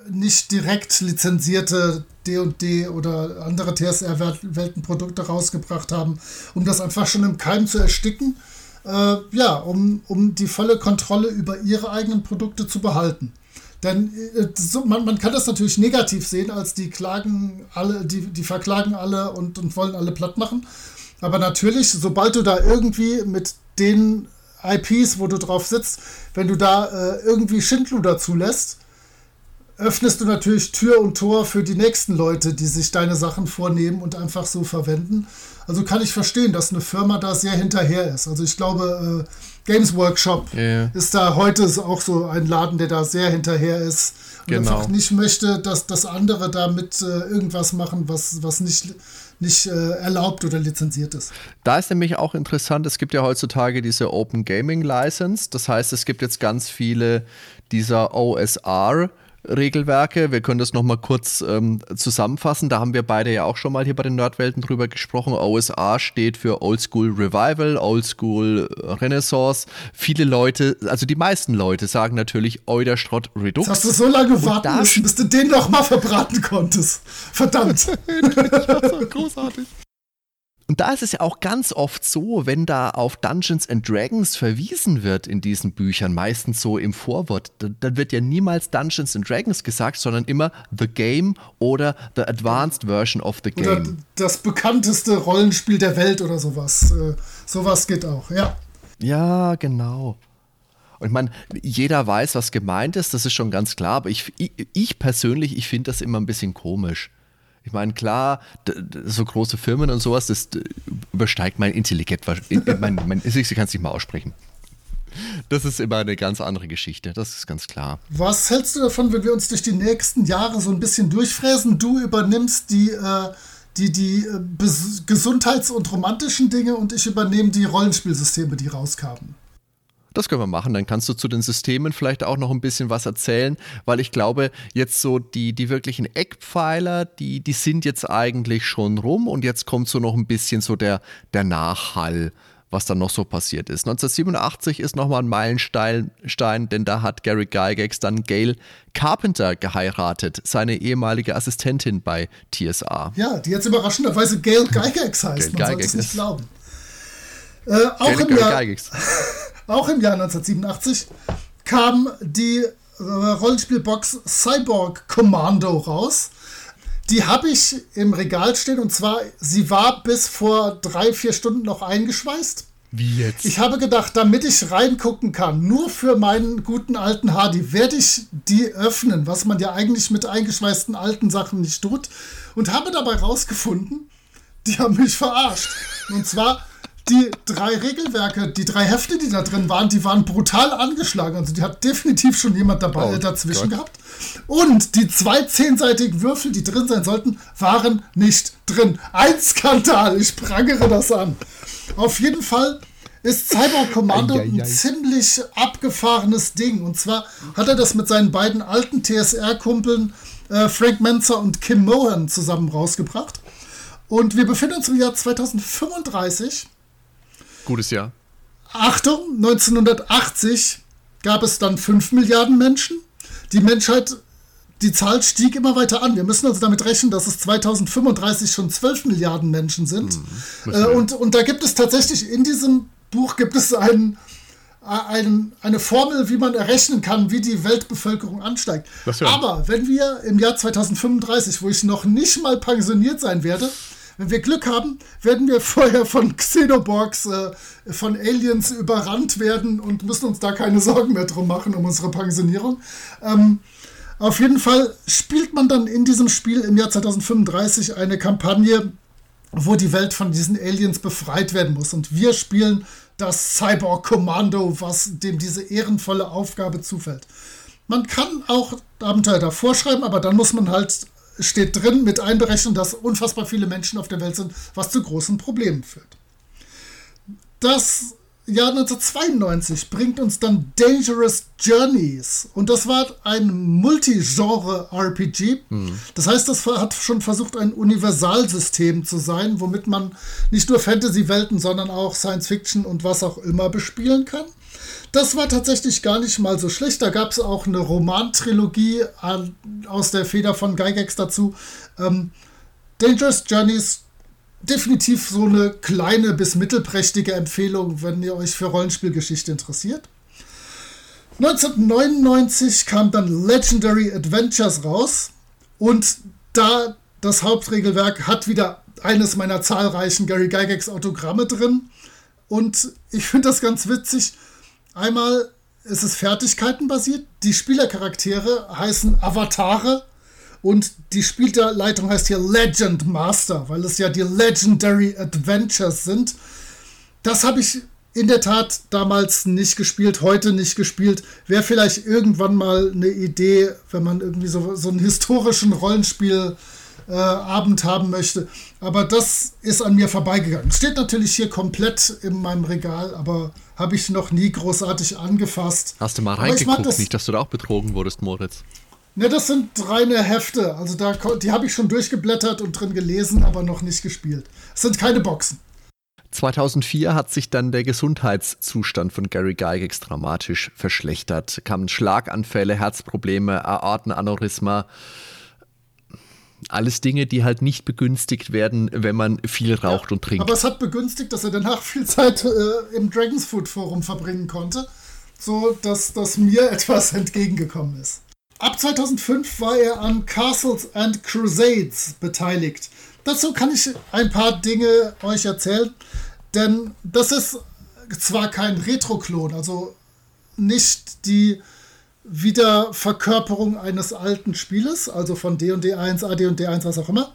nicht direkt lizenzierte D&D oder andere TSR-Weltenprodukte rausgebracht haben, um das einfach schon im Keim zu ersticken äh, ja, um, um die volle Kontrolle über ihre eigenen Produkte zu behalten. Denn äh, so, man, man kann das natürlich negativ sehen, als die klagen alle, die, die verklagen alle und, und wollen alle platt machen. Aber natürlich, sobald du da irgendwie mit den IPs, wo du drauf sitzt, wenn du da äh, irgendwie Schindluder zulässt, öffnest du natürlich Tür und Tor für die nächsten Leute, die sich deine Sachen vornehmen und einfach so verwenden. Also kann ich verstehen, dass eine Firma da sehr hinterher ist. Also ich glaube, äh, Games Workshop yeah. ist da heute auch so ein Laden, der da sehr hinterher ist und genau. einfach nicht möchte, dass, dass andere damit äh, irgendwas machen, was, was nicht, nicht äh, erlaubt oder lizenziert ist. Da ist nämlich auch interessant, es gibt ja heutzutage diese Open Gaming License. Das heißt, es gibt jetzt ganz viele dieser OSR Regelwerke. Wir können das nochmal kurz ähm, zusammenfassen. Da haben wir beide ja auch schon mal hier bei den Nerdwelten drüber gesprochen. OSA steht für Old School Revival, Old School Renaissance. Viele Leute, also die meisten Leute sagen natürlich Euderstrott Redux. Das hast du so lange warten müssen, bis du den nochmal verbraten konntest. Verdammt. das war so großartig. Und da ist es ja auch ganz oft so, wenn da auf Dungeons and Dragons verwiesen wird in diesen Büchern, meistens so im Vorwort, dann wird ja niemals Dungeons and Dragons gesagt, sondern immer The Game oder The Advanced Version of the Game. Oder das bekannteste Rollenspiel der Welt oder sowas. Äh, sowas geht auch, ja. Ja, genau. Und ich meine, jeder weiß, was gemeint ist, das ist schon ganz klar, aber ich, ich, ich persönlich, ich finde das immer ein bisschen komisch. Ich meine, klar, so große Firmen und sowas, das übersteigt mein Intellekt. Mein, mein, ich kann es nicht mal aussprechen. Das ist immer eine ganz andere Geschichte, das ist ganz klar. Was hältst du davon, wenn wir uns durch die nächsten Jahre so ein bisschen durchfräsen? Du übernimmst die, äh, die, die äh, Gesundheits- und romantischen Dinge und ich übernehme die Rollenspielsysteme, die rauskamen. Das können wir machen. Dann kannst du zu den Systemen vielleicht auch noch ein bisschen was erzählen, weil ich glaube, jetzt so die, die wirklichen Eckpfeiler, die, die sind jetzt eigentlich schon rum und jetzt kommt so noch ein bisschen so der, der Nachhall was dann noch so passiert ist. 1987 ist nochmal ein Meilenstein, denn da hat Gary Gygax dann Gail Carpenter geheiratet, seine ehemalige Assistentin bei TSA. Ja, die jetzt überraschenderweise Gail Gygax heißt, Gail man sollte es nicht glauben. Äh, auch, im Jahr, auch im Jahr 1987 kam die äh, Rollenspielbox Cyborg Commando raus. Die habe ich im Regal stehen und zwar, sie war bis vor drei, vier Stunden noch eingeschweißt. Wie jetzt? Ich habe gedacht, damit ich reingucken kann, nur für meinen guten alten Hardy, werde ich die öffnen, was man ja eigentlich mit eingeschweißten alten Sachen nicht tut. Und habe dabei rausgefunden, die haben mich verarscht. Und zwar die drei Regelwerke, die drei Hefte, die da drin waren, die waren brutal angeschlagen. Also die hat definitiv schon jemand dabei oh, dazwischen Gott. gehabt. Und die zwei zehnseitigen Würfel, die drin sein sollten, waren nicht drin. Ein Skandal, ich prangere das an. Auf jeden Fall ist Cyborg Commando ein ziemlich abgefahrenes Ding. Und zwar hat er das mit seinen beiden alten TSR-Kumpeln äh, Frank Menzer und Kim Mohan zusammen rausgebracht. Und wir befinden uns im Jahr 2035. Gutes Jahr. Achtung, 1980 gab es dann 5 Milliarden Menschen. Die Menschheit die Zahl stieg immer weiter an. Wir müssen also damit rechnen, dass es 2035 schon 12 Milliarden Menschen sind. Mhm, äh, und, und da gibt es tatsächlich in diesem Buch gibt es einen, ein, eine Formel, wie man errechnen kann, wie die Weltbevölkerung ansteigt. Aber wenn wir im Jahr 2035, wo ich noch nicht mal pensioniert sein werde, wenn wir Glück haben, werden wir vorher von Xenoborgs, äh, von Aliens überrannt werden und müssen uns da keine Sorgen mehr drum machen um unsere Pensionierung. Ähm, auf jeden Fall spielt man dann in diesem Spiel im Jahr 2035 eine Kampagne, wo die Welt von diesen Aliens befreit werden muss. Und wir spielen das Cyborg-Kommando, was dem diese ehrenvolle Aufgabe zufällt. Man kann auch Abenteuer davor schreiben, aber dann muss man halt, steht drin, mit einberechnen, dass unfassbar viele Menschen auf der Welt sind, was zu großen Problemen führt. Das Jahr 1992 bringt uns dann Dangerous Journeys. Und das war ein Multigenre-RPG. Mhm. Das heißt, das hat schon versucht, ein Universalsystem zu sein, womit man nicht nur Fantasy-Welten, sondern auch Science-Fiction und was auch immer bespielen kann. Das war tatsächlich gar nicht mal so schlecht. Da gab es auch eine Romantrilogie aus der Feder von Gygax dazu. Ähm, Dangerous Journeys definitiv so eine kleine bis mittelprächtige Empfehlung, wenn ihr euch für Rollenspielgeschichte interessiert. 1999 kam dann Legendary Adventures raus und da das Hauptregelwerk hat wieder eines meiner zahlreichen Gary Gygax Autogramme drin und ich finde das ganz witzig. Einmal ist es fertigkeitenbasiert. Die Spielercharaktere heißen Avatare und die Spielleitung heißt hier Legend Master, weil es ja die Legendary Adventures sind. Das habe ich in der Tat damals nicht gespielt, heute nicht gespielt. Wäre vielleicht irgendwann mal eine Idee, wenn man irgendwie so, so einen historischen Rollenspiel äh, Abend haben möchte. Aber das ist an mir vorbeigegangen. Steht natürlich hier komplett in meinem Regal, aber habe ich noch nie großartig angefasst. Hast du mal reingeguckt, das, nicht, dass du da auch betrogen wurdest, Moritz? Ne, das sind reine Hefte. Also da, die habe ich schon durchgeblättert und drin gelesen, aber noch nicht gespielt. Es sind keine Boxen. 2004 hat sich dann der Gesundheitszustand von Gary Gygax dramatisch verschlechtert. Kamen Schlaganfälle, Herzprobleme, Aortenaneurysma. Alles Dinge, die halt nicht begünstigt werden, wenn man viel raucht ja, und trinkt. Aber es hat begünstigt, dass er danach viel Zeit äh, im Dragons Food Forum verbringen konnte, so dass das mir etwas entgegengekommen ist. Ab 2005 war er an Castles and Crusades beteiligt. Dazu kann ich ein paar Dinge euch erzählen, denn das ist zwar kein Retro-Klon, also nicht die Wiederverkörperung eines alten Spieles, also von D&D 1, AD und D1, was auch immer,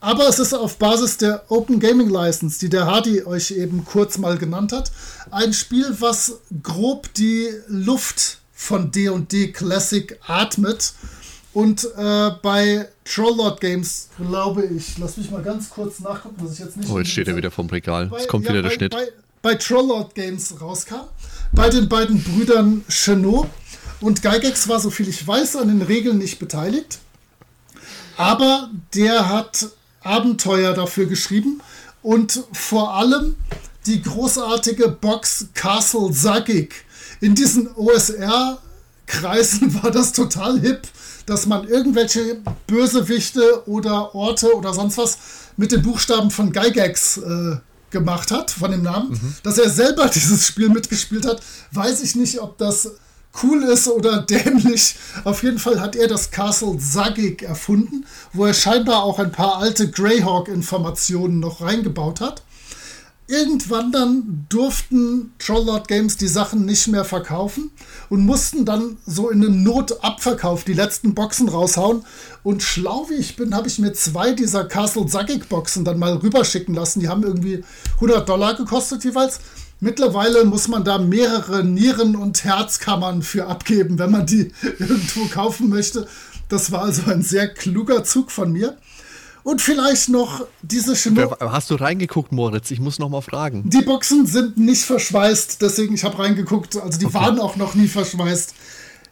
aber es ist auf Basis der Open Gaming License, die der Hardy euch eben kurz mal genannt hat, ein Spiel, was grob die Luft von D&D Classic atmet. Und äh, bei Trolllord Games, glaube ich, lass mich mal ganz kurz nachgucken, was ich jetzt nicht. Oh, jetzt steht er wieder vom Regal. Bei, es kommt ja, wieder der bei, Schnitt. Bei, bei Trolllord Games rauskam. Bei den beiden Brüdern Chenot. Und Gygax war, soviel ich weiß, an den Regeln nicht beteiligt. Aber der hat Abenteuer dafür geschrieben. Und vor allem die großartige Box Castle Zagig in diesen OSR-Kreisen war das total hip, dass man irgendwelche Bösewichte oder Orte oder sonst was mit den Buchstaben von Gygax äh, gemacht hat, von dem Namen. Mhm. Dass er selber dieses Spiel mitgespielt hat, weiß ich nicht, ob das cool ist oder dämlich. Auf jeden Fall hat er das Castle Zagig erfunden, wo er scheinbar auch ein paar alte Greyhawk-Informationen noch reingebaut hat irgendwann dann durften Trolllord Games die Sachen nicht mehr verkaufen und mussten dann so in einem Notabverkauf die letzten Boxen raushauen. Und schlau wie ich bin, habe ich mir zwei dieser Castle Zagic Boxen dann mal rüberschicken lassen. Die haben irgendwie 100 Dollar gekostet jeweils. Mittlerweile muss man da mehrere Nieren- und Herzkammern für abgeben, wenn man die irgendwo kaufen möchte. Das war also ein sehr kluger Zug von mir. Und vielleicht noch diese Chinook. Hast du reingeguckt, Moritz? Ich muss noch mal fragen. Die Boxen sind nicht verschweißt, deswegen ich habe reingeguckt. Also die okay. waren auch noch nie verschweißt.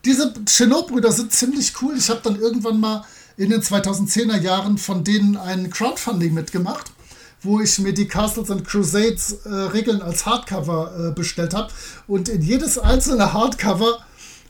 Diese Chenot-Brüder sind ziemlich cool. Ich habe dann irgendwann mal in den 2010er Jahren von denen ein Crowdfunding mitgemacht, wo ich mir die Castles and Crusades äh, Regeln als Hardcover äh, bestellt habe. Und in jedes einzelne Hardcover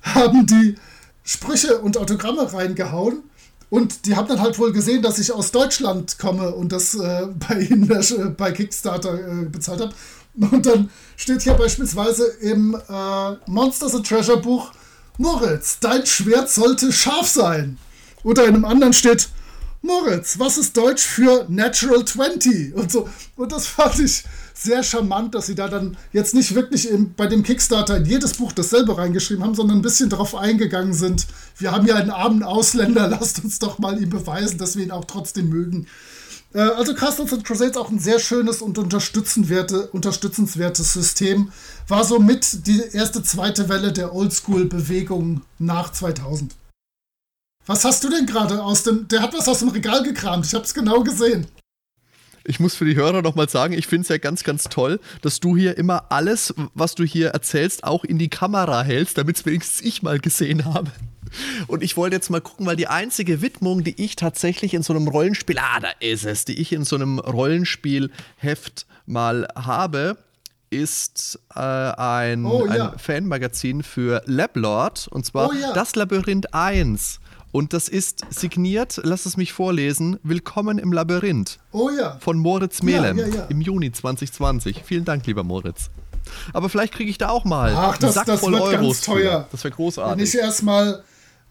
haben die Sprüche und Autogramme reingehauen. Und die haben dann halt wohl gesehen, dass ich aus Deutschland komme und das äh, bei ihnen äh, bei Kickstarter äh, bezahlt habe. Und dann steht hier beispielsweise im äh, Monsters and Treasure Buch, Moritz, dein Schwert sollte scharf sein. Oder in einem anderen steht, Moritz, was ist Deutsch für Natural 20? Und so. Und das fand ich sehr charmant, dass sie da dann jetzt nicht wirklich im, bei dem Kickstarter in jedes Buch dasselbe reingeschrieben haben, sondern ein bisschen darauf eingegangen sind. Wir haben ja einen armen Ausländer, lasst uns doch mal ihm beweisen, dass wir ihn auch trotzdem mögen. Äh, also Castles and Crusades auch ein sehr schönes und unterstützenswertes System. War somit die erste, zweite Welle der Oldschool-Bewegung nach 2000. Was hast du denn gerade aus dem. Der hat was aus dem Regal gekramt. Ich habe es genau gesehen ich muss für die Hörer nochmal sagen, ich finde es ja ganz, ganz toll, dass du hier immer alles, was du hier erzählst, auch in die Kamera hältst, damit es wenigstens ich mal gesehen habe. Und ich wollte jetzt mal gucken, weil die einzige Widmung, die ich tatsächlich in so einem Rollenspiel, ah, da ist es, die ich in so einem Rollenspielheft mal habe, ist äh, ein, oh, ja. ein Fanmagazin für Lablord und zwar oh, ja. das Labyrinth 1. Und das ist signiert, lass es mich vorlesen, Willkommen im Labyrinth. Oh ja. Von Moritz Melem ja, ja, ja. im Juni 2020. Vielen Dank, lieber Moritz. Aber vielleicht kriege ich da auch mal Ach, das, Sack das voll wird Euros ganz teuer. Für. Das wäre großartig. Wenn ich erstmal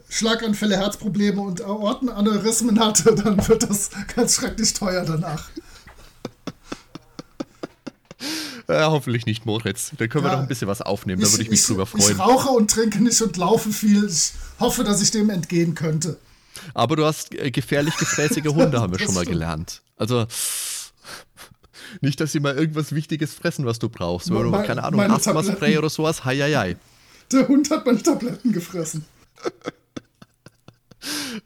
Schlaganfälle, Herzprobleme und Aortenaneurysmen hatte, dann wird das ganz schrecklich teuer danach. Ja, hoffentlich nicht, Moritz. Dann können ja, wir doch ein bisschen was aufnehmen, da würde ich mich ich, drüber freuen. Ich rauche und trinke nicht und laufe viel. Ich hoffe, dass ich dem entgehen könnte. Aber du hast äh, gefährlich gefräßige Hunde, haben wir schon mal gelernt. Also nicht, dass sie mal irgendwas Wichtiges fressen, was du brauchst. Wenn du, keine Ahnung, Asthma-Spray oder sowas, hei, hei, hei. Der Hund hat meine Tabletten gefressen.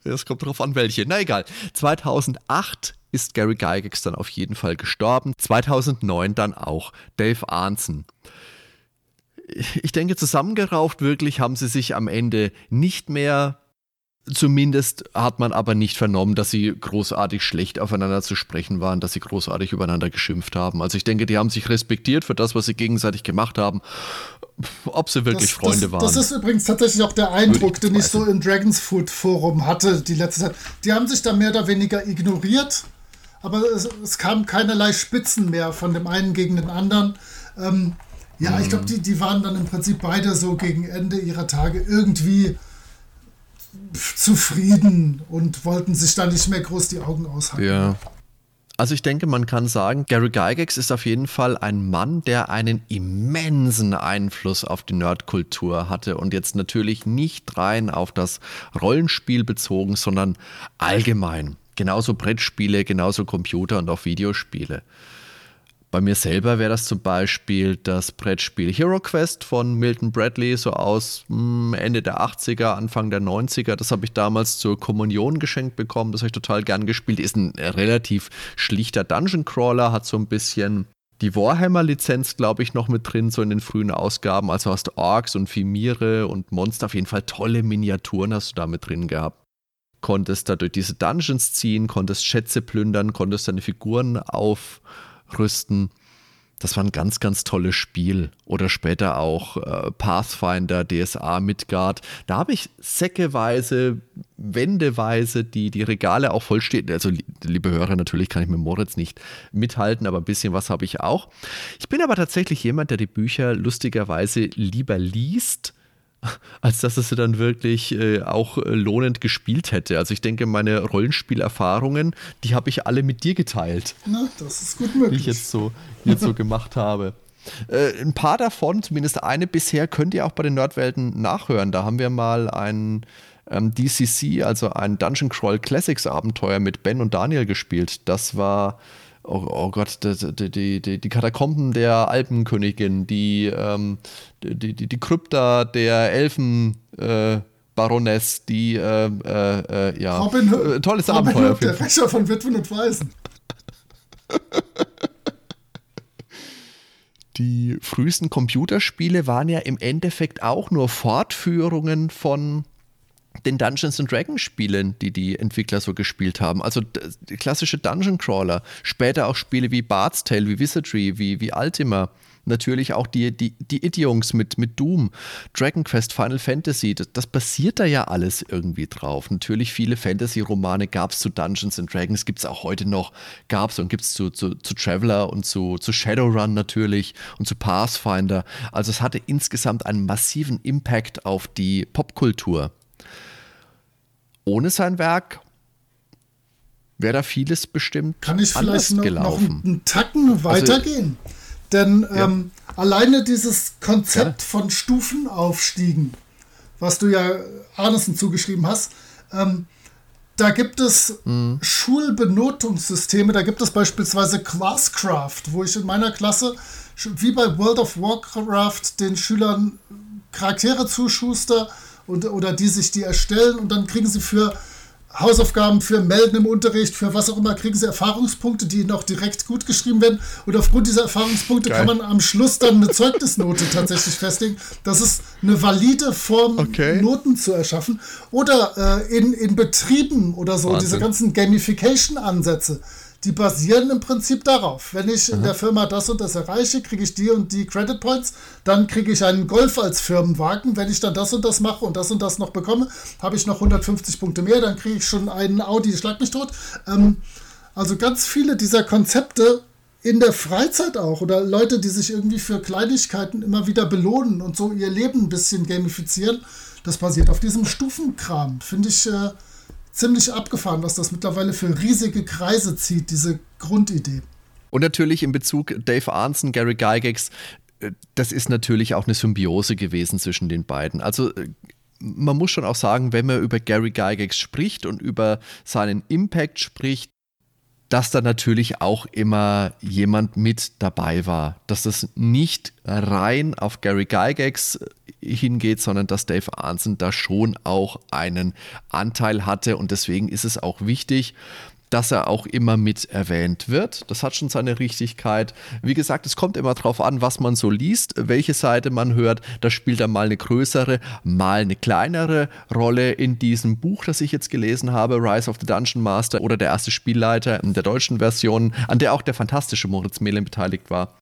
Es kommt drauf an, welche. Na egal. 2008 ist Gary Gygax dann auf jeden Fall gestorben. 2009 dann auch Dave Arnson. Ich denke, zusammengerauft wirklich haben sie sich am Ende nicht mehr. Zumindest hat man aber nicht vernommen, dass sie großartig schlecht aufeinander zu sprechen waren, dass sie großartig übereinander geschimpft haben. Also ich denke, die haben sich respektiert für das, was sie gegenseitig gemacht haben. Ob sie wirklich das, Freunde das, waren. Das ist übrigens tatsächlich auch der Eindruck, den ich so im Dragons Food Forum hatte die letzte Zeit. Die haben sich da mehr oder weniger ignoriert aber es, es kam keinerlei Spitzen mehr von dem einen gegen den anderen. Ähm, ja, mhm. ich glaube, die, die waren dann im Prinzip beide so gegen Ende ihrer Tage irgendwie zufrieden und wollten sich da nicht mehr groß die Augen aushalten. Ja. Also ich denke, man kann sagen, Gary Gygax ist auf jeden Fall ein Mann, der einen immensen Einfluss auf die Nerdkultur hatte und jetzt natürlich nicht rein auf das Rollenspiel bezogen, sondern allgemein genauso Brettspiele, genauso Computer und auch Videospiele. Bei mir selber wäre das zum Beispiel das Brettspiel Hero Quest von Milton Bradley, so aus hm, Ende der 80er, Anfang der 90er. Das habe ich damals zur Kommunion geschenkt bekommen. Das habe ich total gern gespielt. Ist ein relativ schlichter Dungeon Crawler, hat so ein bisschen die Warhammer-Lizenz, glaube ich, noch mit drin, so in den frühen Ausgaben. Also hast du Orks und Fimire und Monster. Auf jeden Fall tolle Miniaturen hast du da mit drin gehabt konntest da durch diese Dungeons ziehen, konntest Schätze plündern, konntest deine Figuren aufrüsten. Das war ein ganz, ganz tolles Spiel. Oder später auch äh, Pathfinder, DSA, Midgard. Da habe ich säckeweise, wendeweise die, die Regale auch vollstehen. Also, liebe Hörer, natürlich kann ich mit Moritz nicht mithalten, aber ein bisschen was habe ich auch. Ich bin aber tatsächlich jemand, der die Bücher lustigerweise lieber liest als dass es dann wirklich äh, auch äh, lohnend gespielt hätte. Also ich denke, meine Rollenspielerfahrungen, die habe ich alle mit dir geteilt. Na, das ist gut möglich. Die ich jetzt so, jetzt so gemacht habe. Äh, ein paar davon, zumindest eine bisher, könnt ihr auch bei den Nerdwelten nachhören. Da haben wir mal ein ähm, DCC, also ein Dungeon Crawl Classics Abenteuer mit Ben und Daniel gespielt. Das war oh, oh Gott, die, die, die, die, Katakomben der Alpenkönigin, die, ähm, die, die, die Krypta der Elfen. Äh, Baroness, die äh, äh, äh ja Robin Hood, äh, tolles Robin Abenteuer. Hood, der Rächer von Witwen und Waisen. Die frühesten Computerspiele waren ja im Endeffekt auch nur Fortführungen von den Dungeons Dragons Spielen, die die Entwickler so gespielt haben. Also klassische Dungeon Crawler, später auch Spiele wie Bard's Tale, wie Wizardry, wie, wie Ultima natürlich auch die, die, die Idions mit, mit Doom, Dragon Quest, Final Fantasy, das, das basiert da ja alles irgendwie drauf. Natürlich viele Fantasy-Romane gab es zu Dungeons and Dragons, gibt es auch heute noch, gab es und gibt es zu, zu, zu Traveler und zu, zu Shadowrun natürlich und zu Pathfinder. Also es hatte insgesamt einen massiven Impact auf die Popkultur. Ohne sein Werk wäre da vieles bestimmt Kann ich vielleicht noch, noch, einen Tacken also weitergehen? Also, denn ja. ähm, alleine dieses Konzept ja. von Stufenaufstiegen, was du ja Arnesen zugeschrieben hast, ähm, da gibt es mhm. Schulbenotungssysteme, da gibt es beispielsweise Classcraft, wo ich in meiner Klasse, wie bei World of Warcraft, den Schülern Charaktere zuschuster und, oder die sich die erstellen und dann kriegen sie für Hausaufgaben für Melden im Unterricht, für was auch immer, kriegen sie Erfahrungspunkte, die noch direkt gut geschrieben werden. Und aufgrund dieser Erfahrungspunkte Geil. kann man am Schluss dann eine Zeugnisnote tatsächlich festlegen. Das ist eine valide Form, okay. Noten zu erschaffen. Oder äh, in, in Betrieben oder so, Wahnsinn. diese ganzen Gamification-Ansätze die basieren im Prinzip darauf. Wenn ich in der Firma das und das erreiche, kriege ich die und die Credit Points, dann kriege ich einen Golf als Firmenwagen. Wenn ich dann das und das mache und das und das noch bekomme, habe ich noch 150 Punkte mehr, dann kriege ich schon einen Audi, schlag mich tot. Ähm, also ganz viele dieser Konzepte in der Freizeit auch oder Leute, die sich irgendwie für Kleinigkeiten immer wieder belohnen und so ihr Leben ein bisschen gamifizieren, das basiert auf diesem Stufenkram. Finde ich. Äh, ziemlich abgefahren, was das mittlerweile für riesige Kreise zieht, diese Grundidee. Und natürlich in Bezug Dave Arnson, Gary Gygax, äh, das ist natürlich auch eine Symbiose gewesen zwischen den beiden. Also äh, man muss schon auch sagen, wenn man über Gary Gygax spricht und über seinen Impact spricht, dass da natürlich auch immer jemand mit dabei war, dass das nicht rein auf Gary Gygax hingeht, sondern dass Dave Arnson da schon auch einen Anteil hatte. Und deswegen ist es auch wichtig, dass er auch immer mit erwähnt wird. Das hat schon seine Richtigkeit. Wie gesagt, es kommt immer darauf an, was man so liest, welche Seite man hört. Da spielt er mal eine größere, mal eine kleinere Rolle in diesem Buch, das ich jetzt gelesen habe, Rise of the Dungeon Master oder der erste Spielleiter in der deutschen Version, an der auch der fantastische Moritz Mehlen beteiligt war.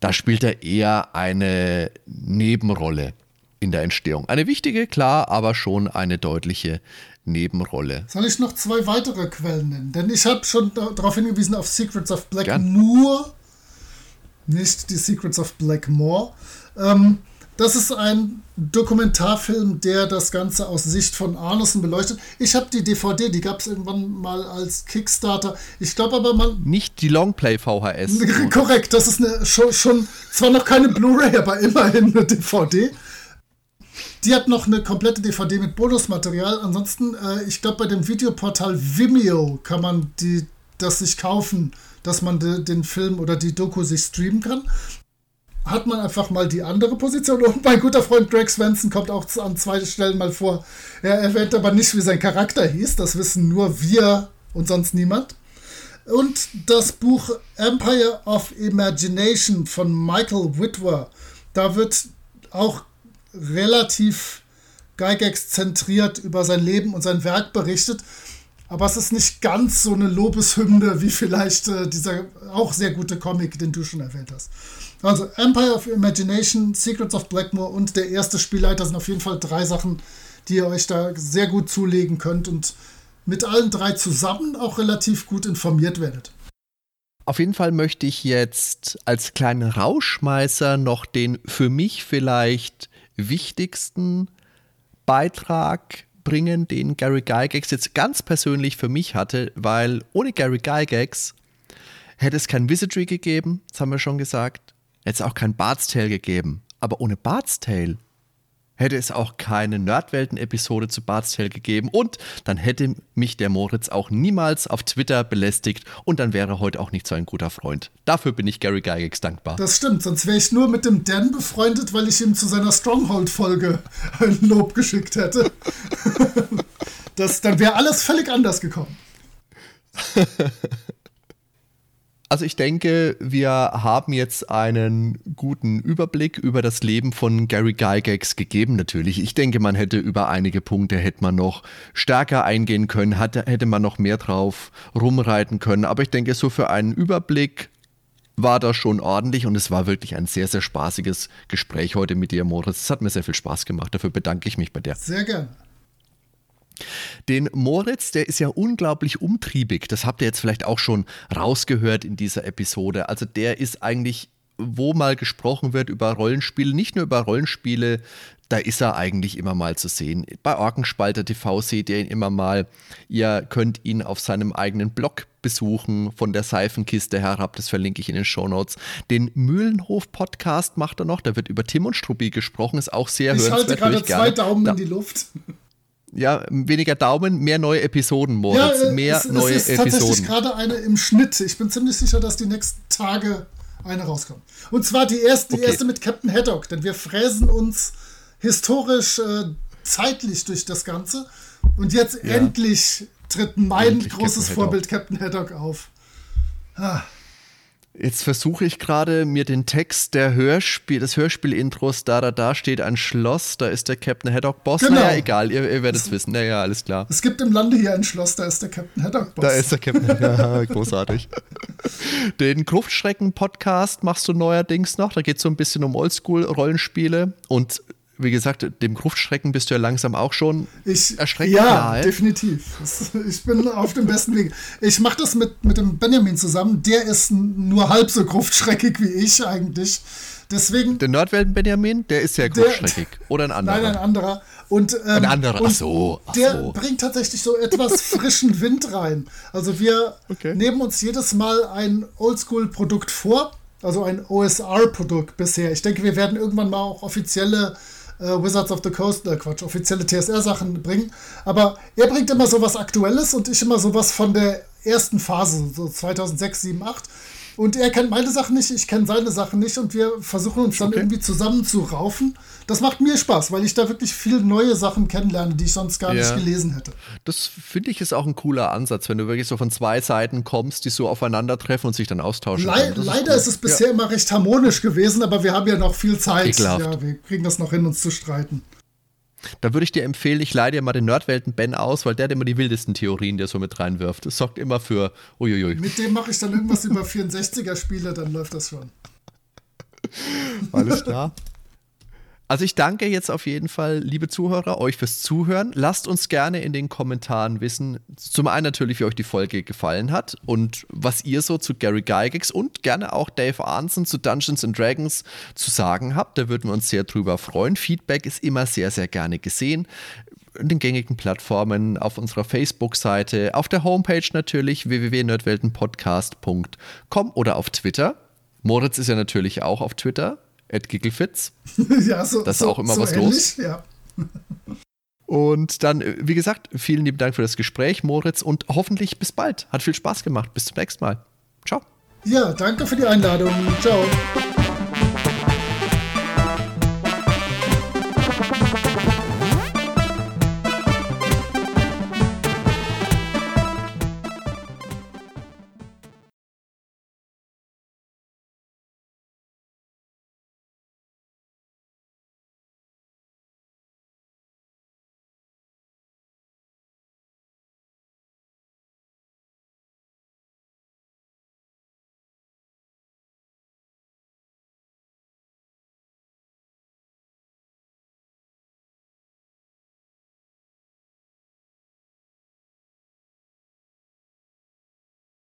Da spielt er eher eine Nebenrolle in der Entstehung. Eine wichtige, klar, aber schon eine deutliche Nebenrolle. Soll ich noch zwei weitere Quellen nennen? Denn ich habe schon darauf hingewiesen auf Secrets of Blackmoor, nicht die Secrets of Blackmore. Ähm, das ist ein Dokumentarfilm, der das Ganze aus Sicht von Arneson beleuchtet. Ich habe die DVD, die gab es irgendwann mal als Kickstarter. Ich glaube aber man. Nicht die Longplay VHS. Korrekt, das ist eine, schon, schon zwar noch keine Blu-ray, aber immerhin eine DVD. Die hat noch eine komplette DVD mit Bonusmaterial. Ansonsten, äh, ich glaube, bei dem Videoportal Vimeo kann man die, das sich kaufen, dass man de, den Film oder die Doku sich streamen kann. Hat man einfach mal die andere Position. Und mein guter Freund Greg Swenson kommt auch an zwei Stellen mal vor. Er erwähnt aber nicht, wie sein Charakter hieß. Das wissen nur wir und sonst niemand. Und das Buch Empire of Imagination von Michael Whitwer. Da wird auch relativ Gygax zentriert über sein Leben und sein Werk berichtet. Aber es ist nicht ganz so eine Lobeshymne wie vielleicht äh, dieser auch sehr gute Comic, den du schon erwähnt hast. Also Empire of Imagination, Secrets of Blackmore und der erste Spielleiter sind auf jeden Fall drei Sachen, die ihr euch da sehr gut zulegen könnt und mit allen drei zusammen auch relativ gut informiert werdet. Auf jeden Fall möchte ich jetzt als kleinen Rauschmeißer noch den für mich vielleicht wichtigsten Beitrag bringen, den Gary Gygax jetzt ganz persönlich für mich hatte, weil ohne Gary Gygax hätte es kein Wizardry gegeben, das haben wir schon gesagt, hätte es auch kein Bard's Tale gegeben. Aber ohne Bard's Tale hätte es auch keine Nerdwelten-Episode zu Bart's Tale gegeben und dann hätte mich der Moritz auch niemals auf Twitter belästigt und dann wäre er heute auch nicht so ein guter Freund. Dafür bin ich Gary Gygax dankbar. Das stimmt, sonst wäre ich nur mit dem Dan befreundet, weil ich ihm zu seiner Stronghold-Folge ein Lob geschickt hätte. das, dann wäre alles völlig anders gekommen. Also ich denke, wir haben jetzt einen guten Überblick über das Leben von Gary Gygax gegeben, natürlich. Ich denke, man hätte über einige Punkte hätte man noch stärker eingehen können, hatte, hätte man noch mehr drauf rumreiten können. Aber ich denke, so für einen Überblick war das schon ordentlich und es war wirklich ein sehr, sehr spaßiges Gespräch heute mit dir, Moritz. Es hat mir sehr viel Spaß gemacht. Dafür bedanke ich mich bei dir. Sehr gerne. Den Moritz, der ist ja unglaublich umtriebig. Das habt ihr jetzt vielleicht auch schon rausgehört in dieser Episode. Also der ist eigentlich, wo mal gesprochen wird über Rollenspiele, nicht nur über Rollenspiele, da ist er eigentlich immer mal zu sehen. Bei Orkenspalter TV seht ihr ihn immer mal. Ihr könnt ihn auf seinem eigenen Blog besuchen, von der Seifenkiste herab. Das verlinke ich in den Show Notes. Den Mühlenhof-Podcast macht er noch. Da wird über Tim und Struppi gesprochen. Ist auch sehr ich hörenswert. Ich halte gerade zwei Daumen da in die Luft ja, weniger Daumen, mehr neue Episoden, Moritz. Ja, mehr es, neue es ist Episoden. tatsächlich gerade eine im Schnitt. Ich bin ziemlich sicher, dass die nächsten Tage eine rauskommt. Und zwar die erste, die okay. erste mit Captain Haddock, denn wir fräsen uns historisch äh, zeitlich durch das Ganze. Und jetzt ja. endlich tritt mein endlich großes Captain Vorbild Captain Haddock auf. Ah. Jetzt versuche ich gerade mir den Text der Hörspiel, des Hörspiel-Intros, da, da, da steht ein Schloss, da ist der Captain Haddock Boss. Genau. Naja, egal, ihr, ihr werdet es wissen. Naja, alles klar. Es gibt im Lande hier ein Schloss, da ist der Captain Haddock Boss. Da ist der Captain, ja, großartig. Den Gruftschrecken-Podcast machst du neuerdings noch, da geht es so ein bisschen um Oldschool-Rollenspiele und wie gesagt, dem Gruftschrecken bist du ja langsam auch schon ich, erschreckend Ja, nahe. definitiv. Ich bin auf dem besten Weg. Ich mache das mit, mit dem Benjamin zusammen. Der ist nur halb so gruftschreckig wie ich eigentlich. Deswegen. Der Nordwelten Benjamin, der ist ja gruftschreckig. Oder ein anderer? Nein, ein anderer. Und, ähm, ein anderer, ach so. Ach der so. bringt tatsächlich so etwas frischen Wind rein. Also wir okay. nehmen uns jedes Mal ein Oldschool-Produkt vor, also ein OSR-Produkt bisher. Ich denke, wir werden irgendwann mal auch offizielle äh, Wizards of the Coast, äh, Quatsch, offizielle TSR-Sachen bringen. Aber er bringt immer so was Aktuelles und ich immer sowas von der ersten Phase, so 2006, 7, 8. Und er kennt meine Sachen nicht, ich kenne seine Sachen nicht und wir versuchen uns dann okay. irgendwie zusammen zu raufen. Das macht mir Spaß, weil ich da wirklich viele neue Sachen kennenlerne, die ich sonst gar ja. nicht gelesen hätte. Das finde ich ist auch ein cooler Ansatz, wenn du wirklich so von zwei Seiten kommst, die so aufeinandertreffen und sich dann austauschen. Le ist leider cool. ist es bisher ja. immer recht harmonisch gewesen, aber wir haben ja noch viel Zeit. Ekelhaft. Ja, wir kriegen das noch hin, uns zu streiten. Da würde ich dir empfehlen, ich leide dir mal den Nerdwelten Ben aus, weil der hat immer die wildesten Theorien, die er so mit reinwirft. Das sorgt immer für uiuiui. Mit dem mache ich dann irgendwas über 64er-Spiele, dann läuft das schon. Alles klar. Also ich danke jetzt auf jeden Fall, liebe Zuhörer, euch fürs Zuhören. Lasst uns gerne in den Kommentaren wissen, zum einen natürlich, wie euch die Folge gefallen hat und was ihr so zu Gary Gygax und gerne auch Dave Arnson zu Dungeons and Dragons zu sagen habt. Da würden wir uns sehr drüber freuen. Feedback ist immer sehr, sehr gerne gesehen in den gängigen Plattformen, auf unserer Facebook-Seite, auf der Homepage natürlich www.nerdweltenpodcast.com oder auf Twitter. Moritz ist ja natürlich auch auf Twitter. Ed Gigglefitz. ja, so, das ist so, auch immer so was ähnlich, los. Ja. Und dann, äh, wie gesagt, vielen lieben Dank für das Gespräch, Moritz, und hoffentlich bis bald. Hat viel Spaß gemacht. Bis zum nächsten Mal. Ciao. Ja, danke für die Einladung. Ciao.